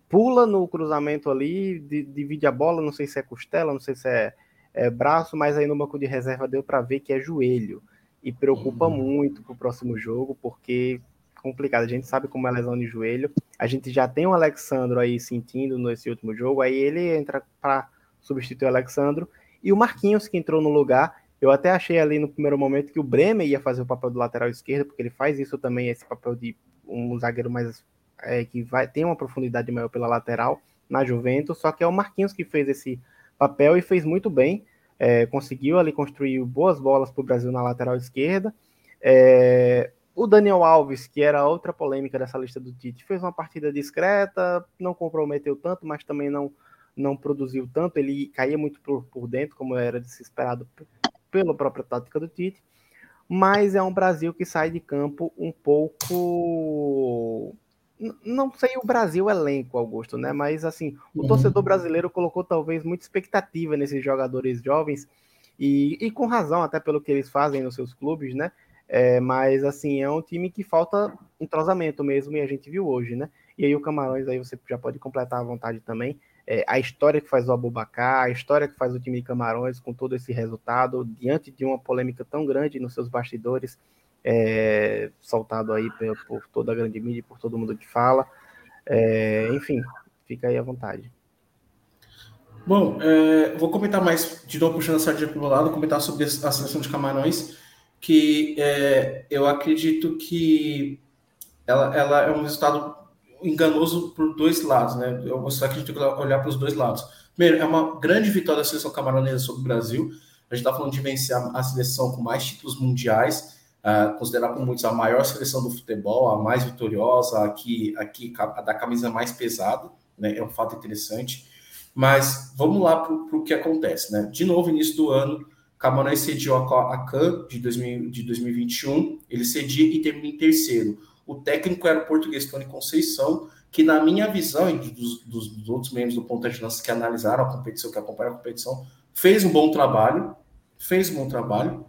pula no cruzamento ali, divide a bola, não sei se é costela, não sei se é é, braço, mas aí no banco de reserva deu para ver que é joelho. E preocupa uhum. muito para o próximo jogo, porque complicado. A gente sabe como é lesão de joelho. A gente já tem o Alexandro aí sentindo nesse último jogo, aí ele entra para substituir o Alexandro. e o Marquinhos que entrou no lugar. Eu até achei ali no primeiro momento que o Bremer ia fazer o papel do lateral esquerdo, porque ele faz isso também, esse papel de um zagueiro mais é, que vai ter uma profundidade maior pela lateral na Juventus, só que é o Marquinhos que fez esse papel e fez muito bem. É, conseguiu ali construir boas bolas para o Brasil na lateral esquerda. É, o Daniel Alves, que era outra polêmica dessa lista do Tite, fez uma partida discreta, não comprometeu tanto, mas também não, não produziu tanto. Ele caía muito por, por dentro, como era de se esperado pela própria tática do Tite. Mas é um Brasil que sai de campo um pouco não sei o Brasil elenco, Augusto, né? Mas assim, o uhum. torcedor brasileiro colocou talvez muita expectativa nesses jogadores jovens e, e, com razão, até pelo que eles fazem nos seus clubes, né? É, mas assim, é um time que falta entrosamento mesmo, e a gente viu hoje, né? E aí o Camarões aí você já pode completar à vontade também. É, a história que faz o Abubacar, a história que faz o time de Camarões com todo esse resultado, diante de uma polêmica tão grande nos seus bastidores, é, soltado aí por, por, toda a grande mídia, por todo mundo que fala. É, enfim, fica aí à vontade. Bom, é, vou comentar mais, de novo puxando a sardinha para o lado, comentar sobre a seleção de Camarões, que é, eu acredito que ela, ela é um resultado enganoso por dois lados, né? Eu acredito que olhar para os dois lados. Primeiro, é uma grande vitória da seleção camaronesa sobre o Brasil. A gente está falando de vencer a, a seleção com mais títulos mundiais, uh, considerada por muitos a maior seleção do futebol, a mais vitoriosa, aqui, aqui a da camisa mais pesada, né? É um fato interessante. Mas vamos lá para o que acontece, né? De novo, início do ano, Camarões cediu a, a CAN de, 2000, de 2021, ele cedia e termina em terceiro. O técnico era o português Tony Conceição, que na minha visão e dos, dos, dos outros membros do Ponta de Lança que analisaram a competição, que acompanharam a competição, fez um bom trabalho, fez um bom trabalho,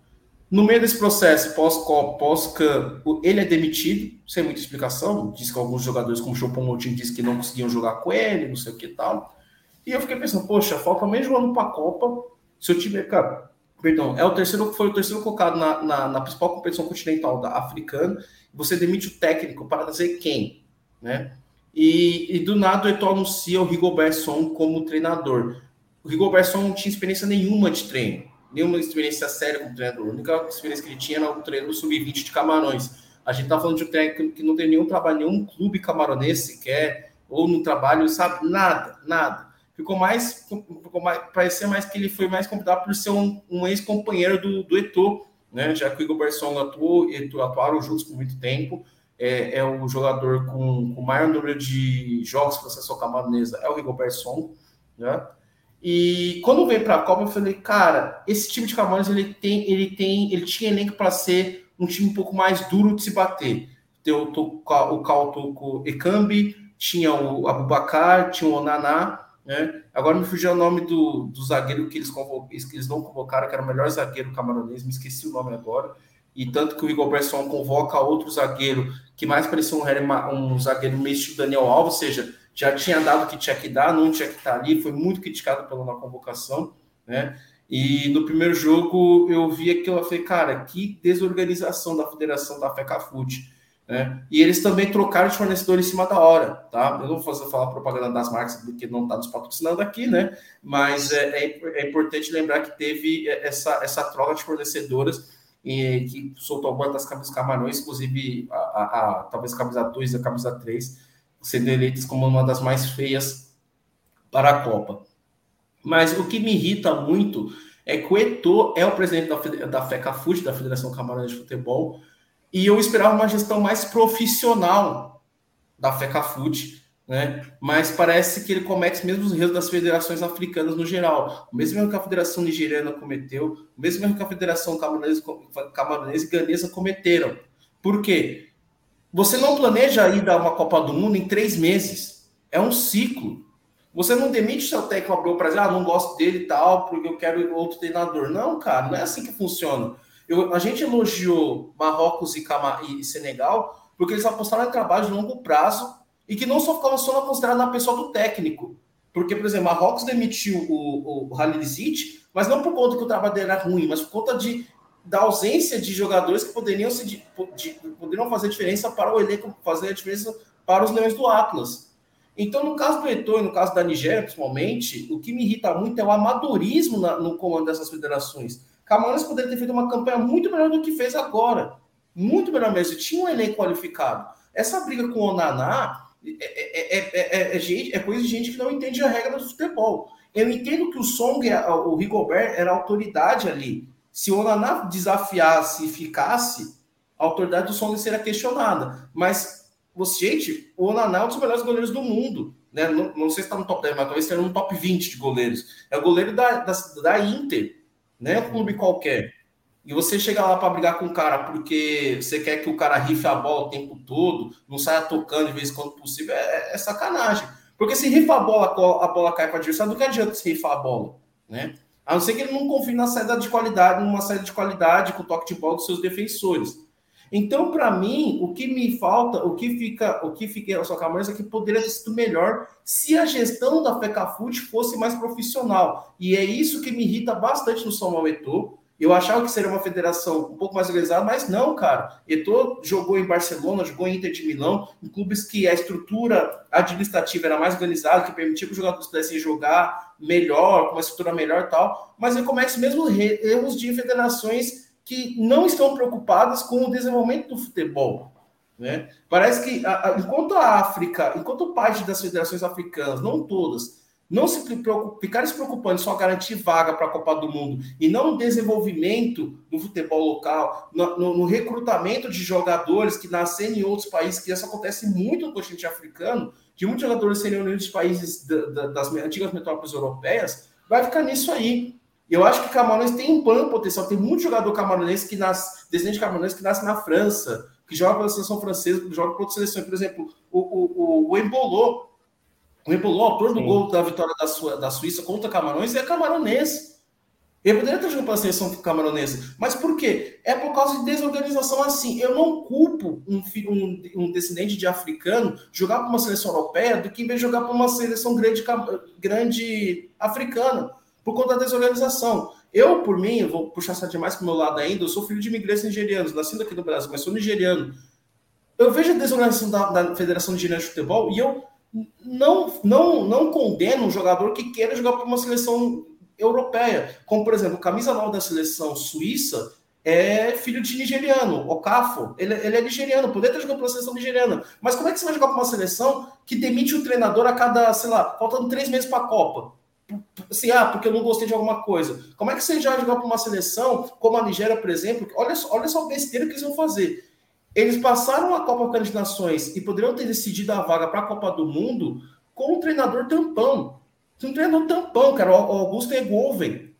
no meio desse processo, pós-COP, pós-CAN, ele é demitido, sem muita explicação. Diz que alguns jogadores, como o Choupo-Moting, disse que não conseguiam jogar com ele, não sei o que tal. E eu fiquei pensando, poxa, falta meio um ano para a Copa. Se eu tiver, cara, perdão, é o terceiro, foi o terceiro colocado na, na, na principal competição continental da africana. Você demite o técnico para dizer quem, né? E, e do nada o Eto'o anuncia o Rigobert Song como treinador. O Rigobert Song não tinha experiência nenhuma de treino nenhuma experiência séria como treinador. A única experiência que ele tinha era o treino sub-20 de Camarões. A gente tá falando de um técnico que não tem nenhum trabalho, nenhum clube camaronês sequer, ou no trabalho, sabe? Nada, nada. Ficou mais, ficou mais parecia mais que ele foi mais convidado por ser um, um ex-companheiro do, do Eto'o, né? Já que o Igor Berson atuou, atuaram juntos por muito tempo. É, é o jogador com, com o maior número de jogos pela seleção camaronesa, é o Igor Berson, né? E quando veio para a Copa, eu falei, cara, esse time de Camarões ele tem, ele tem, ele tinha elenco para ser um time um pouco mais duro de se bater. Tem o, o Kauto Ekambi, tinha o Abubacar, tinha o Onaná, né? Agora me fugiu o nome do, do zagueiro que eles, que eles não convocaram, que era o melhor zagueiro camaronês, me esqueci o nome agora. E tanto que o Igor Bresson convoca outro zagueiro que mais parecia um, um zagueiro meio estilo Daniel Alves, ou seja, já tinha dado o que tinha que dar, não tinha que estar ali, foi muito criticado pela convocação, né? E no primeiro jogo eu vi aquilo, eu falei, cara, que desorganização da federação da FECAFUT, né? E eles também trocaram de fornecedor em cima da hora, tá? Eu não vou falar propaganda das marcas porque não está nos patrocinando aqui, né? Mas é, é, é, importante lembrar que teve essa, essa troca de fornecedoras e que soltou algumas das camisas camarões, inclusive a, a, a talvez a camisa 2 e a camisa 3, sendo eleitas como uma das mais feias para a Copa. Mas o que me irrita muito é que o Eto'o é o presidente da, da FECAFUT, da Federação Camarões de Futebol, e eu esperava uma gestão mais profissional da FECAFUT, né? Mas parece que ele comete os mesmos erros das federações africanas no geral. O mesmo erro que a Federação Nigeriana cometeu, o mesmo erro que a Federação Camaronesa e Ganesa cometeram. Por quê? Você não planeja ir dar uma Copa do Mundo em três meses. É um ciclo. Você não demite seu técnico para dizer, ah, não gosto dele e tal, porque eu quero outro treinador. Não, cara, não é assim que funciona. Eu, a gente elogiou Marrocos e, e Senegal porque eles apostaram em trabalho de longo prazo e que não só ficava só considerado na pessoa do técnico. Porque, por exemplo, Marrocos demitiu o, o, o Halil mas não por conta que o trabalho dele era ruim, mas por conta de da ausência de jogadores que poderiam, se, de, poderiam fazer diferença para o elenco, fazer a diferença para os Leões do Atlas. Então, no caso do Eto'o e no caso da Nigéria, principalmente, o que me irrita muito é o amadorismo na, no comando dessas federações. Camarões poderia ter feito uma campanha muito melhor do que fez agora. Muito melhor mesmo. Tinha um elenco qualificado. Essa briga com o Onaná é, é, é, é, coisa de gente que não entende a regra do futebol. Eu entendo que o Song, o Rigobert, era autoridade ali. Se o Onaná desafiasse e ficasse, a autoridade do Song seria questionada. Mas, gente, o Onaná é um dos melhores goleiros do mundo. Né? Não, não sei se está no top 10, mas talvez esteja no top 20 de goleiros. É o goleiro da, da, da Inter, né? Um clube qualquer. E você chega lá para brigar com o cara porque você quer que o cara rife a bola o tempo todo, não saia tocando de vez em quando possível, é, é sacanagem. Porque se rifa a bola, a bola cai para adversário, não que adianta se rifar a bola, né? A não ser que ele não confie na saída de qualidade, numa saída de qualidade com o toque de bola dos seus defensores. Então, para mim, o que me falta, o que fica, o que fica sua cabeça é que poderia ter sido melhor se a gestão da FECAFUT fosse mais profissional. E é isso que me irrita bastante no São Paulo eu achava que seria uma federação um pouco mais organizada, mas não, cara. Eto'o jogou em Barcelona, jogou em Inter de Milão, em clubes que a estrutura administrativa era mais organizada, que permitia que os jogadores pudessem jogar melhor, com uma estrutura melhor e tal. Mas ele comete mesmo erros de federações que não estão preocupadas com o desenvolvimento do futebol. Né? Parece que, a, a, enquanto a África, enquanto parte das federações africanas, não todas, não se ficarem se preocupando só garantir vaga para a Copa do Mundo e não no desenvolvimento do futebol local, no, no, no, recrutamento de jogadores que nascem em outros países, que isso acontece muito no continente africano, de muitos jogadores serem unidos de países da, da, das antigas metrópoles europeias, vai ficar nisso aí. Eu acho que Camarões tem um plano potencial, tem muito jogador camaronês que nasce, descendente de Camarões que nasce na França, que joga pela seleção francesa, que joga para outras seleções, por exemplo, o, o, o, o Embolô, o Embolo, autor do Sim. gol da vitória da, Su da Suíça contra Camarões, é camaronês. Ele poderia ter jogado para a seleção camaronesa. Mas por quê? É por causa de desorganização assim. Eu não culpo um, um, um descendente de africano jogar para uma seleção europeia do que em vez de jogar para uma seleção grande, grande africana, por conta da desorganização. Eu, por mim, eu vou puxar essa demais para o meu lado ainda, eu sou filho de imigrantes nigerianos, nascido aqui no Brasil, mas sou nigeriano. Eu vejo a desorganização da, da Federação Nigeriana de Futebol e eu não, não, não condena um jogador que queira jogar para uma seleção europeia. Como, por exemplo, o camisa 9 da seleção suíça é filho de nigeriano, o Cafo. Ele, ele é nigeriano, poderia ter jogado para a seleção nigeriana. Mas como é que você vai jogar para uma seleção que demite o treinador a cada, sei lá, faltando três meses para a Copa? Assim, ah, porque eu não gostei de alguma coisa. Como é que você já jogar para uma seleção como a Nigéria, por exemplo? Olha, olha só a besteira que eles vão fazer eles passaram a Copa das Nações e poderiam ter decidido a vaga para a Copa do Mundo com um treinador tampão. Um treinador tampão, cara, o Augusto Egoven.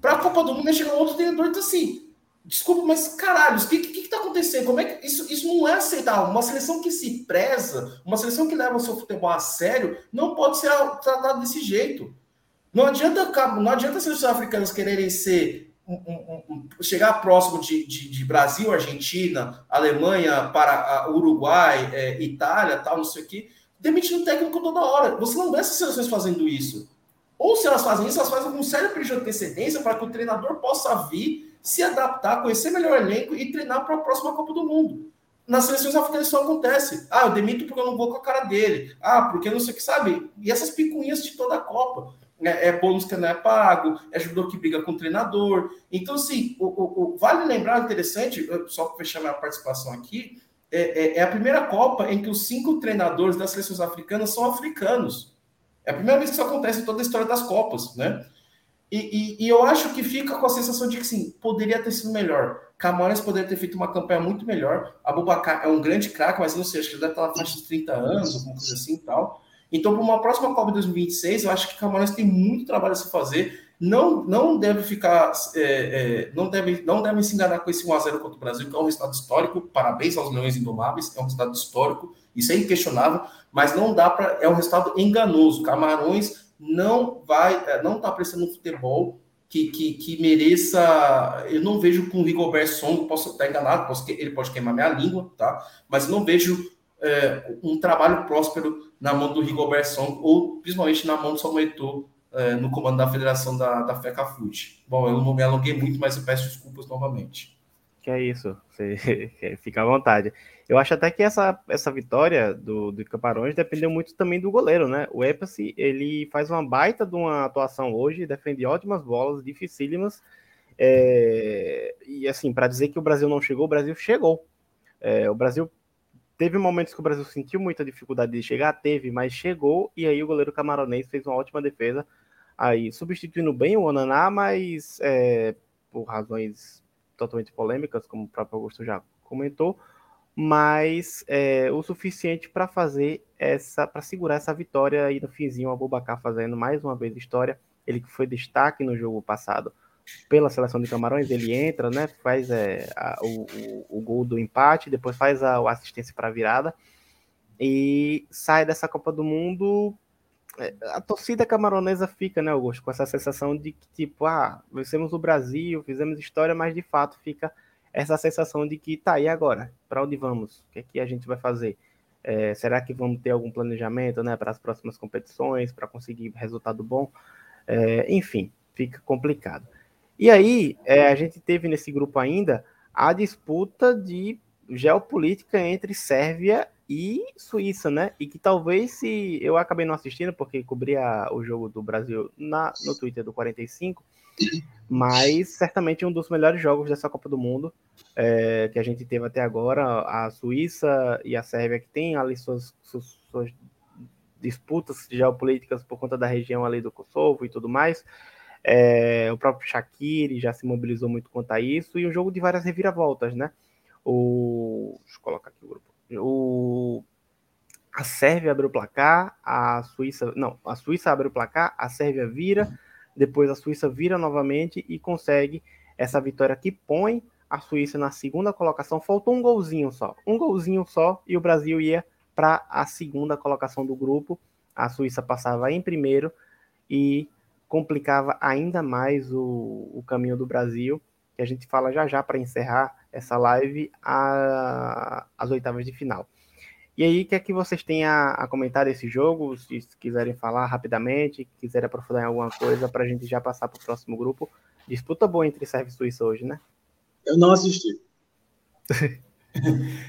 Para a Copa do Mundo, ele chega outro treinador e tá assim. Desculpa, mas caralho, o que, que, que tá acontecendo? Como é que isso, isso não é aceitável? Uma seleção que se preza, uma seleção que leva o seu futebol a sério, não pode ser tratada desse jeito. Não adianta, não adianta as seleções africanas quererem ser um, um, chegar próximo de, de, de, Brasil, Argentina, Alemanha, para Uruguai, é, Itália, tal, não sei o quê, demitindo técnico toda hora. Você não vê essas seleções fazendo isso. Ou se elas fazem isso, elas fazem com sério período de antecedência para que o treinador possa vir, se adaptar, conhecer melhor o elenco e treinar para a próxima Copa do Mundo. Nas seleções africanas isso acontece. Ah, eu demito porque eu não vou com a cara dele. Ah, porque não sei o que, sabe? E essas picuinhas de toda a Copa é, é bônus que não é pago, é jogador que briga com o treinador. Então, assim, o, o, o vale lembrar, interessante, só para fechar minha participação aqui, é, é, é, a primeira Copa em que os cinco treinadores das seleções africanas são africanos. É a primeira vez que isso acontece em toda a história das Copas, né? E, e, e eu acho que fica com a sensação de que, sim, poderia ter sido melhor. Camarões poderia ter feito uma campanha muito melhor. Abubacar é um grande craque, mas não sei, acho que ele deve estar na faixa de 30 anos, alguma coisa assim e tal. Então, para uma próxima Copa 2026, eu acho que Camarões tem muito trabalho a se fazer. Não, não deve ficar, é, é, não, deve, não deve se enganar com esse 1x0 contra o Brasil, que é um resultado histórico. Parabéns aos Leões Indomáveis, é um resultado histórico, isso é inquestionável, mas não dá para. É um resultado enganoso. Camarões não vai, é, não está prestando um futebol que, que, que, mereça. Eu não vejo com o Rigobert Song, posso estar enganado, posso, ele pode queimar minha língua, tá? Mas não vejo é, um trabalho próspero na mão do Rigobert Song, ou principalmente na mão do Samuel é, no comando da federação da, da FECA Food. Bom, eu não me alonguei muito, mas eu peço desculpas novamente. Que é isso, você (laughs) fica à vontade. Eu acho até que essa, essa vitória do, do Camarões dependeu muito também do goleiro, né? O Epasi, ele faz uma baita de uma atuação hoje, defende ótimas bolas, dificílimas. É, e assim, para dizer que o Brasil não chegou, o Brasil chegou. É, o Brasil teve momentos que o Brasil sentiu muita dificuldade de chegar, teve, mas chegou, e aí o goleiro camaronês fez uma ótima defesa, aí substituindo bem o Onaná, mas é, por razões totalmente polêmicas, como o próprio Augusto já comentou, mas é, o suficiente para fazer essa, para segurar essa vitória aí no finzinho, o Abubacar fazendo mais uma vez história, ele que foi destaque no jogo passado pela seleção de Camarões, ele entra, né, faz é, a, o, o, o, gol do empate, depois faz a, a assistência para a virada e sai dessa Copa do Mundo. É, a torcida camaronesa fica, né, Augusto, com essa sensação de que, tipo, ah, vencemos o Brasil, fizemos história, mas de fato fica essa sensação de que tá aí agora, para onde vamos? O que é que a gente vai fazer? É, será que vamos ter algum planejamento né, para as próximas competições, para conseguir resultado bom? É, enfim, fica complicado. E aí, é, a gente teve nesse grupo ainda a disputa de geopolítica entre Sérvia e Suíça, né? E que talvez se eu acabei não assistindo porque cobria o jogo do Brasil na, no Twitter do 45, mas certamente um dos melhores jogos dessa Copa do Mundo é, que a gente teve até agora, a Suíça e a Sérvia, que tem ali suas, suas, suas disputas geopolíticas por conta da região ali do Kosovo e tudo mais. É, o próprio Shaqiri já se mobilizou muito quanto a isso, e um jogo de várias reviravoltas, né? O, deixa eu colocar aqui o grupo. O, a Sérvia abre o placar, a Suíça. Não, a Suíça abre o placar, a Sérvia vira depois a Suíça vira novamente e consegue essa vitória que põe a Suíça na segunda colocação. Faltou um golzinho só, um golzinho só e o Brasil ia para a segunda colocação do grupo. A Suíça passava em primeiro e complicava ainda mais o, o caminho do Brasil, que a gente fala já já para encerrar essa live a, as oitavas de final. E aí, o que é que vocês têm a, a comentar desse jogo? Se quiserem falar rapidamente, quiserem aprofundar em alguma coisa, para a gente já passar para o próximo grupo. Disputa boa entre Sérvia e Suíça hoje, né? Eu não assisti. (laughs)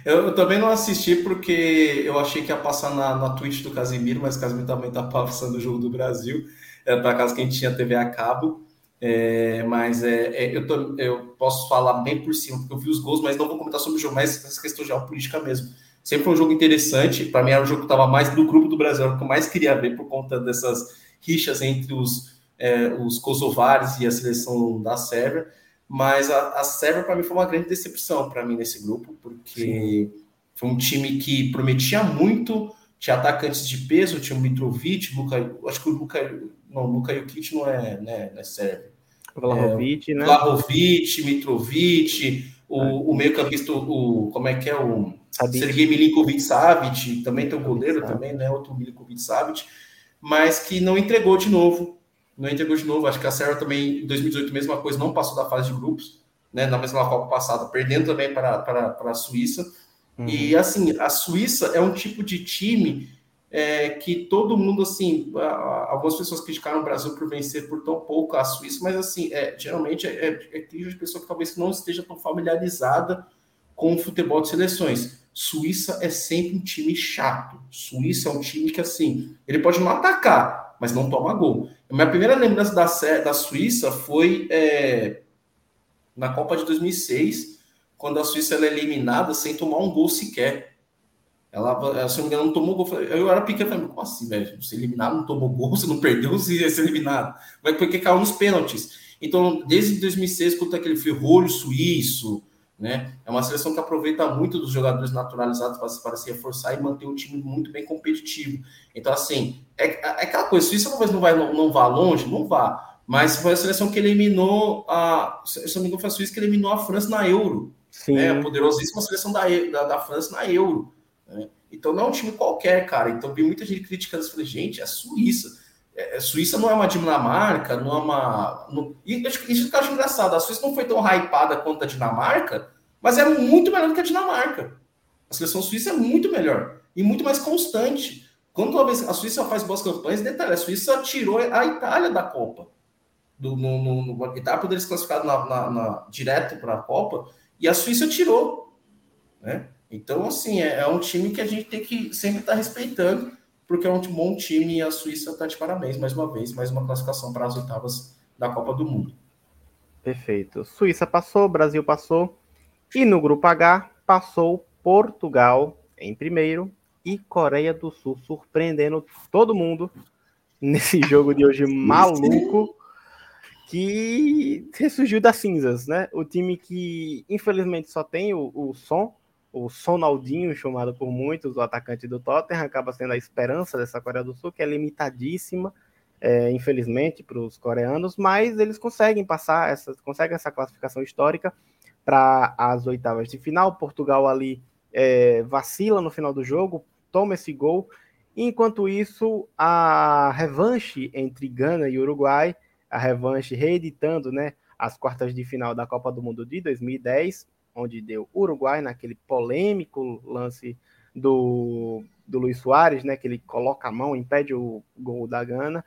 eu, eu, também não assisti porque eu achei que ia passar na, na Twitch do Casimiro, mas o Casimiro também está passando o jogo do Brasil. É para casa que a gente tinha TV a cabo. É, mas é, é, eu, tô, eu posso falar bem por cima, porque eu vi os gols, mas não vou comentar sobre o jogo, mas essa questão geopolítica mesmo. Sempre foi um jogo interessante. Para mim, era o jogo que estava mais do grupo do Brasil, era o que eu mais queria ver por conta dessas rixas entre os, é, os kosovares e a seleção da Sérvia. Mas a, a Sérvia, para mim, foi uma grande decepção para mim nesse grupo, porque Sim. foi um time que prometia muito. Tinha atacantes de peso, tinha o Mitrovic, Luka, acho que o Luka, não, Luka Jokic não é, né, não é Sérvia. Vlahovic, é, né? Vlahovic, Mitrovic, o, é. o meio-campista, o, como é que é o Sergei Milinkovic Savic, também tem o goleiro também, né? Outro Milinkovic Savic, mas que não entregou de novo. Não entregou de novo. Acho que a Sérvia também, em 2018, mesma coisa, não passou da fase de grupos, né? Na mesma Copa passada, perdendo também para, para, para a Suíça. Uhum. E assim, a Suíça é um tipo de time é, que todo mundo, assim, algumas pessoas criticaram o Brasil por vencer por tão pouco a Suíça, mas assim, é, geralmente é, é, é de pessoa que talvez não esteja tão familiarizada com o futebol de seleções. Suíça é sempre um time chato. Suíça é um time que, assim, ele pode não atacar, mas não toma gol. A minha primeira lembrança da, da Suíça foi é, na Copa de 2006, quando a Suíça é eliminada sem tomar um gol sequer. Ela, se não me engano, não tomou gol. Eu era pequeno, falei, como assim, velho? Você eliminado, não tomou gol, (laughs) você não perdeu, você ia ser eliminado. Vai porque caiu nos pênaltis. Então, desde 2006, quando aquele ferrolho suíço, né? É uma seleção que aproveita muito dos jogadores naturalizados para, para se reforçar e manter o time muito bem competitivo. Então, assim, é, é aquela coisa, Suíça talvez não, vai, não, não vá longe, não vá, mas foi a seleção que eliminou a. Se não me engano, foi a Suíça que eliminou a França na Euro. Sim. Né? A poderosíssima seleção da, da, da França na Euro. Né? Então não é um time qualquer, cara. Então vi muita gente criticando isso. Falei, gente, é a Suíça. É, a Suíça não é uma Dinamarca, não é uma. Não... E isso que eu acho engraçado. A Suíça não foi tão hypada quanto a Dinamarca, mas é muito melhor do que a Dinamarca. A seleção suíça é muito melhor e muito mais constante. Quando a Suíça faz boas campanhas, detalhe, a Suíça tirou a Itália da Copa. Do, no, no, no, Itália poderia se classificar na, na, na, direto para a Copa e a Suíça tirou. Né? Então, assim, é, é um time que a gente tem que sempre estar tá respeitando, porque é um bom time e a Suíça está de parabéns mais uma vez, mais uma classificação para as oitavas da Copa do Mundo. Perfeito. Suíça passou, Brasil passou. E no grupo H passou Portugal em primeiro e Coreia do Sul surpreendendo todo mundo nesse jogo de hoje (laughs) maluco que ressurgiu das cinzas, né? O time que infelizmente só tem o, o som, o Sonaldinho, chamado por muitos, o atacante do Tottenham, acaba sendo a esperança dessa Coreia do Sul, que é limitadíssima, é, infelizmente, para os coreanos, mas eles conseguem passar, essa, conseguem essa classificação histórica para as oitavas de final. Portugal ali é, vacila no final do jogo, toma esse gol. Enquanto isso, a revanche entre Gana e Uruguai a revanche reeditando né, as quartas de final da Copa do Mundo de 2010, onde deu Uruguai naquele polêmico lance do, do Luiz Soares, né, que ele coloca a mão, impede o gol da Gana,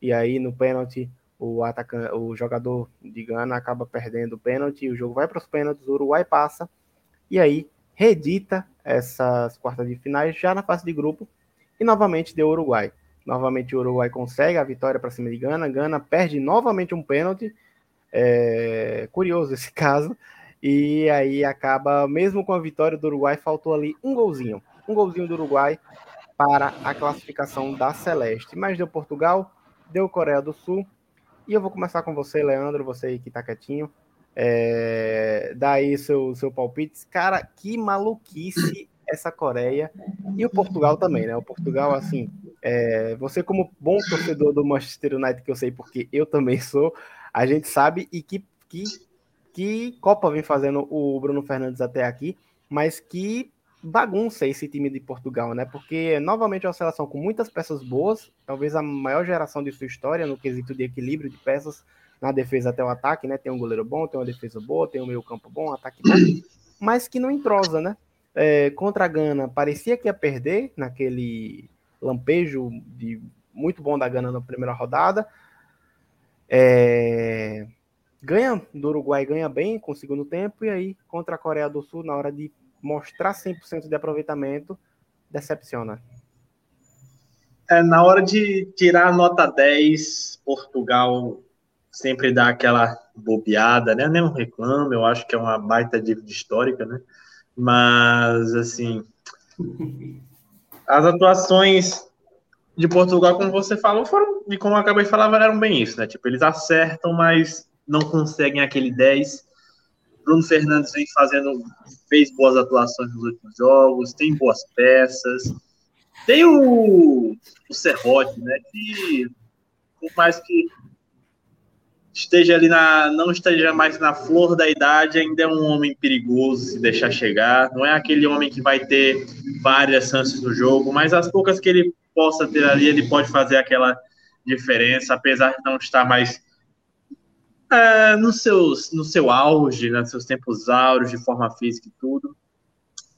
e aí no pênalti o, atacante, o jogador de Gana acaba perdendo o pênalti, o jogo vai para os pênaltis, o Uruguai passa, e aí reedita essas quartas de finais já na fase de grupo, e novamente deu Uruguai. Novamente o Uruguai consegue a vitória para cima de Gana. Gana perde novamente um pênalti. É, curioso esse (laughs) caso. E aí acaba, mesmo com a vitória do Uruguai, faltou ali um golzinho. Um golzinho do Uruguai para a classificação da Celeste. Mas deu Portugal, deu Coreia do Sul. E eu vou começar com você, Leandro, você aí que tá quietinho. É, dá aí seu, seu palpite. Cara, que maluquice essa Coreia. E o Portugal também, né? O Portugal, assim, é, você, como bom torcedor do Manchester United, que eu sei porque eu também sou, a gente sabe e que, que, que Copa vem fazendo o Bruno Fernandes até aqui, mas que bagunça esse time de Portugal, né? Porque novamente é uma seleção com muitas peças boas, talvez a maior geração de sua história no quesito de equilíbrio de peças na defesa até o ataque, né? Tem um goleiro bom, tem uma defesa boa, tem um meio campo bom, um ataque bom, mas que não entrosa, né? É, contra a Gana, parecia que ia perder naquele lampejo de muito bom da Gana na primeira rodada. É, ganha do Uruguai, ganha bem com o segundo tempo, e aí contra a Coreia do Sul, na hora de mostrar 100% de aproveitamento, decepciona. É, na hora de tirar a nota 10, Portugal sempre dá aquela bobeada, né? Nem reclamo, eu acho que é uma baita dívida histórica, né? Mas, assim, as atuações de Portugal, como você falou, foram, e como eu acabei de falar, eram bem isso, né? Tipo, eles acertam, mas não conseguem aquele 10. Bruno Fernandes vem fazendo, fez boas atuações nos últimos jogos, tem boas peças. Tem o, o Serrote, né? Que, por mais que esteja ali na, não esteja mais na flor da idade, ainda é um homem perigoso se deixar chegar. Não é aquele homem que vai ter várias chances no jogo, mas as poucas que ele possa ter ali, ele pode fazer aquela diferença, apesar de não estar mais é, no, seus, no seu auge, nos seus tempos áureos de forma física e tudo.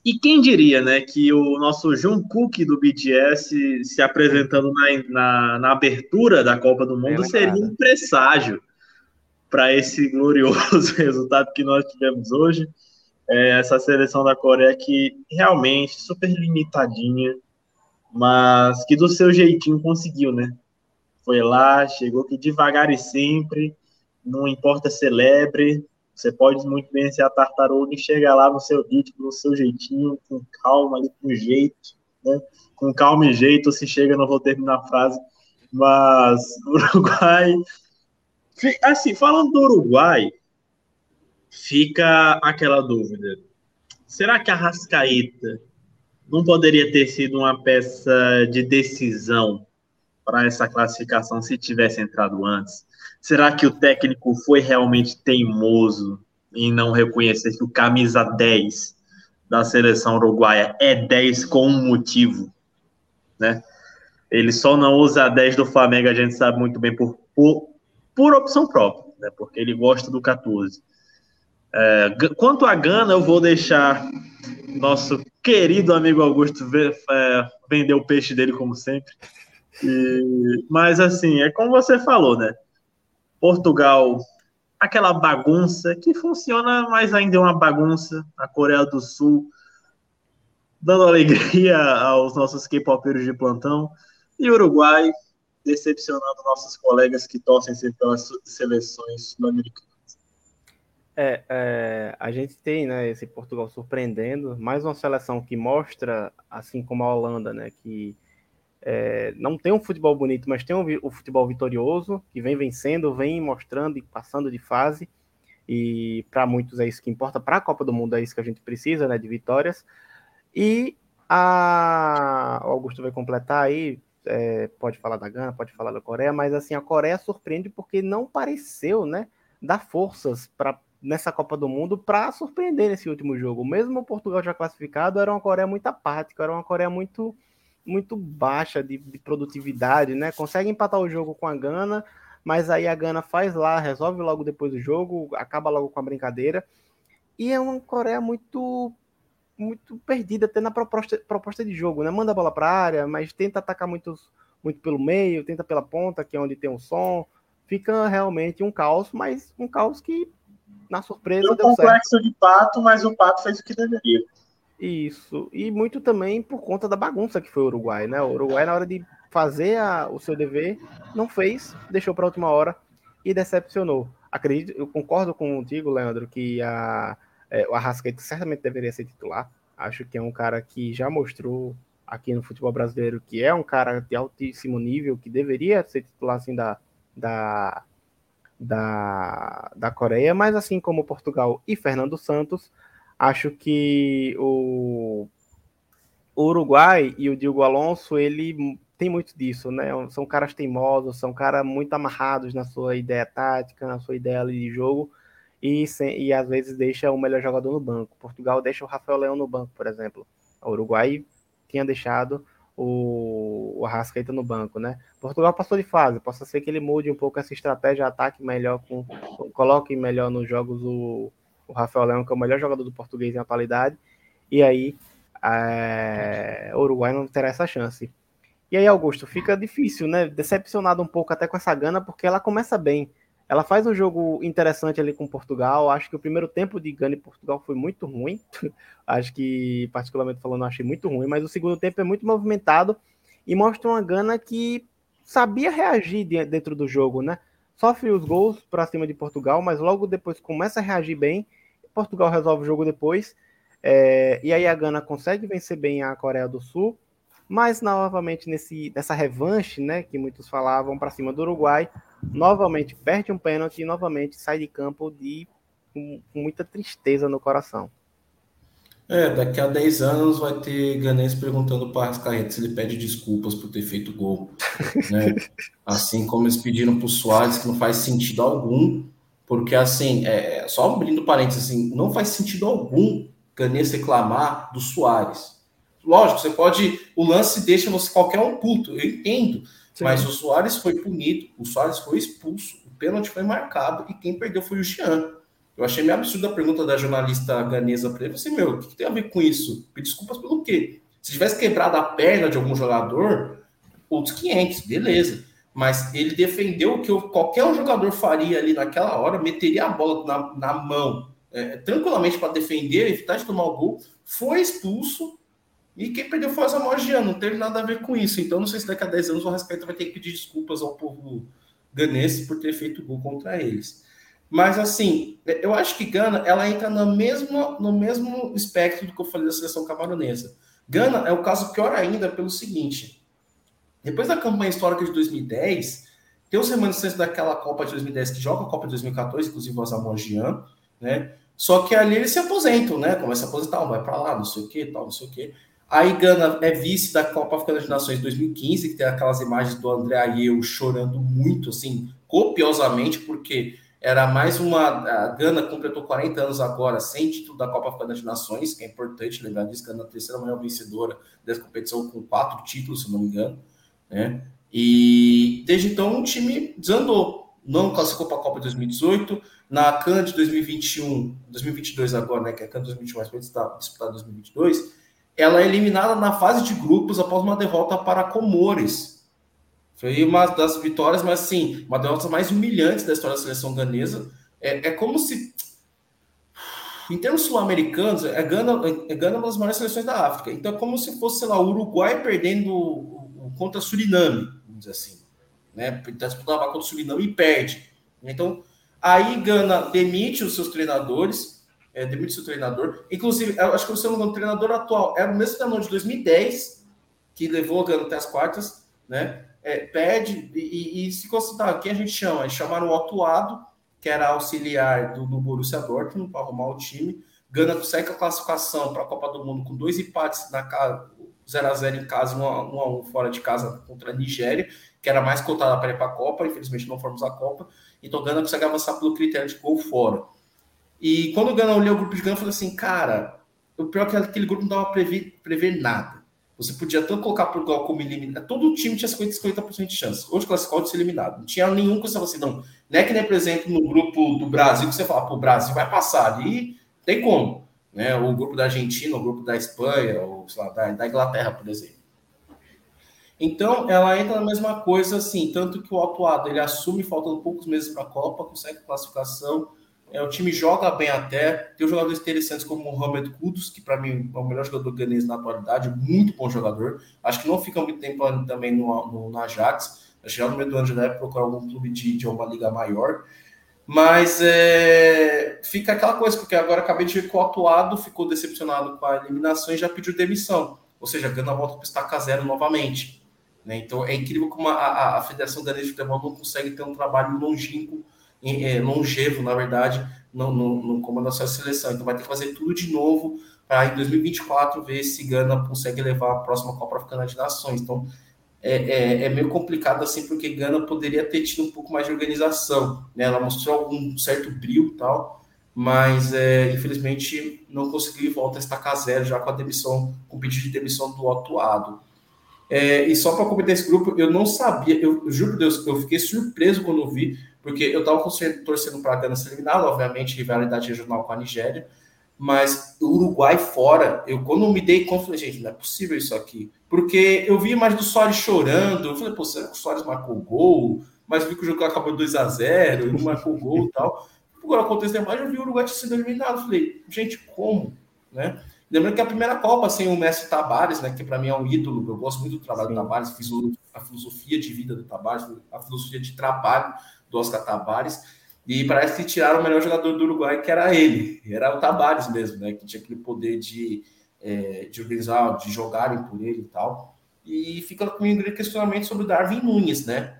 E quem diria, né, que o nosso Jungkook do BTS se apresentando na, na, na abertura da Copa do Mundo seria um presságio para esse glorioso (laughs) resultado que nós tivemos hoje. É, essa seleção da Coreia que realmente super limitadinha, mas que do seu jeitinho conseguiu, né? Foi lá, chegou que devagar e sempre, não importa celebre, você pode muito bem ser a tartaruga e chegar lá no seu ritmo, no seu jeitinho, com calma, ali, com jeito, né? Com calma e jeito, se chega, não vou terminar a frase, mas Uruguai Assim, falando do Uruguai, fica aquela dúvida. Será que a Rascaeta não poderia ter sido uma peça de decisão para essa classificação se tivesse entrado antes? Será que o técnico foi realmente teimoso em não reconhecer que o camisa 10 da seleção uruguaia é 10 com um motivo, né? Ele só não usa a 10 do Flamengo, a gente sabe muito bem por, por por opção própria, né, porque ele gosta do 14. É, quanto a Gana, eu vou deixar nosso querido amigo Augusto ver, é, vender o peixe dele, como sempre. E, mas, assim, é como você falou, né? Portugal aquela bagunça que funciona, mas ainda é uma bagunça. A Coreia do Sul dando alegria aos nossos K-popeiros de plantão. E Uruguai decepcionando nossos colegas que torcem pelas seleções sul-americanas. É, é, a gente tem né, esse Portugal surpreendendo, mais uma seleção que mostra, assim como a Holanda, né, que é, não tem um futebol bonito, mas tem um, um, futebol vitorioso, que vem vencendo, vem mostrando e passando de fase, e para muitos é isso que importa, para a Copa do Mundo é isso que a gente precisa, né, de vitórias. E a o Augusto vai completar aí, é, pode falar da Gana, pode falar da Coreia, mas assim, a Coreia surpreende porque não pareceu, né, dar forças para nessa Copa do Mundo para surpreender nesse último jogo. Mesmo o Portugal já classificado, era uma Coreia muito apática, era uma Coreia muito muito baixa de, de, produtividade, né? Consegue empatar o jogo com a Gana, mas aí a Gana faz lá, resolve logo depois do jogo, acaba logo com a brincadeira. E é uma Coreia muito muito perdida até na proposta, proposta de jogo, né? Manda a bola para a área, mas tenta atacar muito, muito pelo meio, tenta pela ponta, que é onde tem o som. Fica realmente um caos, mas um caos que na surpresa. Deu um complexo certo. de pato, mas o pato fez o que deveria. Isso. E muito também por conta da bagunça que foi o Uruguai, né? O Uruguai, na hora de fazer a, o seu dever, não fez, deixou para a última hora e decepcionou. Acredito, eu concordo contigo, Leandro, que a, é, o Arrascaeta certamente deveria ser titular. Acho que é um cara que já mostrou aqui no futebol brasileiro que é um cara de altíssimo nível, que deveria ser titular assim da, da, da, da Coreia, mas assim como Portugal e Fernando Santos, acho que o, o Uruguai e o Diego Alonso, ele tem muito disso, né? São caras teimosos, são caras muito amarrados na sua ideia tática, na sua ideia de jogo, e, sem, e às vezes deixa o melhor jogador no banco. Portugal deixa o Rafael Leão no banco, por exemplo. O Uruguai tinha deixado o, o Arrascaeta no banco, né? Portugal passou de fase, possa ser que ele mude um pouco essa estratégia, ataque melhor, com, coloque melhor nos jogos o, o Rafael Leão, que é o melhor jogador do português em atualidade, e aí é, o Uruguai não terá essa chance. E aí, Augusto, fica difícil, né? Decepcionado um pouco até com essa gana, porque ela começa bem. Ela faz um jogo interessante ali com Portugal. Acho que o primeiro tempo de Gana e Portugal foi muito ruim. (laughs) Acho que, particularmente falando, achei muito ruim. Mas o segundo tempo é muito movimentado e mostra uma Gana que sabia reagir dentro do jogo, né? Sofre os gols para cima de Portugal, mas logo depois começa a reagir bem. Portugal resolve o jogo depois. É, e aí a Gana consegue vencer bem a Coreia do Sul mas novamente nesse, nessa revanche, né, que muitos falavam para cima do Uruguai, novamente perde um pênalti e novamente sai de campo de, com, muita tristeza no coração. É, daqui a 10 anos vai ter Ganês perguntando para Arrascaeta se ele pede desculpas por ter feito gol. Né? (laughs) assim como eles pediram para o Soares, que não faz sentido algum, porque assim, é, só abrindo parênteses, assim, não faz sentido algum Ganês reclamar do Soares. Lógico, você pode. O lance deixa você qualquer um puto, eu entendo. Mas o Soares foi punido, o Soares foi expulso, o pênalti foi marcado e quem perdeu foi o Jean. Eu achei meio absurda a pergunta da jornalista ganesa para ele. Eu falei, meu, o que tem a ver com isso? Pedir desculpas pelo quê? Se tivesse quebrado a perna de algum jogador, outros 500, beleza. Mas ele defendeu o que qualquer um jogador faria ali naquela hora, meteria a bola na, na mão é, tranquilamente para defender, evitar de tomar o gol, foi expulso e quem perdeu foi o Jean, não teve nada a ver com isso. Então, não sei se daqui a 10 anos o Rascaeta vai ter que pedir desculpas ao povo ganense por ter feito gol contra eles. Mas, assim, eu acho que Gana, ela entra no mesmo, no mesmo espectro do que eu falei da seleção camaronesa. Gana é o caso pior ainda pelo seguinte. Depois da campanha histórica de 2010, tem os remanescentes daquela Copa de 2010 que joga a Copa de 2014, inclusive o Jean, né? Só que ali eles se aposentam, né? Começa a aposentar, um vai para lá, não sei o que, tal, não sei o que. Aí Gana é vice da Copa Africana de Nações 2015, que tem aquelas imagens do André Ayew chorando muito, assim, copiosamente, porque era mais uma. A Gana completou 40 anos agora sem título da Copa Africana de Nações, que é importante lembrar disso, Gana é a terceira maior vencedora dessa competição, com quatro títulos, se não me engano. Né? E desde então o time desandou. Não classificou para a Copa de 2018. Na CAN de 2021, 2022 agora, né? Que é a CAN de 2021, mas foi disputada em 2022 ela é eliminada na fase de grupos após uma derrota para Comores. Foi uma das vitórias, mas sim, uma das derrotas mais humilhantes da história da seleção ganesa. É, é como se em termos sul-americanos, a Gana, a Gana é uma das maiores seleções da África. Então, é como se fosse, sei lá, o Uruguai perdendo contra Suriname, vamos dizer assim. Né? Está disputando contra Suriname e perde. Então, aí Gana demite os seus treinadores, é, demite seu treinador. Inclusive, acho que o não treinador atual era o mesmo treinador de 2010, que levou a Gana até as quartas, né? É, perde e, e, e se considerar, quem a gente chama? Eles chamaram o Atuado, que era auxiliar do, do Borussia Dortmund para arrumar o time. Gana consegue a classificação para a Copa do Mundo com dois empates na casa, 0 a 0 em casa, 1 a 1, a 1 fora de casa contra a Nigéria, que era mais cotada para ir para a Copa. Infelizmente não fomos à Copa. Então Gana consegue avançar pelo critério de gol fora. E quando o Gana olhou o grupo de Gana, falou assim: cara, o pior é que aquele grupo não dava para prever, prever nada. Você podia tanto colocar Portugal como eliminado. Todo o time tinha 50%, 50 de chance. Hoje classificou de ser eliminado. Não tinha nenhum que você assim, não. Não é que nem, por exemplo, no grupo do Brasil, que você fala, pô, o Brasil vai passar ali, tem como. Né? O grupo da Argentina, o grupo da Espanha, ou lá, da, da Inglaterra, por exemplo. Então, ela entra na mesma coisa, assim, tanto que o atuado ele assume faltando poucos meses para a Copa, consegue classificação, é, o time joga bem até. Tem jogadores interessantes como o Mohamed Kudus, que para mim é o melhor jogador ganês na atualidade, muito bom jogador. Acho que não fica muito tempo também no, no, no Ajax. Acho que já no meio do ano já deve procurar algum clube de, de uma liga maior. Mas é, fica aquela coisa, porque agora acabei de ver que o atuado ficou decepcionado com a eliminação e já pediu demissão. Ou seja, Gana volta para estaca zero novamente. Né? Então é incrível como a, a, a Federação Danesa de Futebol não consegue ter um trabalho longínquo é, longevo, na verdade, no, no, no comando da sua seleção. Então vai ter que fazer tudo de novo para em 2024 ver se Gana consegue levar a próxima Copa Africana de Nações. Então é, é, é, meio complicado assim, porque Gana poderia ter tido um pouco mais de organização. Né? Ela mostrou algum certo brilho tal, mas é, infelizmente não conseguiu volta a estacar zero já com a demissão, com o pedido de demissão do atuado. É, e só para comentar esse grupo, eu não sabia, eu, eu juro por Deus, eu fiquei surpreso quando eu vi, porque eu estava torcendo para a Gana ser eliminada, obviamente, rivalidade regional com a Nigéria, mas o Uruguai fora, eu quando me dei conta, falei, gente, não é possível isso aqui. Porque eu vi mais do Soares chorando, eu falei, pô, será que o Soares marcou gol? Mas vi que o jogo acabou 2 a 0 ele não marcou gol e tal. Agora aconteceu mais, eu vi o Uruguai sendo eliminado. Eu falei, gente, como? Né? Lembrando que a primeira Copa sem o Messi Tabares, né, que para mim é um ídolo, eu gosto muito do trabalho Sim. do Tabares, fiz a filosofia de vida do Tabares, a filosofia de trabalho do Oscar Tabares, e parece que tiraram o melhor jogador do Uruguai, que era ele, era o Tabares mesmo, né, que tinha aquele poder de, é, de organizar, de jogarem por ele e tal. E fica comigo um questionamento sobre o Darwin Nunes, né?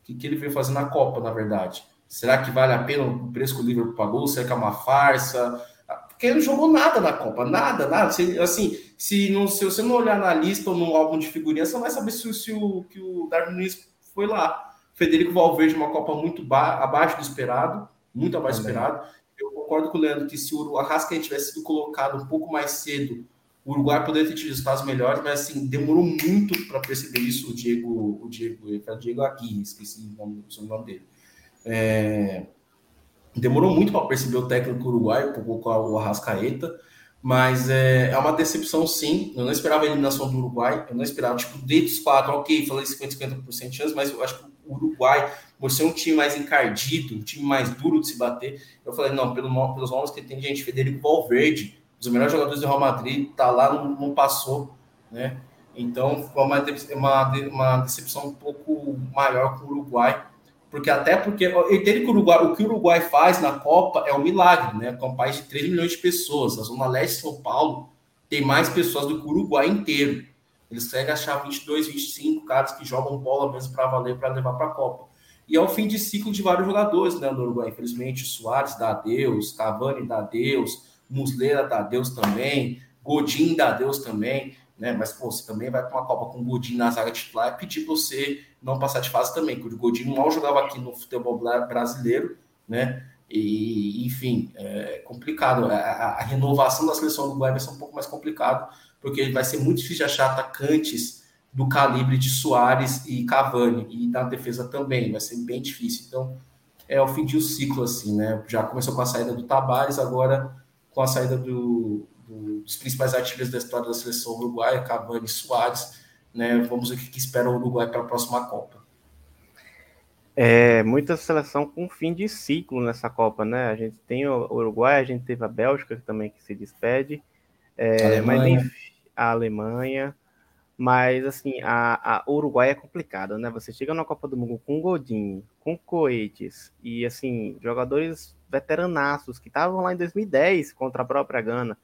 O que, que ele veio fazer na Copa, na verdade. Será que vale a pena o preço que o Liverpool pagou? Será que é uma farsa? Porque ele não jogou nada na Copa, nada, nada. Se, assim, se, não, se você não olhar na lista ou no álbum de figurinha, você não vai saber se, se o, que o Darwin Nunes foi lá. Federico Valverde, uma Copa muito abaixo do esperado, muito abaixo do esperado. Eu concordo com o Leandro que se o Arrascaeta tivesse sido colocado um pouco mais cedo, o Uruguai poderia ter tido resultados melhores, mas assim, demorou muito para perceber isso. O Diego, o Diego, o Diego Aguirre, esqueci o nome, o nome dele. É, demorou muito para perceber o técnico uruguaio, por colocar o Arrascaeta. Mas é, é uma decepção, sim. Eu não esperava a eliminação do Uruguai. Eu não esperava, tipo, desde os quatro, ok, falei 50%, 50% de chance, mas eu acho que Uruguai, por ser um time mais encardido, um time mais duro de se bater, eu falei, não, pelo, pelos nomes que tem, gente, Federico Valverde, um dos melhores jogadores do Real Madrid, tá lá, não, não passou, né? Então, foi uma, uma, uma decepção um pouco maior com o Uruguai porque até porque entende que o Uruguai, o que o Uruguai faz na Copa é um milagre, né? Com um país de 3 milhões de pessoas, a Zona Leste de São Paulo tem mais pessoas do que o Uruguai inteiro. Eles conseguem achar 22, 25 caras que jogam bola mesmo para valer para levar para a Copa. E é o fim de ciclo de vários jogadores né, no Uruguai. Infelizmente, Soares dá adeus, Cavani dá adeus, Muslera dá adeus também, Godin dá adeus também né? Mas pô, você também vai para uma Copa com o Godinho na zaga titular e pedir para você não passar de fase também, porque o Godinho mal jogava aqui no futebol brasileiro, né? E, enfim, é complicado. A, a renovação da seleção do Uruguai vai ser um pouco mais complicado, porque vai ser muito difícil de achar atacantes do calibre de Soares e Cavani, e da defesa também, vai ser bem difícil. Então, é o fim de um ciclo, assim, né? Já começou com a saída do Tabares, agora com a saída do, dos principais artilheiros da história da seleção uruguaia, Cavani e Soares. Né? Vamos ver o que espera o Uruguai para a próxima Copa. É, muita seleção com fim de ciclo nessa Copa, né? A gente tem o Uruguai, a gente teve a Bélgica também que se despede, é, mas enfim, a Alemanha, mas assim, a, a Uruguai é complicada, né? Você chega na Copa do Mundo com Godinho, com Coetes e assim, jogadores veteranaços que estavam lá em 2010 contra a própria Gana.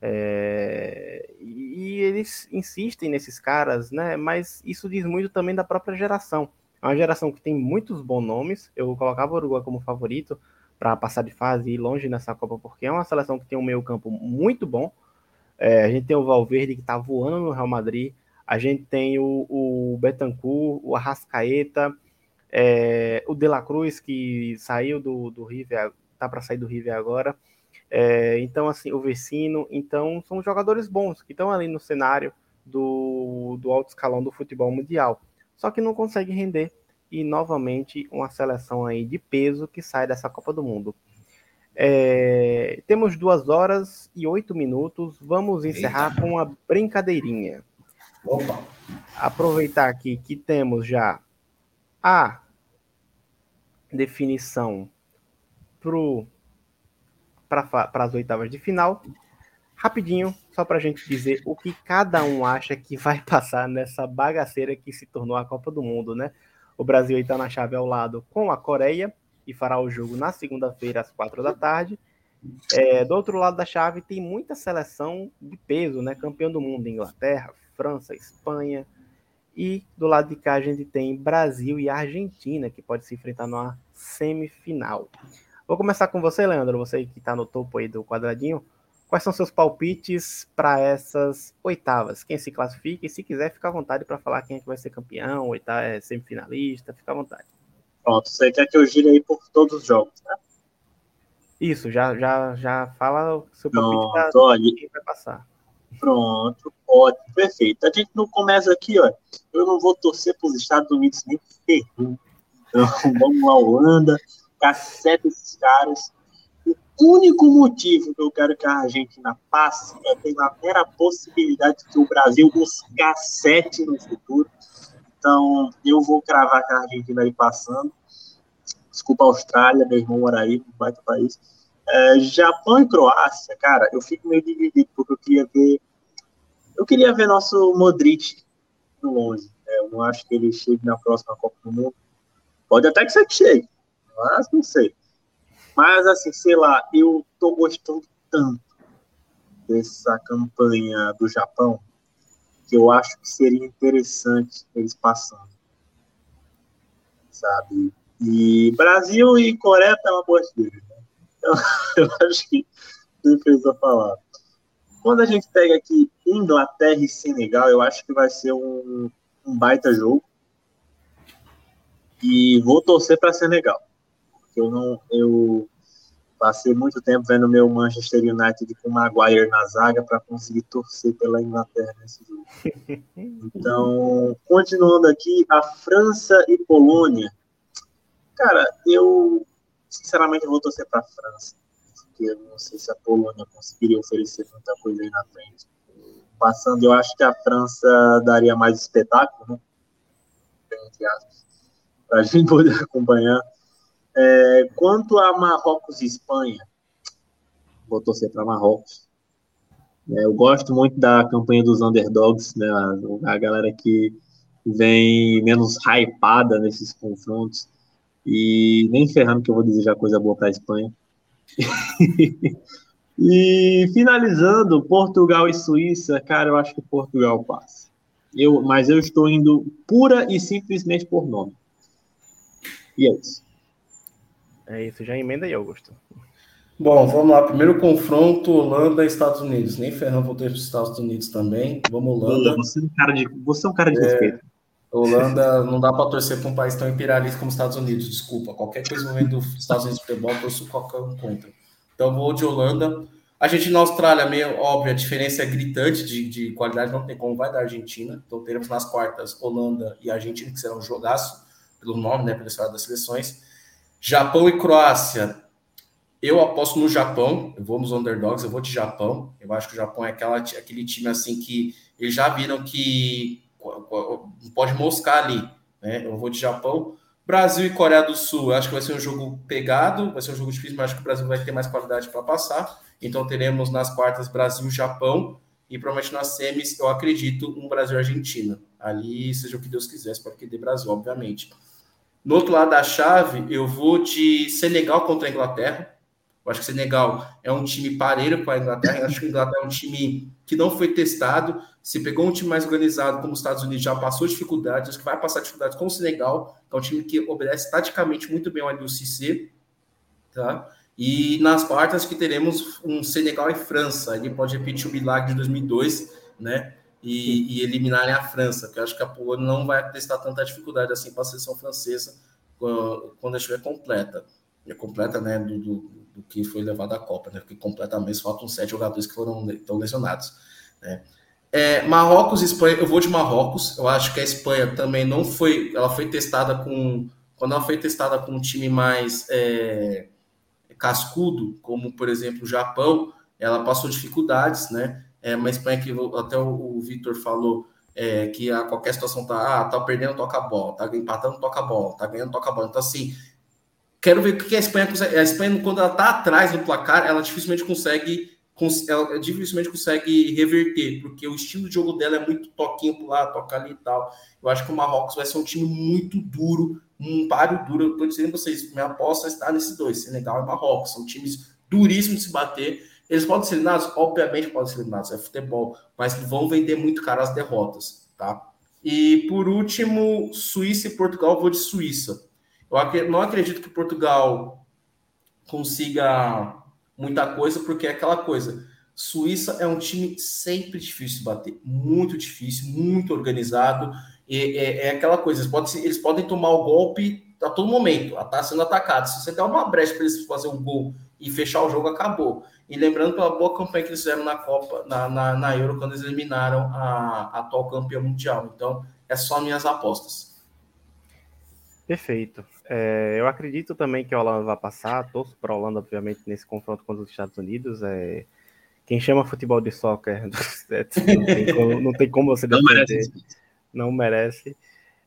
É, e eles insistem nesses caras, né? Mas isso diz muito também da própria geração. É uma geração que tem muitos bons nomes. Eu colocava o Uruguai como favorito para passar de fase e ir longe nessa Copa, porque é uma seleção que tem um meio-campo muito bom. É, a gente tem o Valverde que está voando no Real Madrid. A gente tem o, o Betancourt, o Arrascaeta, é, o De La Cruz, que saiu do, do River, tá para sair do River agora. É, então, assim, o Vecino. Então, são jogadores bons que estão ali no cenário do, do alto escalão do futebol mundial só que não consegue render. E novamente uma seleção aí de peso que sai dessa Copa do Mundo. É, temos duas horas e oito minutos. Vamos encerrar Eita. com uma brincadeirinha. Opa. Aproveitar aqui que temos já a definição para as oitavas de final rapidinho, só para a gente dizer o que cada um acha que vai (laughs) passar nessa bagaceira que se tornou a Copa do Mundo, né? O Brasil está na chave ao lado com a Coreia e fará o jogo na segunda-feira às quatro da tarde. É, do outro lado da chave tem muita seleção de peso, né? Campeão do mundo, Inglaterra, França, Espanha. E do lado de cá a gente tem Brasil e Argentina, que pode se enfrentar numa semifinal. Vou começar com você, Leandro, você que está no topo aí do quadradinho. Quais são seus palpites para essas oitavas? Quem se classifica e se quiser, fica à vontade para falar quem é que vai ser campeão, oitava, é semifinalista, fica à vontade. Pronto, você quer que eu gire aí por todos os jogos, né? Isso, já, já, já fala o seu palpite para olha, quem vai passar. Pronto, ótimo, perfeito. A gente não começa aqui, ó. Eu não vou torcer para os Estados Unidos nem ferro. Então, (laughs) vamos lá, Holanda, caceta esses caras o único motivo que eu quero que a Argentina passe é pela mera possibilidade de que o Brasil os cacete no futuro. Então, eu vou cravar que a Argentina aí passando. Desculpa a Austrália, meu irmão mora aí, um baita país. É, Japão e Croácia, cara, eu fico meio dividido, porque eu queria ver. Eu queria ver nosso Modric no longe. É, eu não acho que ele chegue na próxima Copa do Mundo. Pode até que você chegue, mas não sei. Mas, assim, sei lá, eu tô gostando tanto dessa campanha do Japão que eu acho que seria interessante eles passando. Sabe? E Brasil e Coreia uma boa escolha. Né? Então, (laughs) eu acho que não precisa falar. Quando a gente pega aqui Inglaterra e Senegal, eu acho que vai ser um, um baita jogo. E vou torcer para Senegal eu não eu passei muito tempo vendo meu Manchester United com Maguire na zaga para conseguir torcer pela Inglaterra nesse jogo. (laughs) Então, continuando aqui, a França e Polônia. Cara, eu sinceramente vou torcer para a França, porque eu não sei se a Polônia conseguiria oferecer muita coisa aí na frente. Passando, eu acho que a França daria mais espetáculo, né? Para a gente poder (laughs) acompanhar. É, quanto a Marrocos e Espanha, vou torcer para Marrocos. É, eu gosto muito da campanha dos underdogs, né, a, a galera que vem menos hypada nesses confrontos. E nem ferrando que eu vou desejar coisa boa para a Espanha. (laughs) e finalizando, Portugal e Suíça, cara, eu acho que Portugal passa. Eu, mas eu estou indo pura e simplesmente por nome. E é isso. É isso, já emenda aí, Augusto. Bom, vamos lá. Primeiro confronto, Holanda e Estados Unidos. Nem Ferrão vou ter os Estados Unidos também. Vamos, Holanda. Você é um cara de, você é um cara de é, respeito. Holanda não dá para torcer para um país tão imperialista como os Estados Unidos, desculpa. Qualquer coisa envolvendo os Estados Unidos futebol, eu torço qualquer um contra. Então vou de Holanda. A gente na Austrália, meio óbvio, a diferença é gritante de, de qualidade, não tem como vai da Argentina. Então teremos nas quartas Holanda e Argentina, que serão um jogaço, pelo nome, né, pela história das seleções. Japão e Croácia. Eu aposto no Japão, eu vou nos underdogs, eu vou de Japão. Eu acho que o Japão é aquela, aquele time assim que eles já viram que pode moscar ali. Né? Eu vou de Japão. Brasil e Coreia do Sul, acho que vai ser um jogo pegado, vai ser um jogo difícil, mas acho que o Brasil vai ter mais qualidade para passar. Então teremos nas quartas Brasil e Japão, e provavelmente nas semis, eu acredito, um Brasil Argentina. Ali, seja o que Deus quiser, espero que dê Brasil, obviamente. No outro lado da chave, eu vou de Senegal contra a Inglaterra. Eu acho que Senegal é um time pareiro para a Inglaterra. Eu acho que a Inglaterra é um time que não foi testado. Se pegou um time mais organizado, como os Estados Unidos, já passou dificuldades. Acho que vai passar dificuldades com o Senegal, que é um time que obedece taticamente muito bem ao LUCC. Tá? E nas quartas que teremos um Senegal e França. Ele pode repetir o milagre de 2002, né? E, e eliminarem a França, que eu acho que a Polônia não vai testar tanta dificuldade assim para a seleção francesa quando, quando estiver completa. É completa, né? Do, do, do, que foi levado à Copa, né? Porque completamente faltam sete jogadores que foram estão lesionados, né? É, Marrocos Espanha, eu vou de Marrocos. Eu acho que a Espanha também não foi. Ela foi testada com. Quando ela foi testada com um time mais. É, cascudo, como por exemplo o Japão, ela passou dificuldades, né? É uma Espanha que até o, o Vitor falou é, que a qualquer situação tá, ah, tá perdendo, toca a bola, tá empatando, toca a bola, tá ganhando, toca a bola. Então, assim, quero ver o que a Espanha consegue. A Espanha, quando ela tá atrás do placar, ela dificilmente consegue. Ela dificilmente consegue reverter, porque o estilo de jogo dela é muito toquinho pro lado, toca ali e tal. Eu acho que o Marrocos vai ser um time muito duro, um páreo duro. Eu tô dizendo pra vocês, minha aposta está nesses dois, Senegal e Marrocos. São times duríssimos de se bater. Eles podem ser eliminados? Obviamente podem ser eliminados, é futebol, mas vão vender muito caro as derrotas, tá? E por último, Suíça e Portugal, vou de Suíça. Eu não acredito que Portugal consiga muita coisa, porque é aquela coisa. Suíça é um time sempre difícil de bater, muito difícil, muito organizado. E é, é aquela coisa, eles podem, eles podem tomar o golpe a todo momento, tá sendo atacado. Se você der uma brecha para eles fazer um gol e fechar o jogo, acabou. E lembrando pela boa campanha que eles fizeram na Copa, na, na, na Euro, quando eles eliminaram a, a atual campeã mundial. Então, é só minhas apostas. Perfeito. É, eu acredito também que a Holanda vai passar. Torço para a Holanda, obviamente, nesse confronto contra os Estados Unidos. É, quem chama futebol de soccer (laughs) não tem como, não tem como você não merece. Não merece.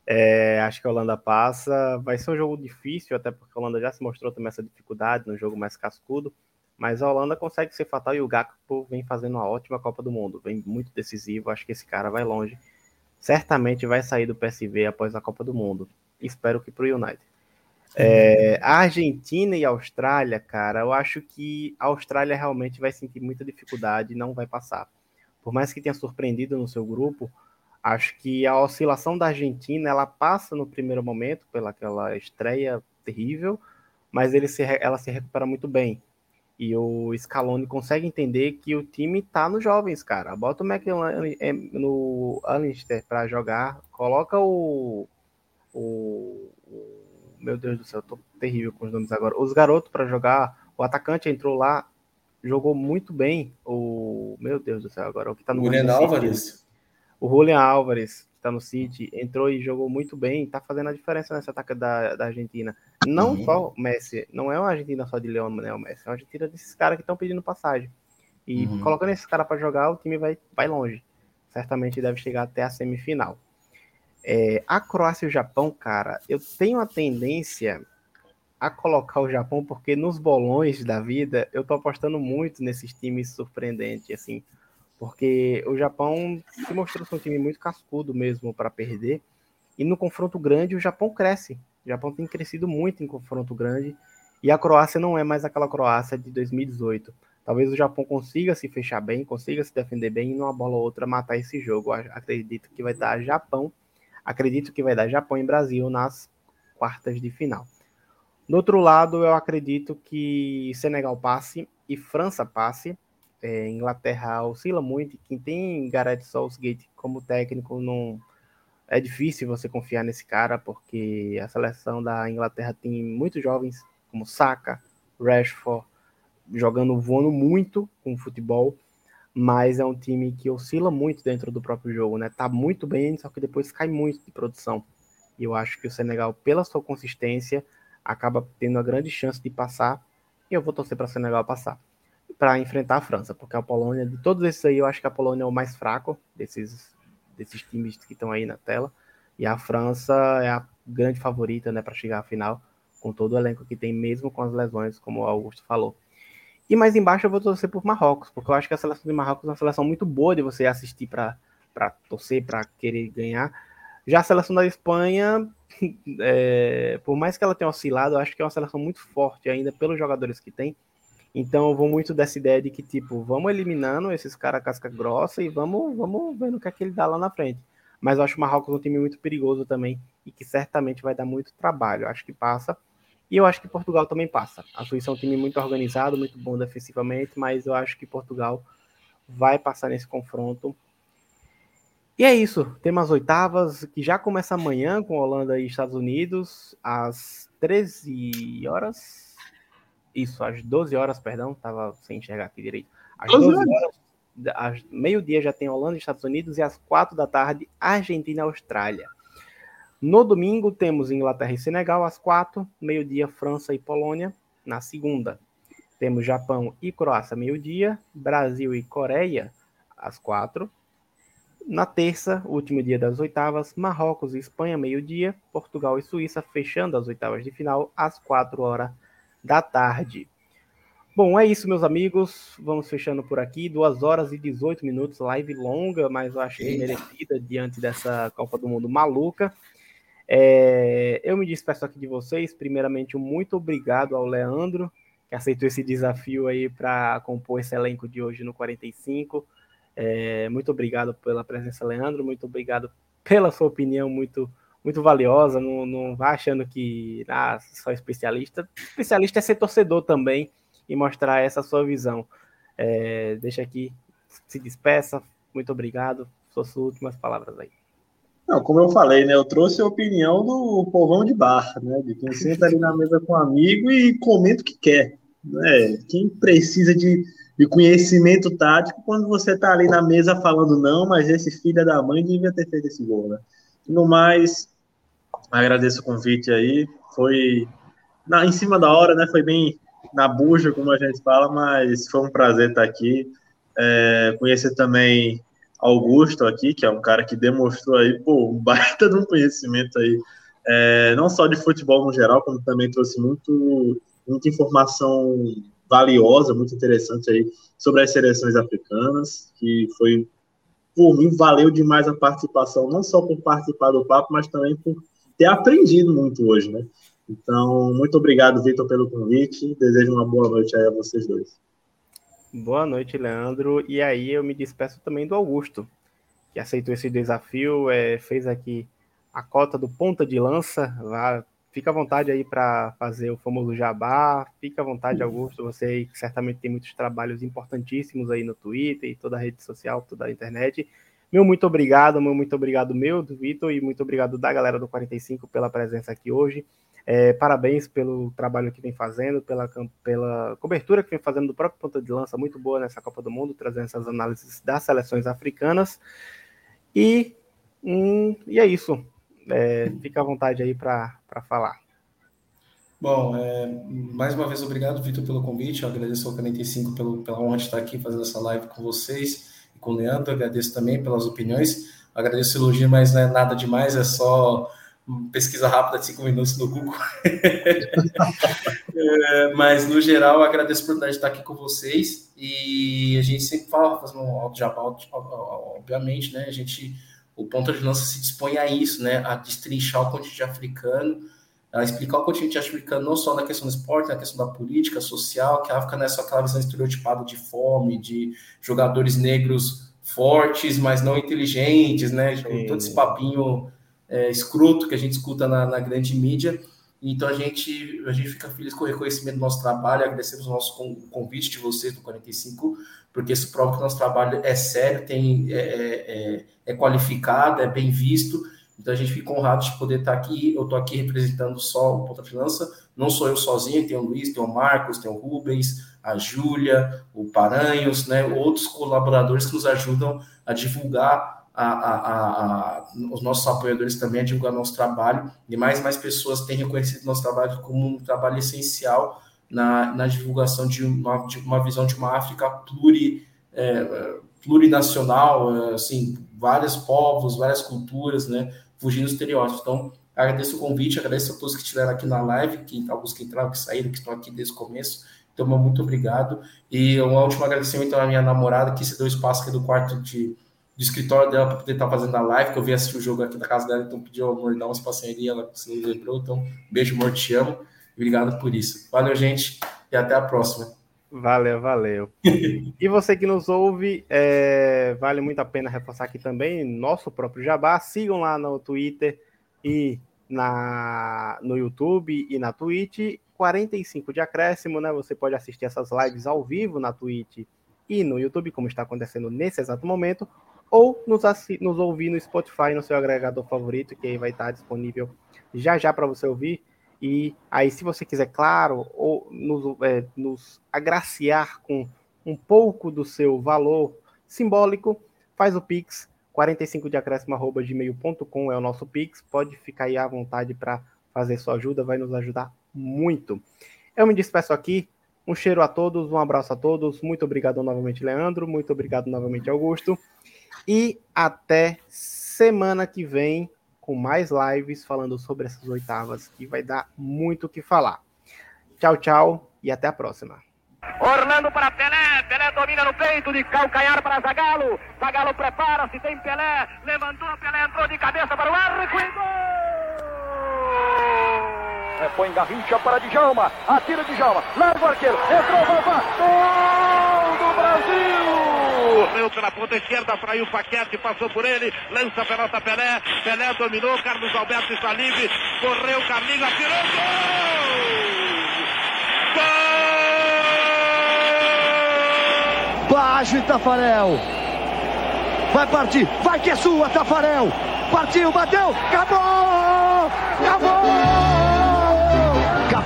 É, acho que a Holanda passa. Vai ser um jogo difícil, até porque a Holanda já se mostrou também essa dificuldade no jogo mais cascudo. Mas a Holanda consegue ser fatal e o Gakpo vem fazendo uma ótima Copa do Mundo, vem muito decisivo. Acho que esse cara vai longe. Certamente vai sair do PSV após a Copa do Mundo. Espero que para o United. É, Argentina e Austrália, cara, eu acho que a Austrália realmente vai sentir muita dificuldade e não vai passar. Por mais que tenha surpreendido no seu grupo, acho que a oscilação da Argentina ela passa no primeiro momento pelaquela estreia terrível, mas ele se, ela se recupera muito bem. E o Scaloni consegue entender que o time tá nos jovens, cara. Bota o McLaren é, no Alistair para jogar, coloca o, o, Meu Deus do céu, tô terrível com os nomes agora. Os garotos para jogar, o atacante entrou lá, jogou muito bem. O. Meu Deus do céu, agora o que tá no. Julian Álvares. O Julian Álvares tá no City, entrou e jogou muito bem, tá fazendo a diferença nesse ataque da, da Argentina. Não uhum. só o Messi, não é uma Argentina só de Lionel Messi, é uma Argentina desses caras que estão pedindo passagem. E uhum. colocando esses caras para jogar, o time vai, vai longe. Certamente deve chegar até a semifinal. É, a Croácia e o Japão, cara, eu tenho a tendência a colocar o Japão, porque nos bolões da vida eu tô apostando muito nesses times surpreendentes, assim porque o Japão se mostrou ser um time muito cascudo mesmo para perder. E no confronto grande, o Japão cresce. O Japão tem crescido muito em confronto grande. E a Croácia não é mais aquela Croácia de 2018. Talvez o Japão consiga se fechar bem, consiga se defender bem e numa bola ou outra matar esse jogo. Acredito que vai dar Japão. Acredito que vai dar Japão e Brasil nas quartas de final. Do outro lado, eu acredito que Senegal passe e França passe é, Inglaterra oscila muito. Quem tem Gareth Southgate como técnico não é difícil você confiar nesse cara porque a seleção da Inglaterra tem muitos jovens como Saka, Rashford jogando voando muito com futebol, mas é um time que oscila muito dentro do próprio jogo, né? Tá muito bem, só que depois cai muito de produção. E eu acho que o Senegal, pela sua consistência, acaba tendo a grande chance de passar. E eu vou torcer para o Senegal passar para enfrentar a França, porque a Polônia, de todos esses aí, eu acho que a Polônia é o mais fraco desses, desses times que estão aí na tela. E a França é a grande favorita, né, para chegar à final, com todo o elenco que tem, mesmo com as lesões, como o Augusto falou. E mais embaixo eu vou torcer por Marrocos, porque eu acho que a seleção de Marrocos é uma seleção muito boa de você assistir para torcer, para querer ganhar. Já a seleção da Espanha, (laughs) é, por mais que ela tenha oscilado, eu acho que é uma seleção muito forte ainda pelos jogadores que tem. Então eu vou muito dessa ideia de que, tipo, vamos eliminando esses caras casca grossa e vamos, vamos vendo o que é que ele dá lá na frente. Mas eu acho o Marrocos um time muito perigoso também e que certamente vai dar muito trabalho. Eu acho que passa. E eu acho que Portugal também passa. A Suíça é um time muito organizado, muito bom defensivamente, mas eu acho que Portugal vai passar nesse confronto. E é isso. Temos as oitavas, que já começa amanhã com Holanda e Estados Unidos, às 13 horas. Isso, às 12 horas, perdão, estava sem enxergar aqui direito. Às 12 horas, às meio-dia já tem Holanda e Estados Unidos, e às 4 da tarde, Argentina e Austrália. No domingo temos Inglaterra e Senegal às quatro, meio-dia França e Polônia na segunda. Temos Japão e Croácia meio-dia, Brasil e Coreia às quatro. Na terça, último dia das oitavas, Marrocos e Espanha meio-dia, Portugal e Suíça fechando as oitavas de final às quatro horas da tarde. Bom, é isso, meus amigos. Vamos fechando por aqui. 2 horas e 18 minutos, live longa, mas eu acho que merecida diante dessa Copa do Mundo maluca. É, eu me despeço aqui de vocês. Primeiramente, muito obrigado ao Leandro, que aceitou esse desafio aí para compor esse elenco de hoje no 45. É, muito obrigado pela presença, Leandro. Muito obrigado pela sua opinião muito muito valiosa. Não, não vá achando que ah, só especialista. Especialista é ser torcedor também e mostrar essa sua visão. É, deixa aqui, se despeça. Muito obrigado. Suas últimas palavras aí. Não, como eu falei, né? Eu trouxe a opinião do povão de bar, né? De quem senta ali na mesa com um amigo e comenta o que quer. Né? Quem precisa de, de conhecimento tático quando você tá ali na mesa falando não, mas esse filho da mãe devia ter feito esse gol, né? No mais, agradeço o convite aí. Foi na, em cima da hora, né? Foi bem na bucha, como a gente fala, mas foi um prazer estar aqui. É, conhecer também Augusto aqui, que é um cara que demonstrou aí, pô, um baita de um conhecimento aí, é, não só de futebol no geral, como também trouxe muito, muita informação valiosa, muito interessante aí sobre as seleções africanas, que foi, por mim, valeu demais a participação, não só por participar do papo, mas também por ter aprendido muito hoje, né? Então, muito obrigado, Vitor, pelo convite. Desejo uma boa noite aí a vocês dois. Boa noite, Leandro. E aí eu me despeço também do Augusto, que aceitou esse desafio, é, fez aqui a cota do ponta de lança. Lá, fica à vontade aí para fazer o famoso jabá. Fica à vontade, Augusto. Você aí, que certamente tem muitos trabalhos importantíssimos aí no Twitter e toda a rede social, toda a internet. Meu muito obrigado, meu muito obrigado meu, do Vitor, e muito obrigado da galera do 45 pela presença aqui hoje. É, parabéns pelo trabalho que vem fazendo, pela, pela cobertura que vem fazendo do próprio ponta de lança, muito boa nessa Copa do Mundo, trazendo essas análises das seleções africanas. E, hum, e é isso. É, fica à vontade aí para falar. Bom, é, mais uma vez, obrigado, Vitor, pelo convite. Eu agradeço ao 45 pelo, pela honra de estar aqui fazendo essa live com vocês e com o Leandro. Agradeço também pelas opiniões. Agradeço o elogio, mas não é nada demais, é só pesquisa rápida de cinco minutos no Google. (laughs) é, mas, no geral, agradeço a oportunidade de estar aqui com vocês. E a gente sempre fala, fazendo um alto jabá, obviamente, né? A gente, o ponto de lança se dispõe a isso, né? A destrinchar o continente africano, a explicar o continente africano não só na questão do esporte, na questão da política, social, que a África não é só aquela visão estereotipada de fome, de jogadores negros fortes, mas não inteligentes, né? Todo esse papinho é, escroto que a gente escuta na, na, grande mídia. Então a gente, a gente fica feliz com o reconhecimento do nosso trabalho, agradecemos o nosso convite de vocês do 45, porque isso prova que o nosso trabalho é sério, tem, é, é, é, é qualificado, é bem visto. Então a gente fica honrado de poder estar aqui. Eu estou aqui representando só o Ponta de Lança, não sou eu sozinho, tem o Luiz, tem o Marcos, tem o Rubens, a Júlia, o Paranhos, né, outros colaboradores que nos ajudam a divulgar a, a, a, os nossos apoiadores também a divulgar nosso trabalho e mais e mais pessoas têm reconhecido nosso trabalho como um trabalho essencial na, na divulgação de uma, de uma visão de uma África pluri, é, plurinacional, é, assim, vários povos, várias culturas, né, fugindo dos estereótipos. Então, Agradeço o convite, agradeço a todos que estiveram aqui na live, que alguns que entraram, que saíram, que estão aqui desde o começo. Então, muito obrigado. E um último agradecimento à minha namorada, que se deu espaço aqui do quarto de, de escritório dela para poder estar fazendo a live, que eu vi assistir o jogo aqui da casa dela, então pediu amor, dar um espacinho ali, ela se lembrou. Então, beijo, amor, te amo. Obrigado por isso. Valeu, gente, e até a próxima. Valeu, valeu. (laughs) e você que nos ouve, é, vale muito a pena reforçar aqui também nosso próprio Jabá. Sigam lá no Twitter e na, no YouTube e na Twitch. 45 de acréscimo, né? Você pode assistir essas lives ao vivo na Twitch e no YouTube, como está acontecendo nesse exato momento, ou nos, nos ouvir no Spotify, no seu agregador favorito, que aí vai estar disponível já já para você ouvir. E aí, se você quiser, claro, ou nos, é, nos agraciar com um pouco do seu valor simbólico, faz o Pix, 45 de acréscimo.gmail.com é o nosso Pix. Pode ficar aí à vontade para fazer sua ajuda, vai nos ajudar muito. Eu me despeço aqui. Um cheiro a todos, um abraço a todos. Muito obrigado novamente, Leandro. Muito obrigado novamente, Augusto. E até semana que vem com mais lives falando sobre essas oitavas, que vai dar muito o que falar. Tchau, tchau e até a próxima. Orlando para Pelé, Pelé domina no peito de calcanhar para Zagalo. Zagalo prepara-se, tem Pelé, levantou, Pelé entrou de cabeça para o arco e gol! Repõe Garrincha para Djalma, atira Djalma, larga o arqueiro, entrou, Vavá, gol Correu pela ponta esquerda, fraiu Paquete, passou por ele, lança a pelota Pelé, Pelé dominou, Carlos Alberto está livre, correu, Carlinhos, atirou, gol! Gol! Baixo Tafarel, vai partir, vai que é sua, Tafarel, partiu, bateu, acabou! Acabou!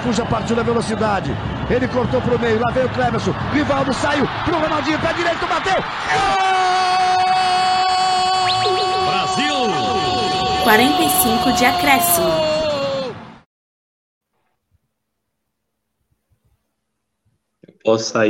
Cafu já partiu na velocidade. Ele cortou para o meio. Lá veio o Clemerson. Rivaldo saiu pro Ronaldinho. Pé direito, bateu. Gol! Brasil! 45 de acréscimo. posso sair.